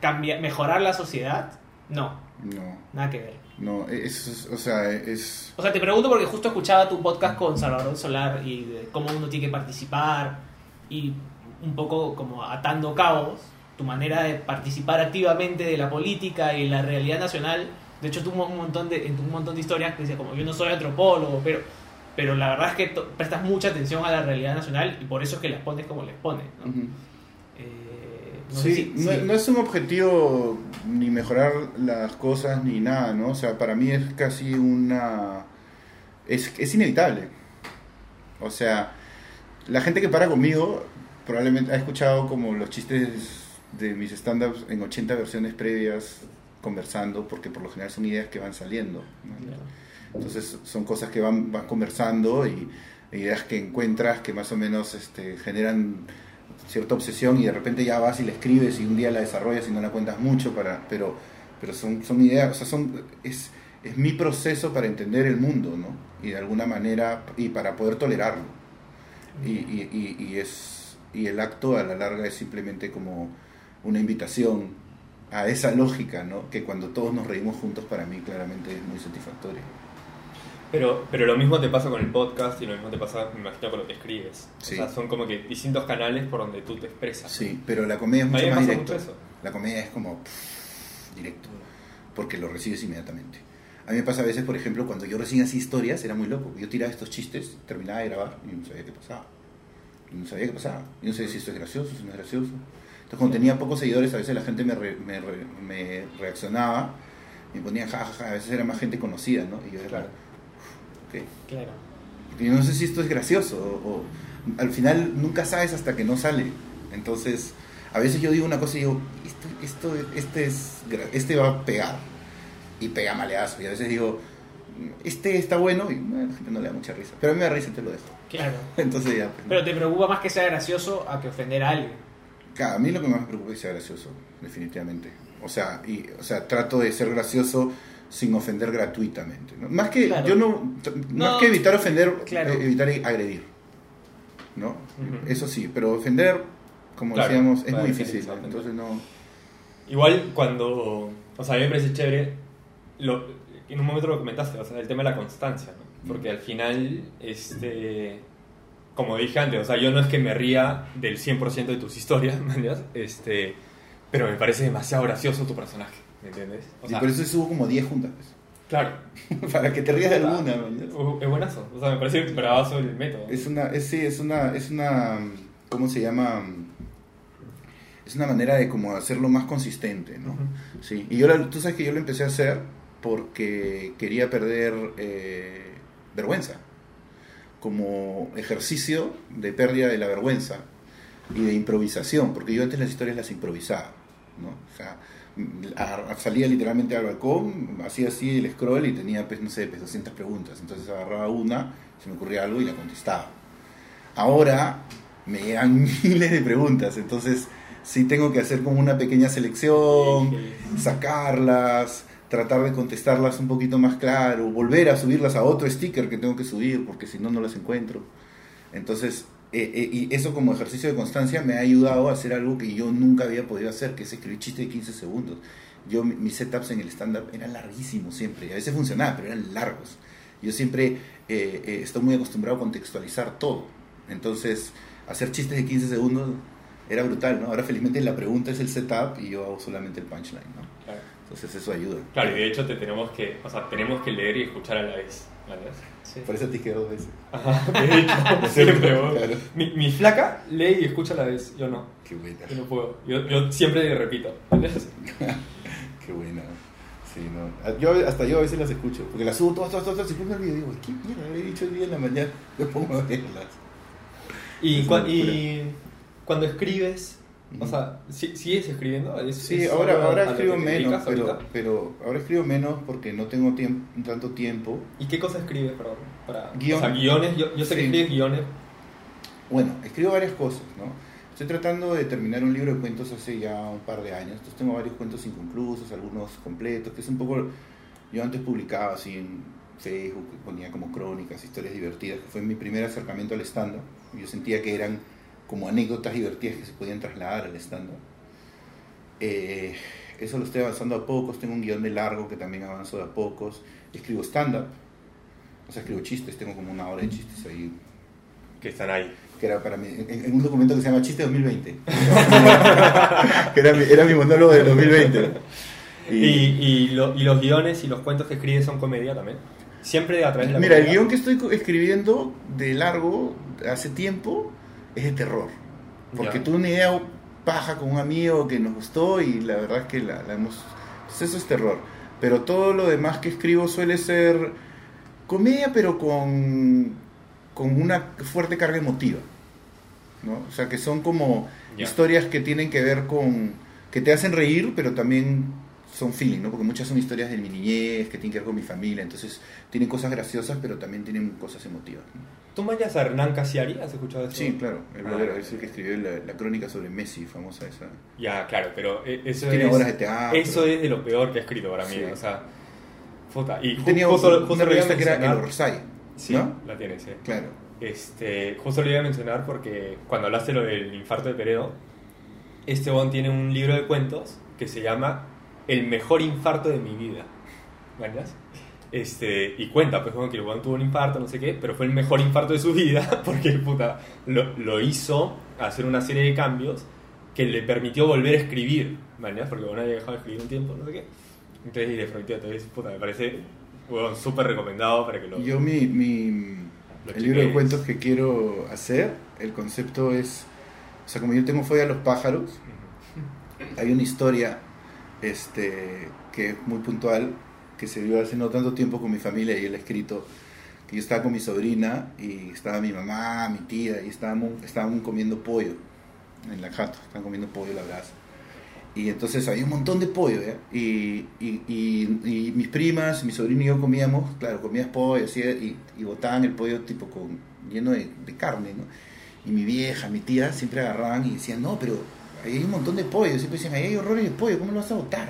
cambiar, mejorar la sociedad. No, No, nada que ver. no, es- o sea, es... O sea, te pregunto porque justo escuchaba tu podcast con Salvador Solar y de cómo uno tiene que participar y un poco como atando cabos, tu manera de participar activamente de la política y la realidad nacional. De hecho, tuvo un montón de, un montón de historias que decía como yo no soy antropólogo, pero, pero la verdad es que prestas mucha atención a la realidad nacional y por eso es que las pones como les pones. ¿no? Eh, no Sí, si- no, si- no es un objetivo ni mejorar las cosas ni nada, ¿no? O sea, para mí es casi una... Es, es inevitable. O sea, la gente que para conmigo probablemente ha escuchado como los chistes de mis stand-ups en 80 versiones previas conversando, porque por lo general son ideas que van saliendo. ¿no? Entonces son cosas que van, van conversando y ideas que encuentras que más o menos este, generan cierta obsesión y de repente ya vas y la escribes y un día la desarrollas y no la cuentas mucho, para, pero, pero son, son ideas, o sea, son, es, es mi proceso para entender el mundo, ¿no? Y de alguna manera, y para poder tolerarlo. Y, y, y, y es, y el acto a la larga es simplemente como una invitación a esa lógica, ¿no? Que cuando todos nos reímos juntos para mí claramente es muy satisfactorio. Pero, pero lo mismo te pasa con el podcast y lo mismo te pasa, me imagino, con lo que escribes. Sí. O sea, son como que distintos canales por donde tú te expresas. Sí, pero la comedia es mucho más eso. La comedia es como pff, directo, porque lo recibes inmediatamente. A mí me pasa a veces, por ejemplo, cuando yo recién hacía historias, era muy loco. Yo tiraba estos chistes, terminaba de grabar y no sabía qué pasaba. No sabía qué pasaba. Yo no sabía si esto es gracioso, si no es gracioso. Entonces, cuando tenía pocos seguidores, a veces la gente me, re- me, re- me reaccionaba me ponía jajaja. A veces era más gente conocida, ¿no? Y yo era, Claro. "Uf, ok". Claro. Porque yo no sé si esto es gracioso o, o al final nunca sabes hasta que no sale. Entonces, a veces yo digo una cosa y digo, esto, esto, este, es, este va a pegar y pega maleazo. Y a veces digo, este está bueno y bueno, la gente no le da mucha risa. Pero a mí me da risa y te lo dejo. Claro. (laughs) Entonces ya. pues, Pero te preocupa más que sea gracioso a que ofender a alguien. Claro, a mí lo que más me preocupa es que sea gracioso, definitivamente. O sea, y, o sea, trato de ser gracioso sin ofender gratuitamente. ¿no? Más que Claro. yo no, más que evitar ofender, claro. eh, evitar agredir. ¿No? Eso sí, pero ofender, como Claro, decíamos, es muy difícil. Entonces no. Igual cuando, o sea, a mí me parece chévere, lo, en un momento lo comentaste, o sea, el tema de la constancia, ¿no? Porque al final, este, como dije antes, o sea, yo no es que me ría del 100% de tus historias, (laughs) ¿me entiendes? Este, pero me parece demasiado gracioso tu personaje, ¿me entiendes? O y sea, por eso subo como 10 juntas. claro, pues. (laughs) Para que te rías de alguna. ¿me entiendes? Uh, es buenazo, o sea, me parece bravazo el método. Es una, es, sí, es una, es una, ¿cómo se llama? Es una manera de como hacerlo más consistente, ¿no? Ujú. Sí, y yo, la- tú sabes que yo lo empecé a hacer porque quería perder eh, vergüenza, como ejercicio de pérdida de la vergüenza y de improvisación, porque yo antes las historias las improvisaba, ¿no? O sea, a- salía literalmente al balcón, hacía así el scroll y tenía, pues, no sé, pues, 200 preguntas, entonces agarraba una, se me ocurría algo y la contestaba. Ahora me llegan (laughs) miles de preguntas, entonces sí tengo que hacer como una pequeña selección, sacarlas, tratar de contestarlas un poquito más claro, volver a subirlas a otro sticker que tengo que subir porque si no, no las encuentro. Entonces, eh, eh, y eso como ejercicio de constancia me ha ayudado a hacer algo que yo nunca había podido hacer, que es escribir chistes de 15 segundos. Yo, mi- mis setups en el stand-up eran larguísimos siempre, a veces funcionaba, pero eran largos. Yo siempre eh, eh, estoy muy acostumbrado a contextualizar todo. Entonces, hacer chistes de 15 segundos era brutal, ¿no? Ahora felizmente la pregunta es el setup y yo hago solamente el punchline, ¿no? Claro. Entonces eso ayuda. Claro, y de hecho te tenemos que, o sea, tenemos que leer y escuchar a la vez. ¿vale? Sí. Por eso te quedé dos veces. Ajá, de hecho, (laughs) siempre. Claro. Mi, mi flaca lee y escucha a la vez, yo no. Qué buena, Yo no puedo. Yo, yo siempre le repito. ¿entiendes? (laughs) qué buena. Sí, no. Yo, hasta yo a veces las escucho, porque las subo todas, todas, todas, y después me olvido digo, ¿qué mierda he dicho el día en la mañana? (laughs) Me pongo a verlas. Y, una y cuando escribes, o sea, ¿sí- ¿sigues escribiendo? ¿Es- Sí, es ahora, ahora escribo menos, pero, pero ahora escribo menos porque no tengo tiempo, tanto tiempo. ¿Y qué cosa escribes, perdón? Para. O sea, guiones. Yo, yo sé que escribes guiones. Bueno, escribo varias cosas, ¿no? Estoy tratando de terminar un libro de cuentos hace ya un par de años. Entonces tengo varios cuentos inconclusos, algunos completos, que es un poco... Yo antes publicaba así en Facebook, ponía como crónicas, historias divertidas, que fue mi primer acercamiento al stand-up. Yo sentía que eran como anécdotas divertidas que se podían trasladar al stand-up. Eh, eso lo estoy avanzando a pocos. Tengo un guion de largo que también avanzo de a pocos. Escribo stand-up. O sea, escribo chistes. Tengo como una hora de chistes ahí Que están ahí. que era para mí, en, en un documento que se llama Chiste 2020. (laughs) que era mi, era mi monólogo de 2020. Y, y, lo- y los guiones y los cuentos que escribes son comedia también. Siempre a través de la Mira, el comedia. guion que estoy escribiendo de largo hace tiempo es de terror. Porque Ya. tuve una idea paja con un amigo que nos gustó y la verdad es que la, la hemos... Entonces eso es terror. Pero todo lo demás que escribo suele ser comedia, pero con, con una fuerte carga emotiva. ¿no? O sea, que son como historias que tienen que ver con... que te hacen reír, pero también son feeling, ¿no? Porque muchas son historias de mi niñez, que tienen que ver con mi familia, entonces tienen cosas graciosas, pero también tienen cosas emotivas. ¿no? ¿Tú mañas a Hernán Casiari? ¿Has escuchado eso? Sí, claro, el Ah, ok. es el que escribió la, la crónica sobre Messi, famosa esa. Ya, claro, pero eh, eso Tiene es... obras de teatro. Eso es de lo peor que he escrito para mí, Sí. o sea... Puta, y Tenía justo, una justo lo iba a revista que era El Orsay, Sí, ¿no? la tienes, sí. Claro. Este, justo lo iba a mencionar porque cuando hablaste lo del infarto de Peredo, este bon tiene un libro de cuentos que se llama El mejor infarto de mi vida. ¿Verdad? Este, y cuenta, pues, como que el bon tuvo un infarto, no sé qué, pero fue el mejor infarto de su vida (laughs) porque puta lo, lo hizo hacer una serie de cambios que le permitió volver a escribir, ¿verdad? Porque bueno, había dejado de escribir un tiempo, no sé qué. Entonces, y le permitió, entonces, puta, me parece bueno, súper recomendado para que lo. Yo mi, mi el libro de cuentos que quiero hacer, el concepto es, o sea, como yo tengo fobia a los pájaros, hay una historia este, que es muy puntual, que se dio hace no tanto tiempo con mi familia y él ha escrito, que yo estaba con mi sobrina y estaba mi mamá, mi tía, y estábamos, estábamos comiendo pollo en la jato, estaban comiendo pollo la brasa. Y entonces había un montón de pollo, ¿ya? Y, y, y- y mis primas, mi sobrino y yo comíamos, claro, comías pollo, así, y botaban el pollo tipo con, lleno de, de carne, ¿no? Y mi vieja, mi tía siempre agarraban y decían, no, pero ahí hay un montón de pollo. Siempre decían, ahí hay horrores de pollo, ¿cómo lo vas a botar?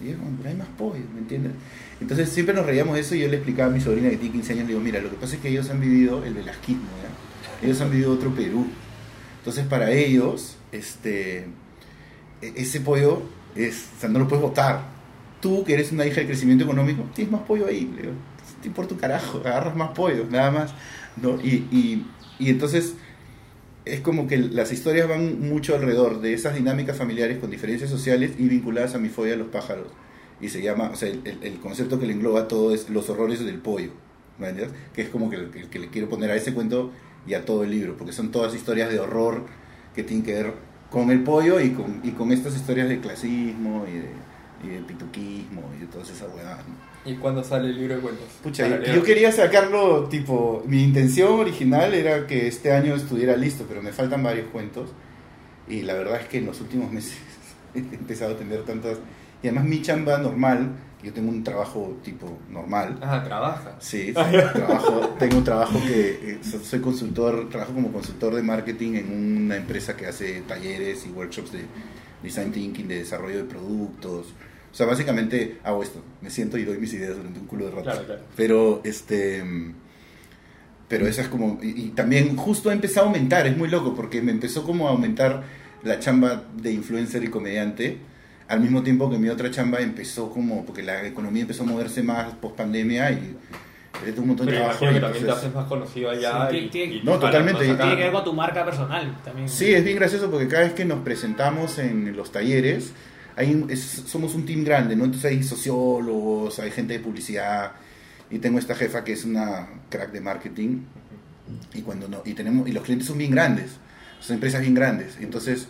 Y yo, "Bueno, pero hay más pollo, ¿me entiendes? Entonces siempre nos reíamos eso y yo le explicaba a mi sobrina que tiene 15 años, le digo, mira, lo que pasa es que ellos han vivido el velasquismo, ¿ya? Ellos han vivido otro Perú. Entonces para ellos, este, e- ese pollo es, o sea, no lo puedes botar. Tú, que eres una hija del crecimiento económico, tienes más pollo ahí. Le digo, te carajo, agarras más pollo, nada más. ¿no? Y, y, y entonces es como que las historias van mucho alrededor de esas dinámicas familiares con diferencias sociales y vinculadas a mi fobia a los pájaros. Y se llama, o sea, el, el- concepto que le engloba todo es los horrores del pollo, ¿me entiendes? Que es como que el, el que le quiero poner a ese cuento y a todo el libro, porque son todas historias de horror que tienen que ver con el pollo y con, y con estas historias de clasismo y de, y de pituquismo y de todas esas huevadas, ¿no? ¿Y cuándo sale el libro de cuentos? Pucha, yo, quería sacarlo, tipo, mi intención original era que este año estuviera listo, pero me faltan varios cuentos. Y la verdad es que en los últimos meses (laughs) he empezado a tener tantas... Y además mi chamba normal, yo tengo un trabajo tipo normal. Ah, trabaja. Sí, (laughs) sí, trabajo, tengo un trabajo que eh, so- soy consultor, trabajo como consultor de marketing en una empresa que hace talleres y workshops de design thinking, de desarrollo de productos. O sea, básicamente hago esto, me siento y doy mis ideas durante un culo de rato. Claro, claro. Pero este pero esa es como y, y también justo ha empezado a aumentar, es muy loco porque me empezó como a aumentar la chamba de influencer y comediante al mismo tiempo que mi otra chamba empezó como porque la economía empezó a moverse más post pandemia y, tiene un montón de Pero trabajo. y también te haces más conocido allá. Sí, y- tiene- y- No, totalmente. Tiene que ver con tu marca personal también. Sí, es bien gracioso porque cada vez que nos presentamos en los talleres, hay es- somos un team grande, ¿no? Entonces hay sociólogos, hay gente de publicidad, y tengo esta jefa que es una crack de marketing, y cuando no, y tenemos, y los clientes son bien grandes, son empresas bien grandes, entonces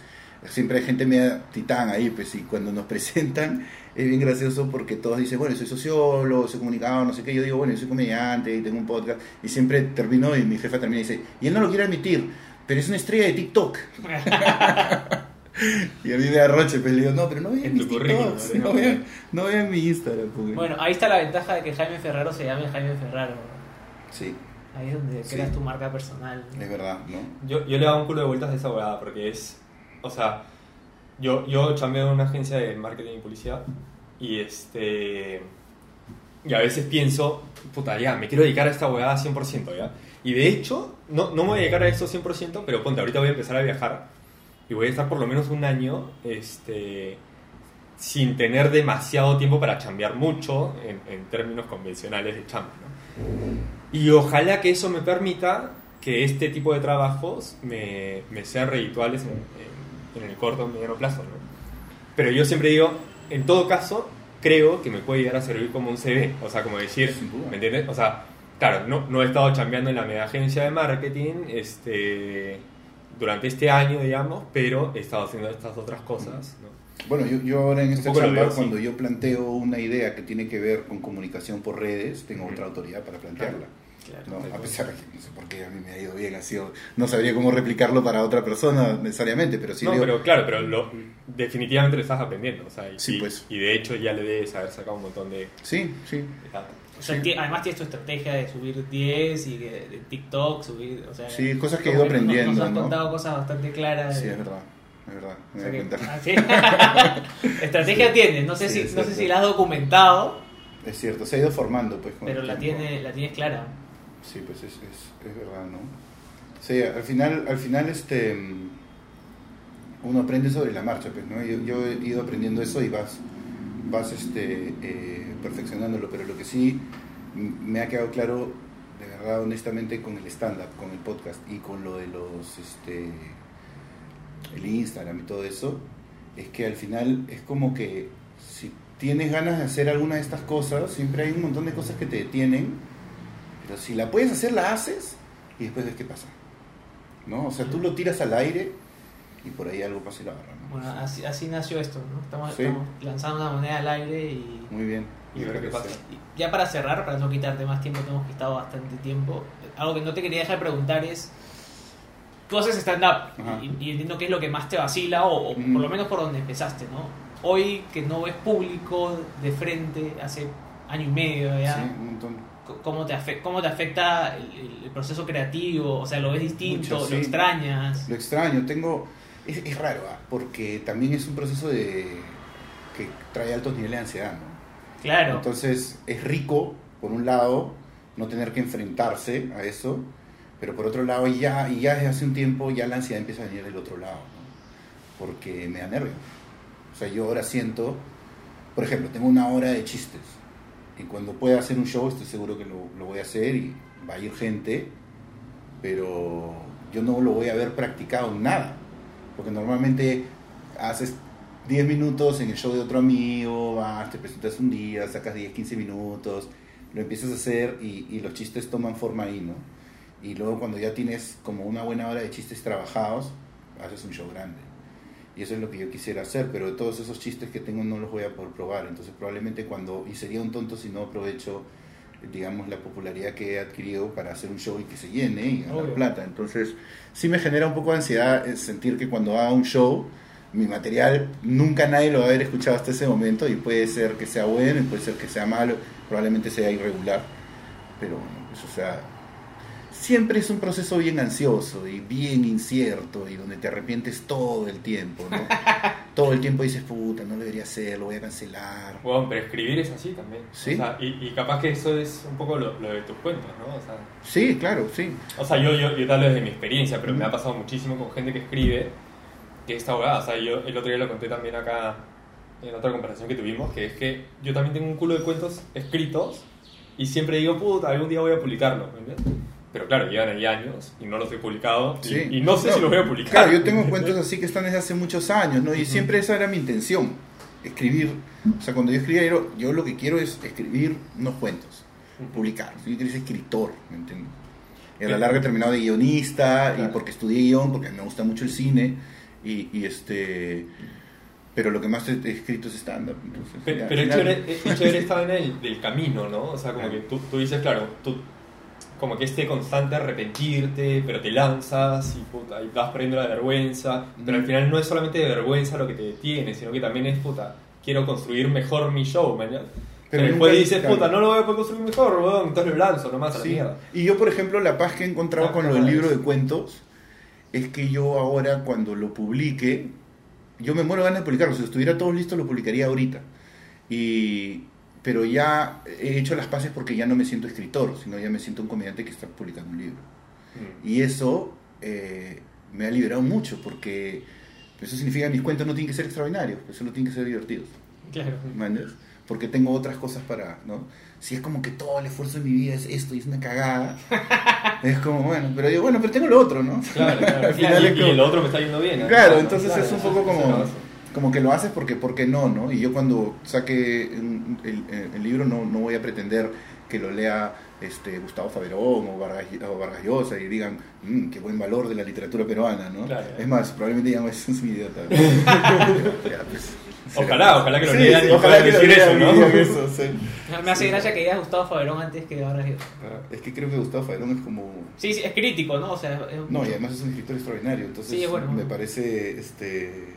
siempre hay gente media titán ahí, pues, y cuando nos (laughs) presentan es bien gracioso porque todos dicen, bueno, soy sociólogo, soy comunicador, no sé qué, yo digo, bueno, yo soy comediante y tengo un podcast, y siempre termino, y mi jefa termina y dice, y él no lo quiere admitir, pero es una estrella de TikTok. (laughs) Y a mí me da roche, pero le digo, no, pero no vean En mis TikToks, ¿no? no vean, no vean mi Instagram. porque- Bueno, ahí está la ventaja de que Jaime Ferraro se llame Jaime Ferraro. Sí, Ahí es donde Sí. creas tu marca personal. es verdad, ¿no? Yo, yo le hago un culo de vueltas a esa abogada porque es. O sea, yo, yo chambeo en una agencia de marketing y publicidad y este. Y a veces pienso, puta, ya, me quiero dedicar a esta abogada 100%, ¿ya? Y de hecho, no, no me voy a dedicar a esto 100%, pero ponte, ahorita voy a empezar a viajar y voy a estar por lo menos un año este, sin tener demasiado tiempo para chambear mucho en, en términos convencionales de chamba, ¿no? Y ojalá que eso me permita que este tipo de trabajos me, me sean redituales en, en- en el corto o mediano plazo, ¿no? Pero yo siempre digo, en todo caso, creo que me puede llegar a servir como un CV, o sea, como decir. ¿me entiendes? O sea, claro, no, no he estado chambeando en la mega agencia de marketing este, durante este año, digamos, pero he estado haciendo estas otras cosas, ¿no? Bueno, yo, yo ahora en esta chamba, veo cuando yo planteo una idea que tiene que ver con comunicación por redes, tengo otra autoridad para plantearla. Claro. ¿no? A pesar de que no sé por qué a mí me ha ido bien, ha sido, no sabría cómo replicarlo para otra persona necesariamente, pero sí no, pero claro, pero lo, definitivamente lo estás aprendiendo, o sea, y, Sí, pues. y de hecho ya le debes haber sacado un montón de... sí, sí. de. O sea, Sí. ti- además tienes tu estrategia de subir 10 y de, de TikTok, subir, o sea... Sí, cosas que he ido nos- aprendiendo, Nos has ¿no? contado cosas bastante claras. Sí, de- es verdad, es verdad. Me o sea doy que- cuenta. ah, ¿sí? (laughs) Estrategia tienes, no sé, si, no sé si la has documentado, Es cierto, se ha ido formando, pues. con pero la, tiene, la tienes clara. Sí, pues es, es, es verdad, ¿no? Sí, al final, al final este, uno aprende sobre la marcha, pues, ¿no? Yo, yo he ido aprendiendo eso y vas, vas este, eh, perfeccionándolo, pero lo que sí me ha quedado claro, de verdad, honestamente, con el stand-up, con el podcast y con lo de los, este, el Instagram y todo eso, es que al final es como que si tienes ganas de hacer alguna de estas cosas, siempre hay un montón de cosas que te detienen, pero si la puedes hacer, la haces y después ves qué pasa. ¿No? O sea, tú lo tiras al aire y por ahí algo pasa y lo agarra. ¿no? Bueno, así, así nació esto, ¿no? Estamos, Sí. estamos lanzando una moneda al aire y... Muy bien. Y ver qué pasa. y Ya para cerrar, para no quitarte más tiempo, te hemos quitado bastante tiempo. Algo que no te quería dejar de preguntar es. Tú haces stand-up y, y entiendo que es lo que más te vacila, o, por lo menos por donde empezaste, ¿no? Hoy que no ves público de frente, hace año y medio ya, Sí, un montón. ¿cómo, te afecta, ¿cómo te afecta el, proceso creativo? O sea, ¿lo ves distinto? Mucho, sí. ¿Lo extrañas? Lo extraño, tengo... Es, es raro, ¿ah? porque también es un proceso de que trae altos niveles de ansiedad, ¿no? Claro. Entonces es rico, por un lado, no tener que enfrentarse a eso, pero por otro lado, ya, y ya desde hace un tiempo, ya la ansiedad empieza a venir del otro lado, ¿no? porque me da nervio. O sea, yo ahora siento, por ejemplo, tengo una hora de chistes, y cuando pueda hacer un show estoy seguro que lo, lo voy a hacer y va a ir gente, pero yo no lo voy a haber practicado en nada, porque normalmente haces 10 minutos en el show de otro amigo, vas, te presentas un día, sacas 10, 15 minutos, lo empiezas a hacer y, y los chistes toman forma ahí, ¿no? Y luego cuando ya tienes como una buena hora de chistes trabajados, haces un show grande. Y eso es lo que yo quisiera hacer, pero todos esos chistes que tengo no los voy a poder probar. Entonces probablemente cuando, y sería un tonto si no aprovecho, digamos, la popularidad que he adquirido para hacer un show y que se llene y ganar Obvio. plata. Entonces sí me genera un poco de ansiedad eh, sentir que cuando haga un show, mi material nunca nadie lo va a haber escuchado hasta ese momento y puede ser que sea bueno y puede ser que sea malo, probablemente sea irregular, pero bueno, pues, o sea, siempre es un proceso bien ansioso y bien incierto y donde te arrepientes todo el tiempo, ¿no? (laughs) todo el tiempo dices, puta, no lo debería hacer, lo voy a cancelar. Bueno, pero escribir es así también. Sí. O sea, y, y capaz que eso es un poco lo, lo de tus cuentos, ¿no? O sea, Sí, claro, sí. o sea yo, yo, yo te hablo desde mi experiencia, pero me Ujú. ha pasado muchísimo con gente que escribe que está abogada. O sea, yo el otro día lo conté también acá en otra conversación que tuvimos, que es que yo también tengo un culo de cuentos escritos y siempre digo, puta, algún día voy a publicarlo. ¿me entiendes? Pero claro, llevan ahí años y no los he publicado. y- Sí. Y, no sé si los voy a publicar. Claro, yo tengo cuentos así que están desde hace muchos años, ¿no? Y siempre esa era mi intención, escribir. O sea, cuando yo escribía, yo, yo lo que quiero es escribir unos cuentos, publicarlos. Yo quiero ser escritor, ¿me entiendes? Y a la larga he terminado de guionista, y Claro. porque estudié guion, porque me gusta mucho el cine, y, y este... Pero lo que más he escrito es stand-up. Pero, ya, pero es chévere, es chévere (laughs) esta vaina del, del camino, ¿no? O sea, como que tú, tú dices, claro, tú como que este constante arrepentirte, pero te lanzas y, puta, y vas perdiendo la vergüenza, pero al final no es solamente de vergüenza lo que te detiene, sino que también es, puta, quiero construir mejor mi show, ¿me entiendes? Pero, Pero después dices, claro. puta, no lo voy a poder construir mejor, weón, entonces lo lanzo nomás a la Sí. mierda. Y yo, por ejemplo, la paz que he encontrado Ah, con qué lo del maravilla. libro de cuentos es que yo ahora, cuando lo publique, yo me muero de ganas de publicarlo. Si estuviera todo listo, lo publicaría ahorita. Y, pero ya he hecho las paces porque ya no me siento escritor, sino ya me siento un comediante que está publicando un libro. Mm. Y eso eh, me ha liberado mucho porque eso significa que mis cuentos no tienen que ser extraordinarios, pues solo tienen que ser divertidos. Claro. ¿me entiendes? Porque tengo otras cosas para, ¿no? Si es como que todo el esfuerzo de mi vida es esto y es una cagada, (laughs) es como, bueno, pero digo, bueno, pero tengo lo otro, ¿no? Claro, (laughs) claro. Al final y, es y como- el otro me está yendo bien. ¿eh? Claro, entonces Claro, es un poco como, como que lo haces porque, porque no, ¿no? Y yo cuando saque el, el- el libro no, no voy a pretender que lo lea este, Gustavo Faberón o Vargas, o Vargas Llosa y digan, "Mm, qué buen valor de la literatura peruana, ¿no? Claro. Es más, probablemente digan, (laughs) es un idiota. Ya, pues, Ojalá, ojalá que lo Sí, lean sí, y ojalá que decir eso, ¿no? digan eso, sí. Me hace gracia que digas Gustavo Faberón antes que Vargas Llosa. Es que creo que Gustavo Faberón es como... Sí, sí, es crítico, ¿no? O sea, es No, y además es un escritor extraordinario, entonces Sí, es bueno. me parece, este...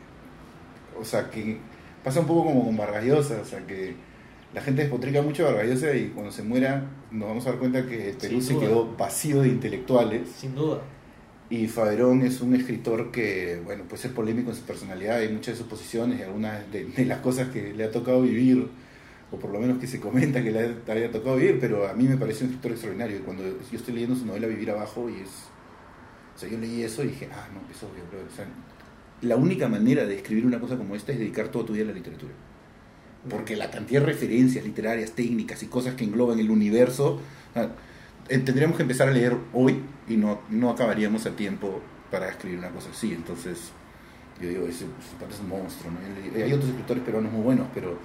O sea, que pasa un poco como con Vargas Llosa, o sea, que la gente despotrica mucho a Vargas Llosa y cuando se muera nos vamos a dar cuenta que el Perú Sin se duda. quedó vacío de intelectuales sin duda. Y Faberón es un escritor que, bueno, puede ser polémico en su personalidad y muchas de sus posiciones y algunas de, las cosas que le ha tocado vivir, o por lo menos que se comenta que le ha- haya tocado vivir, pero a mí me parece un escritor extraordinario. Y cuando yo estoy leyendo su novela Vivir Abajo y es... O sea, yo leí eso y dije, ah, no, es obvio. O sea, la única manera de escribir una cosa como esta es dedicar todo tu día a la literatura. Porque la cantidad de referencias literarias, técnicas y cosas que engloban el universo, eh, tendríamos que empezar a leer hoy y no, no acabaríamos a tiempo para escribir una cosa así. Entonces, yo digo, ese, es un monstruo. ¿no? Le- Hay otros escritores peruanos muy buenos, pero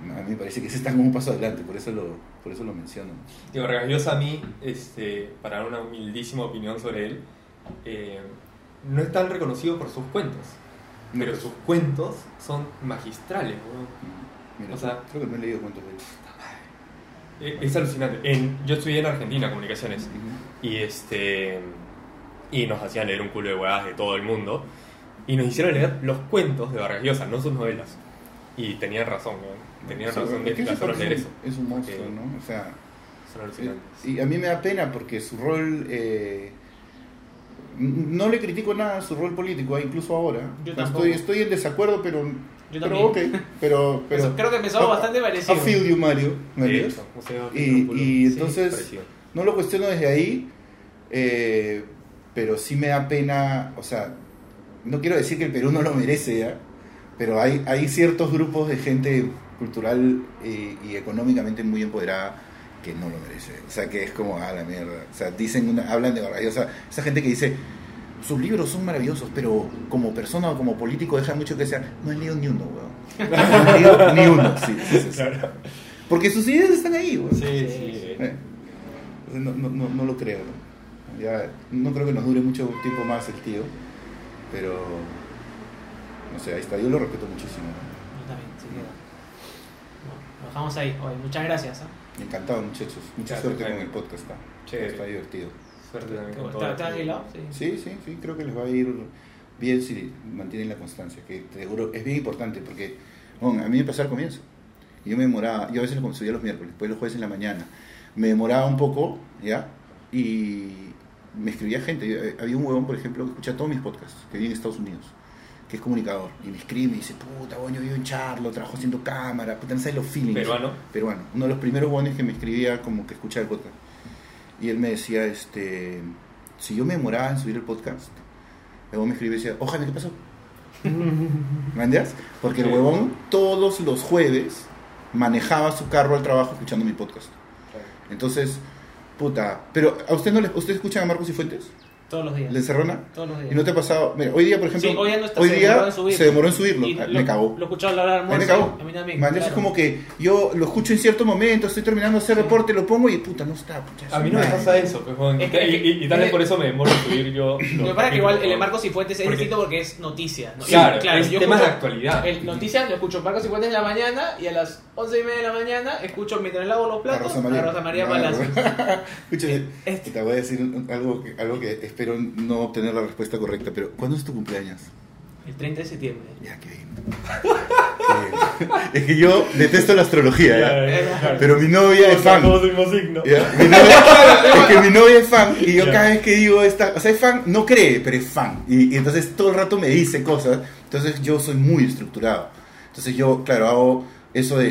a mí me parece que ese está como un paso adelante, por eso lo, por eso lo menciono. Vargas Llosa a mí, este, para dar una humildísima opinión sobre él, eh, no es tan reconocido por sus cuentos, No, pero pues, sus cuentos son magistrales, weón. mira, o sea- creo que no he leído cuentos de él. Es alucinante. En, yo estudié en Argentina comunicaciones y este y nos hacían leer un culo de huevadas de todo el mundo y nos hicieron leer los cuentos de Vargas Llosa, no sus novelas. Y tenían razón, weón. Tenían razón de es que leer es eso. un- Es un monstruo, ¿no? O sea, Son Eh, alucinantes. Y a mí me da pena porque su rol. eh, no le critico nada a su rol político, incluso ahora. Yo estoy, estoy en desacuerdo, pero. Yo pero también. Pero, (laughs) pero, Eso, creo que I- bastante parecido. I feel you, Mario. hecho, o sea, Y- entonces-. No lo cuestiono desde ahí, eh, pero sí me da pena. O sea, no quiero decir que el Perú no lo merece, ¿ya? Pero hay, hay ciertos grupos de gente cultural eh, y económicamente muy empoderada que no lo merece. O sea, que es como, ah, la mierda. O sea, dicen una, hablan de Vargas Llosa. Esa gente que dice, sus libros son maravillosos, pero como persona o como político deja mucho que sea. No he leído ni uno, weón. No he leído (laughs) ni uno, sí, sí, sí, sí. Claro. Porque sus ideas están ahí, weón. Sí, sí. sí. No, no, no, no lo creo. ¿no? Ya, no creo que nos dure mucho tiempo más el tío, pero no sé, ahí está. Yo lo respeto muchísimo. Yo también, se queda. Bueno, lo dejamos ahí. Oye, muchas gracias. ¿eh? Encantado, muchachos. Mucha Gracias, suerte con el podcast. Está, está divertido. Suerte también con ¿Te, todo. te has hilado? Sí. Sí, sí, sí, creo que les va a ir bien si mantienen la constancia, que te seguro es bien importante porque bueno, a mí me pasó al comienzo. Yo me demoraba, yo a veces lo subía los miércoles, después los jueves en la mañana. Me demoraba un poco, ¿ya? Y me escribía gente. Yo, eh, había un huevón, por ejemplo, que escucha todos mis podcasts, que vive en Estados Unidos, que es comunicador. Y me escribe y me dice, puta, bueno, yo vivo en Charlo, trabajo haciendo cámara, puta, no sabes los feelings. Peruano. Peruano. Uno de los primeros huevones que me escribía como que escuchaba el podcast. Y él me decía, este, si yo me demoraba en subir el podcast, el huevón me escribía y decía, ojalá, ¿qué pasó? (laughs) ¿Me entiendes? Porque el huevón todos los jueves manejaba su carro al trabajo escuchando mi podcast. Entonces, puta. Pero, ¿a usted no le, usted escuchan a Marcos y Fuentes? Todos los días. ¿Le encerrona? Todos los días. ¿Y no te ha pasado? Mira, hoy día, por ejemplo, Sí, hoy no está, hoy se día demoró en subirlo. se demoró en subirlo. Y Ah, lo- me cagó. Lo he escuchado hablar al A mí almuerzo. me cagó. A mí también. Man, claro. Es como que yo lo escucho en cierto momento, estoy terminando de hacer reporte, lo pongo y puta, no está. pucha, A mí no me pasa eso, pues, Juan. Es que- y, y- y tal vez por eso me demoro en subir yo. (coughs) Me parece que igual el de Marcos y Fuentes es Porque- distinto porque es noticia. ¿no? Claro, Y, es yo temas de actualidad. El noticias lo escucho Marcos y Fuentes en la mañana y a las once y media de la mañana escucho mientras lavo los platos a Rosa María Claro. Palacios. (laughs) Escúchame, Este- te voy a decir un- algo que, algo que espero no obtener la respuesta correcta, pero ¿cuándo es tu cumpleaños? El 30 de septiembre. Ya, qué bien. Qué bien. Es que yo detesto la astrología, ¿ya? pero mi novia es fan. Todos mismo signo. ¿ya? Mi novia- es (laughs) que mi novia es fan y yo cada vez que digo esta, o sea, es fan, no cree, pero es fan. Y, y entonces todo el rato me dice cosas, entonces yo soy muy estructurado. Entonces yo, claro, hago eso de...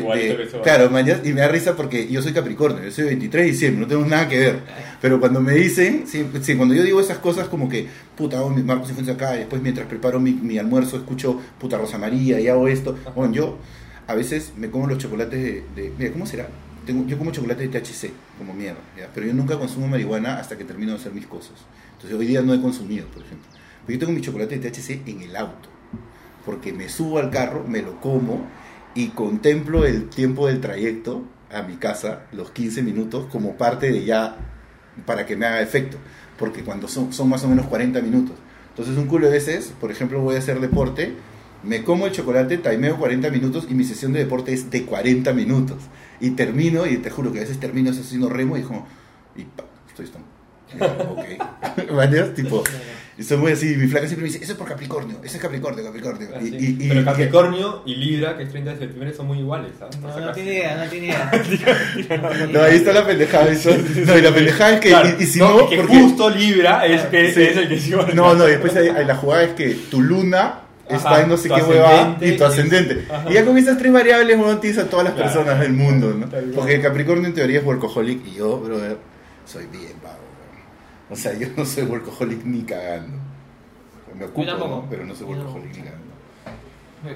Claro, mañana, y me da risa porque yo soy Capricornio, yo soy 23 de diciembre, no tengo nada que ver. Pero cuando me dicen, sí, sí, cuando yo digo esas cosas como que, puta, hago mi Marcos y Fuentes acá, y después mientras preparo mi, mi almuerzo escucho, puta, Rosa María y hago esto. Bueno, yo a veces me como los chocolates de... de- mira, ¿cómo será? Tengo, yo como chocolate de THC, como mierda, ¿ya? pero yo nunca consumo marihuana hasta que termino de hacer mis cosas. Entonces hoy día no he consumido, por ejemplo. Pero yo tengo mi chocolate de THC en el auto, porque me subo al carro, me lo como y contemplo el tiempo del trayecto a mi casa, los 15 minutos, como parte de ya, para que me haga efecto, porque cuando son, más o menos 40 minutos. Entonces un culo de veces, por ejemplo, voy a hacer deporte, me como el chocolate, timeo 40 minutos y mi sesión de deporte es de 40 minutos. Y termino, y te juro que a veces termino haciendo remo y como, y pa, estoy yo, Ok. (laughs) ¿Maneras? Tipo, y soy muy así, mi flaca siempre me dice, eso es por Capricornio, ese es Capricornio, Capricornio. Ah, Y- sí. y- y- Pero Capricornio y Libra, que es 30 de septiembre, son muy iguales. ¿sabes? Por No, (laughs) no tiene idea, no tiene idea. No, ahí está la pendejada. eso- No, y la pendejada es que, Claro, y, y si no, no, que porque- justo Libra es, que, Sí. es el que es igual. No, no, y después hay, hay la jugada es que tu luna está Ajá, en no sé qué ascendente y tu ascendente. Ajá. Y ya con esas tres variables, tienes a todas las Claro. personas del mundo, ¿no? Porque Capricornio en teoría es workaholic y yo, brother, soy bien. O sea, yo no soy workaholic ni cagando. Me ocupo. ¿no? pero no soy workaholic ni cagando.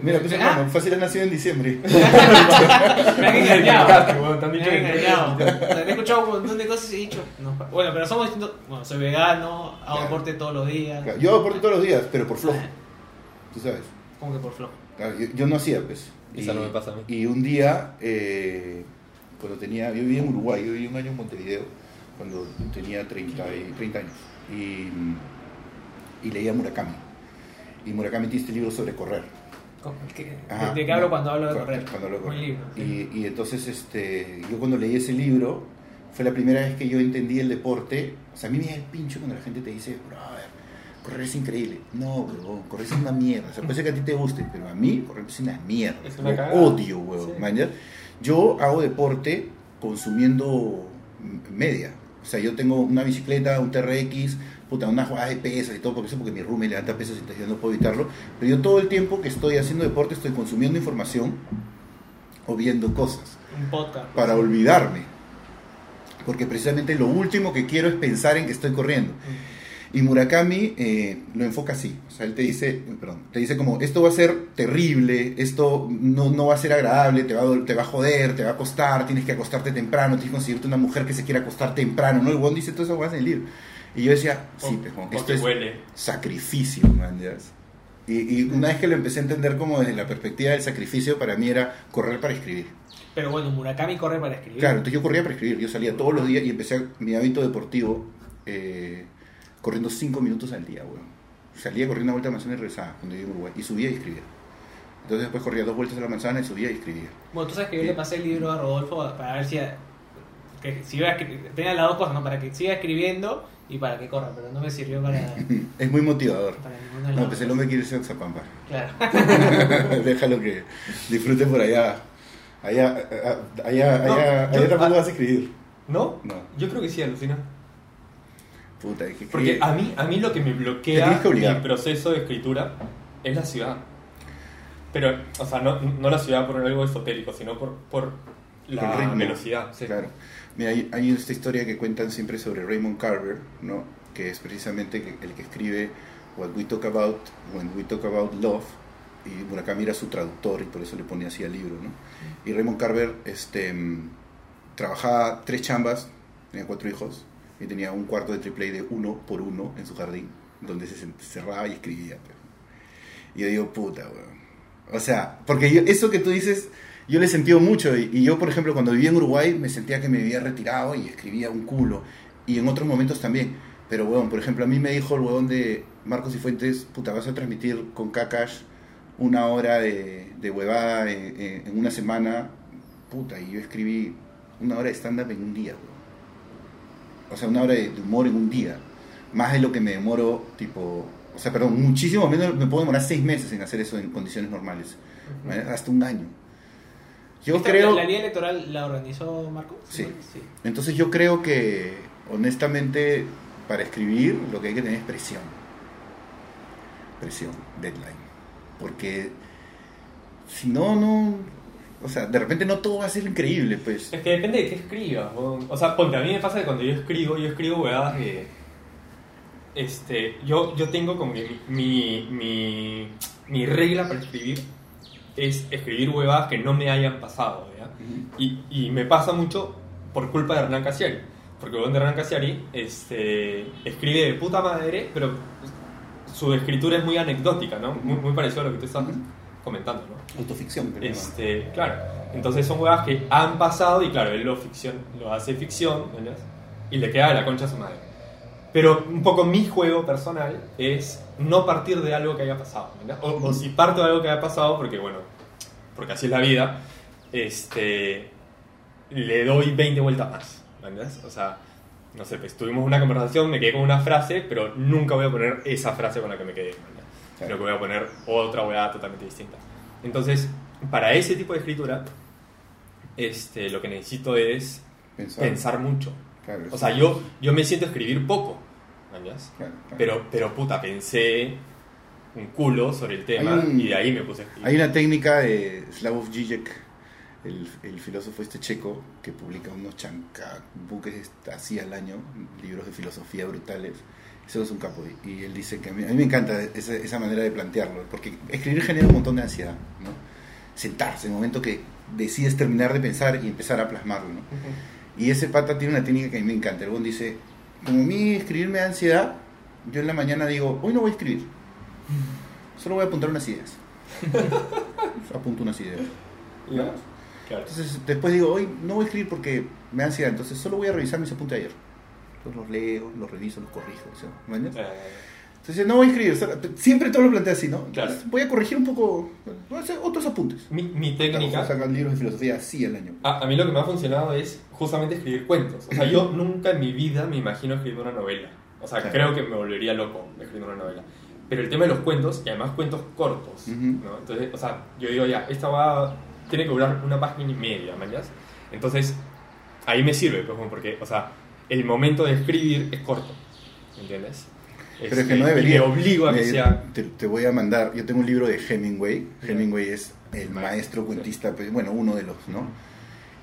Mira, pues Ah, hermano, fácil ha nacido en diciembre. (laughs) (laughs) me han engañado. Han Me han engañado. He escuchado un montón de cosas y he dicho, no, bueno, pero somos distintos. Bueno, soy vegano, hago Claro. deporte todos los días. Claro, Yo aporto todos los días, pero por flojo. Tú sabes. Como que por flojo. Claro, yo, yo no hacía, pues. Esa no me pasa a mí. Y un día, eh, cuando tenía, yo vivía en Uruguay, yo viví un año en Montevideo, cuando tenía 30, y, 30 años, y, y leía Murakami. Y Murakami tiene este libro sobre correr. ¿De qué hablo cuando hablo de correr? Cuando hablo de Un correr. libro. sí. Y, y entonces, este, yo cuando leí ese libro, fue la primera vez que yo entendí el deporte. O sea, a mí me da el pincho cuando la gente te dice, brother, correr es increíble. No, huevón, correr es una mierda. O sea, puede ser que a ti te guste, pero a mí correr es una mierda. Es una cagada. odio, huevón. Sí. Yo hago deporte consumiendo media. O sea, yo tengo una bicicleta, un TRX, puta, una jugada de pesas y todo, porque eso porque mi roommate levanta pesas y entonces yo no puedo evitarlo. Pero yo todo el tiempo que estoy haciendo deporte estoy consumiendo información o viendo cosas Un podcast. para olvidarme. Porque precisamente lo último que quiero es pensar en que estoy corriendo. Y Murakami eh, lo enfoca así. O sea, él te dice, perdón, te dice como, esto va a ser terrible, esto no, no va a ser agradable, te va, a, te va a joder, te va a costar, tienes que acostarte temprano, tienes que conseguirte una mujer que se quiera acostar temprano, ¿no? El Juan dice todas esas cosas en el libro. Y yo decía, sí, O- pues, Juan, o esto es huele. sacrificio, man, ¿ya ves? Y, y una vez que lo empecé a entender como desde la perspectiva del sacrificio, para mí era correr para escribir. Pero bueno, Murakami corre para escribir. Claro, entonces yo corría para escribir, yo salía todos los días y empecé mi hábito deportivo eh, corriendo 5 minutos al día, weón. Salía corriendo a vuelta a la manzana y regresaba cuando vivía en Uruguay y subía y escribía. Entonces después corría dos vueltas a la manzana y subía y escribía. Bueno, tú sabes que yo le pasé el libro a Rodolfo para ver si, que si iba a tenía las dos cosas, ¿no? Para que siga escribiendo y para que corra, pero no me sirvió para, (laughs) Es muy motivador. para No, las pues el hombre quiere irse a Oxapampa. Claro. (laughs) Déjalo que disfrute por allá. Allá, allá, allá, No, allá, yo- allá tampoco ah. vas a escribir. ¿No? No. Yo creo que sí, alucina. Puta, que Porque a mí, a mí lo que me bloquea que mi proceso de escritura es la ciudad. Pero, o sea, no, no la ciudad por algo esotérico, sino por, por la ritmo. velocidad. sí. Claro. Mira, hay, hay esta historia que cuentan siempre sobre Raymond Carver, ¿no? que es precisamente el que escribe What We Talk About When We Talk About Love, y Murakami era su traductor y por eso le ponía así al libro. ¿no? Y Raymond Carver este, mm, trabajaba tres chambas, tenía cuatro hijos, y tenía un cuarto de triple de uno por uno en su jardín, donde se cerraba y escribía. pues. Y yo digo, puta, weón. O sea, porque yo- eso que tú dices, yo le he sentido mucho. Y, y yo, por ejemplo, cuando vivía en Uruguay, me sentía que me había retirado y escribía un culo. Y en otros momentos también. Pero, weón, por ejemplo, a mí me dijo el weón de Marcos y Fuentes, puta, vas a transmitir con Kakash una hora de, de huevada en- en una semana. Puta, y yo escribí una hora de stand-up en un día, weón. O sea, una hora de de humor en un día. Más de lo que me demoro, tipo... O sea, perdón, muchísimo menos me puedo demorar seis meses en hacer eso en condiciones normales. ¿vale? Hasta un año. Yo ¿Esta- creo... ¿La, línea electoral la organizó Marco? Sí. Entonces yo creo que, honestamente, para escribir lo que hay que tener es presión. Presión, deadline. Porque si no, no... O sea, de repente no todo va a ser increíble, pues. Es que depende de qué escribas. O sea, ponte, a mí me pasa que cuando yo escribo, yo escribo huevadas de. Este, yo, yo tengo como que mi, mi, mi regla para escribir es escribir huevadas que no me hayan pasado. Y, y me pasa mucho por culpa de Hernán Casiari. Porque el de Hernán Casiari este, escribe de puta madre, pero su escritura es muy anecdótica, ¿no? Muy, muy parecido a lo que tú estás Ujú. Comentando, ¿no? Autoficción. llaman. Este, claro. Entonces son huevas que han pasado y claro, él lo, ficción, lo hace ficción, ¿verdad? Y le queda de la concha a su madre. Pero un poco mi juego personal es no partir de algo que haya pasado, ¿verdad? O, o si parto de algo que haya pasado, porque bueno, porque así es la vida, este, le doy 20 vueltas más, ¿verdad? O sea, no sé, pues tuvimos una conversación, me quedé con una frase, pero nunca voy a poner esa frase con la que me quedé, Sino que voy a poner otra hueá totalmente distinta. Entonces, para ese tipo de escritura, este, lo que necesito es Pensar. pensar mucho. Claro, O sea, sí. yo, yo me siento escribir poco, ¿verdad? Claro, claro. Pero, pero puta, pensé un culo sobre el tema un- y de ahí me puse a escribir. Hay una técnica de Slavoj Žižek, el, el filósofo este checo, que publica unos chancabuques así al año, libros de filosofía brutales. Eso es un capo. Y y él dice que a mí, a mí me encanta esa, esa manera de plantearlo, porque escribir genera un montón de ansiedad. ¿no? Sentarse, en el momento que decides terminar de pensar y empezar a plasmarlo. ¿no? Ujú. Y ese pata tiene una técnica que a mí me encanta. El dice, como a mí escribir me da ansiedad, yo en la mañana digo, hoy no voy a escribir. Solo voy a apuntar unas ideas. (laughs) Apunto unas ideas. Ya. Claro. Entonces después digo, hoy no voy a escribir porque me da ansiedad, entonces solo voy a revisar mis apuntes de ayer. Entonces los leo, los reviso, los corrijo. o sea, ¿me entiendes? Eh, Entonces no voy a escribir, siempre todo lo planteo así, ¿no? Claro. Entonces, voy a corregir un poco, voy a hacer otros apuntes. mi, mi técnica... sacar libros de filosofía así al año. A, a mí lo que me ha funcionado es justamente escribir cuentos. O sea, yo nunca en mi vida me imagino escribir una novela. O sea, Claro. creo que me volvería loco escribiendo una novela. Pero el tema de los cuentos, y además cuentos cortos, Ujú. ¿no? Entonces, o sea, yo digo ya, esta va, tiene que durar una página y media, ¿mañas? Entonces, ahí me sirve, pues, porque, o sea, el momento de escribir es corto, ¿entiendes? Pero es que no debería. me obligo a que sea... Te, te voy a mandar. Yo tengo un libro de Hemingway. Hemingway es el Maestro, cuentista, pues, bueno, uno de los, ¿no?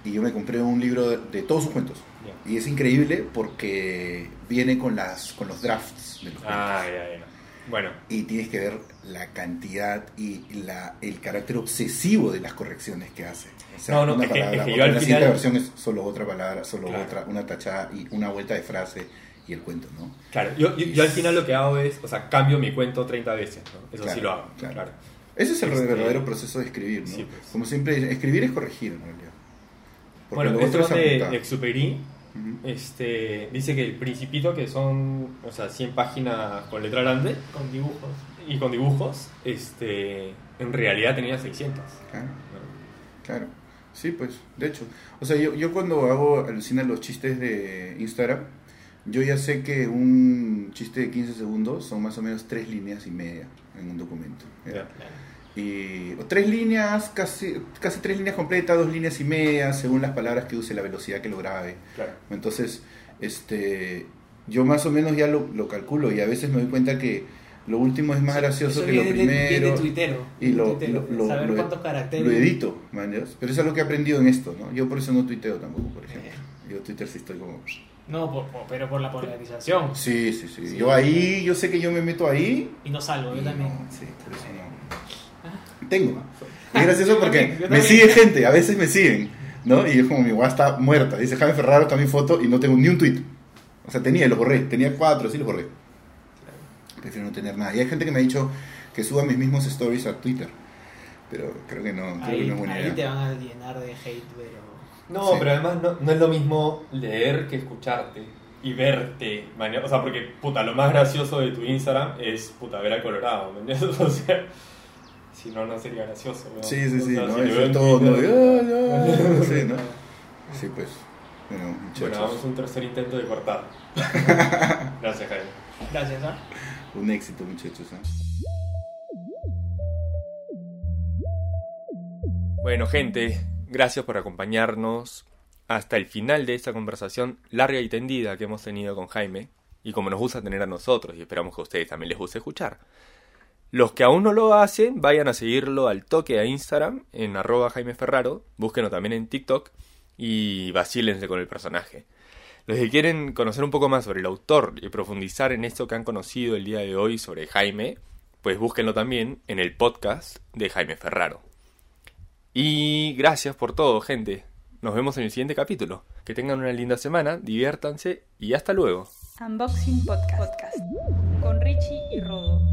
Y yo me compré un libro de, de todos sus cuentos. Ya. Y es increíble porque viene con, las, con los drafts de los cuentos. Ah, ya, ya. Bueno, Y tienes que ver la cantidad y la, el carácter obsesivo de las correcciones que hace. O sea, No, no, una es que- palabra, es que yo otra- al la siguiente final- versión es solo otra palabra, solo Claro. otra, una tachada y una vuelta de frase y el cuento, ¿no? claro, yo, yo, yo al final lo que hago es, o sea, cambio mi cuento 30 veces, ¿no? Eso sí lo hago, claro. claro. Ese es el Este- verdadero proceso de escribir, ¿no? Sí, pues. Como siempre, escribir es corregir, en realidad. Porque Bueno, esto es de apuntar. Este, dice que el Principito, que son, o sea, 100 páginas con letra grande Con dibujos. y con dibujos, este, en realidad tenía 600. Claro, ¿no? claro. Sí, pues, de hecho. O sea, yo, yo cuando hago, alucina los chistes de Instagram, yo ya sé que un chiste de 15 segundos son más o menos tres líneas y media en un documento. Y, o tres líneas, casi, casi tres líneas completas, dos líneas y media, según las palabras que use, la velocidad que lo grabe. Claro. Entonces, este, yo más o menos ya lo, lo calculo y a veces me doy cuenta que lo último es más gracioso Eso que lo de- primero. de tuitero. y lo, tuitero, lo- lo- saber lo- cuántos caracteres. lo edito, man, pero eso es lo que he aprendido en esto, ¿no? Yo por eso no tuiteo tampoco, por ejemplo. Eh. Yo Twitter sí estoy como... No, por- por- pero por la polarización. Sí, sí, sí, Sí. Yo ahí, yo sé que yo me meto ahí. Y no salgo, yo también. no, sí, por eso no. Tengo. (laughs) Es gracioso Yo porque me sigue gente, a veces me siguen. ¿no? Y es como mi guay está muerta. Dice Jaime Ferraro también foto y no tengo ni un tweet. O sea, tenía y lo borré. Tenía cuatro, sí los borré. Prefiero no tener nada. Y hay gente que me ha dicho que suba mis mismos stories a Twitter. Pero creo que no, creo que Ahí, no es buena ahí idea. te van a llenar de hate, pero. No, Sí. pero además no, no es lo mismo leer que escucharte y verte. man. O sea, porque, puta, lo más gracioso de tu Instagram es, puta, ver al Colorado, ¿me entiendes? (laughs) O sea, si no, no sería gracioso. ¿no? Sí, sí, O sí, sea, ¿no? si Eso es todo, ¿no? Ya, ya, (laughs) sí, ¿no? Sí, pues. Bueno, Bueno, vamos a un tercer intento de cortar. (laughs) Gracias, Jaime. Gracias, ¿ah? Un éxito, muchachos. ¿eh? Bueno, gente, gracias por acompañarnos hasta el final de esta conversación larga y tendida que hemos tenido con Jaime y como nos gusta tener a nosotros y esperamos que a ustedes también les guste escuchar. Los que aún no lo hacen, vayan a seguirlo al toque a Instagram en arroba Jaime Ferraro, búsquenlo también en TikTok y vacílense con el personaje. Los que quieren conocer un poco más sobre el autor y profundizar en esto que han conocido el día de hoy sobre Jaime, pues búsquenlo también en el podcast de Jaime Ferraro. Y gracias por todo, gente. Nos vemos en el siguiente capítulo. Que tengan una linda semana, diviértanse y hasta luego. Unboxing Podcast. Podcast. Con Richie y Rodo.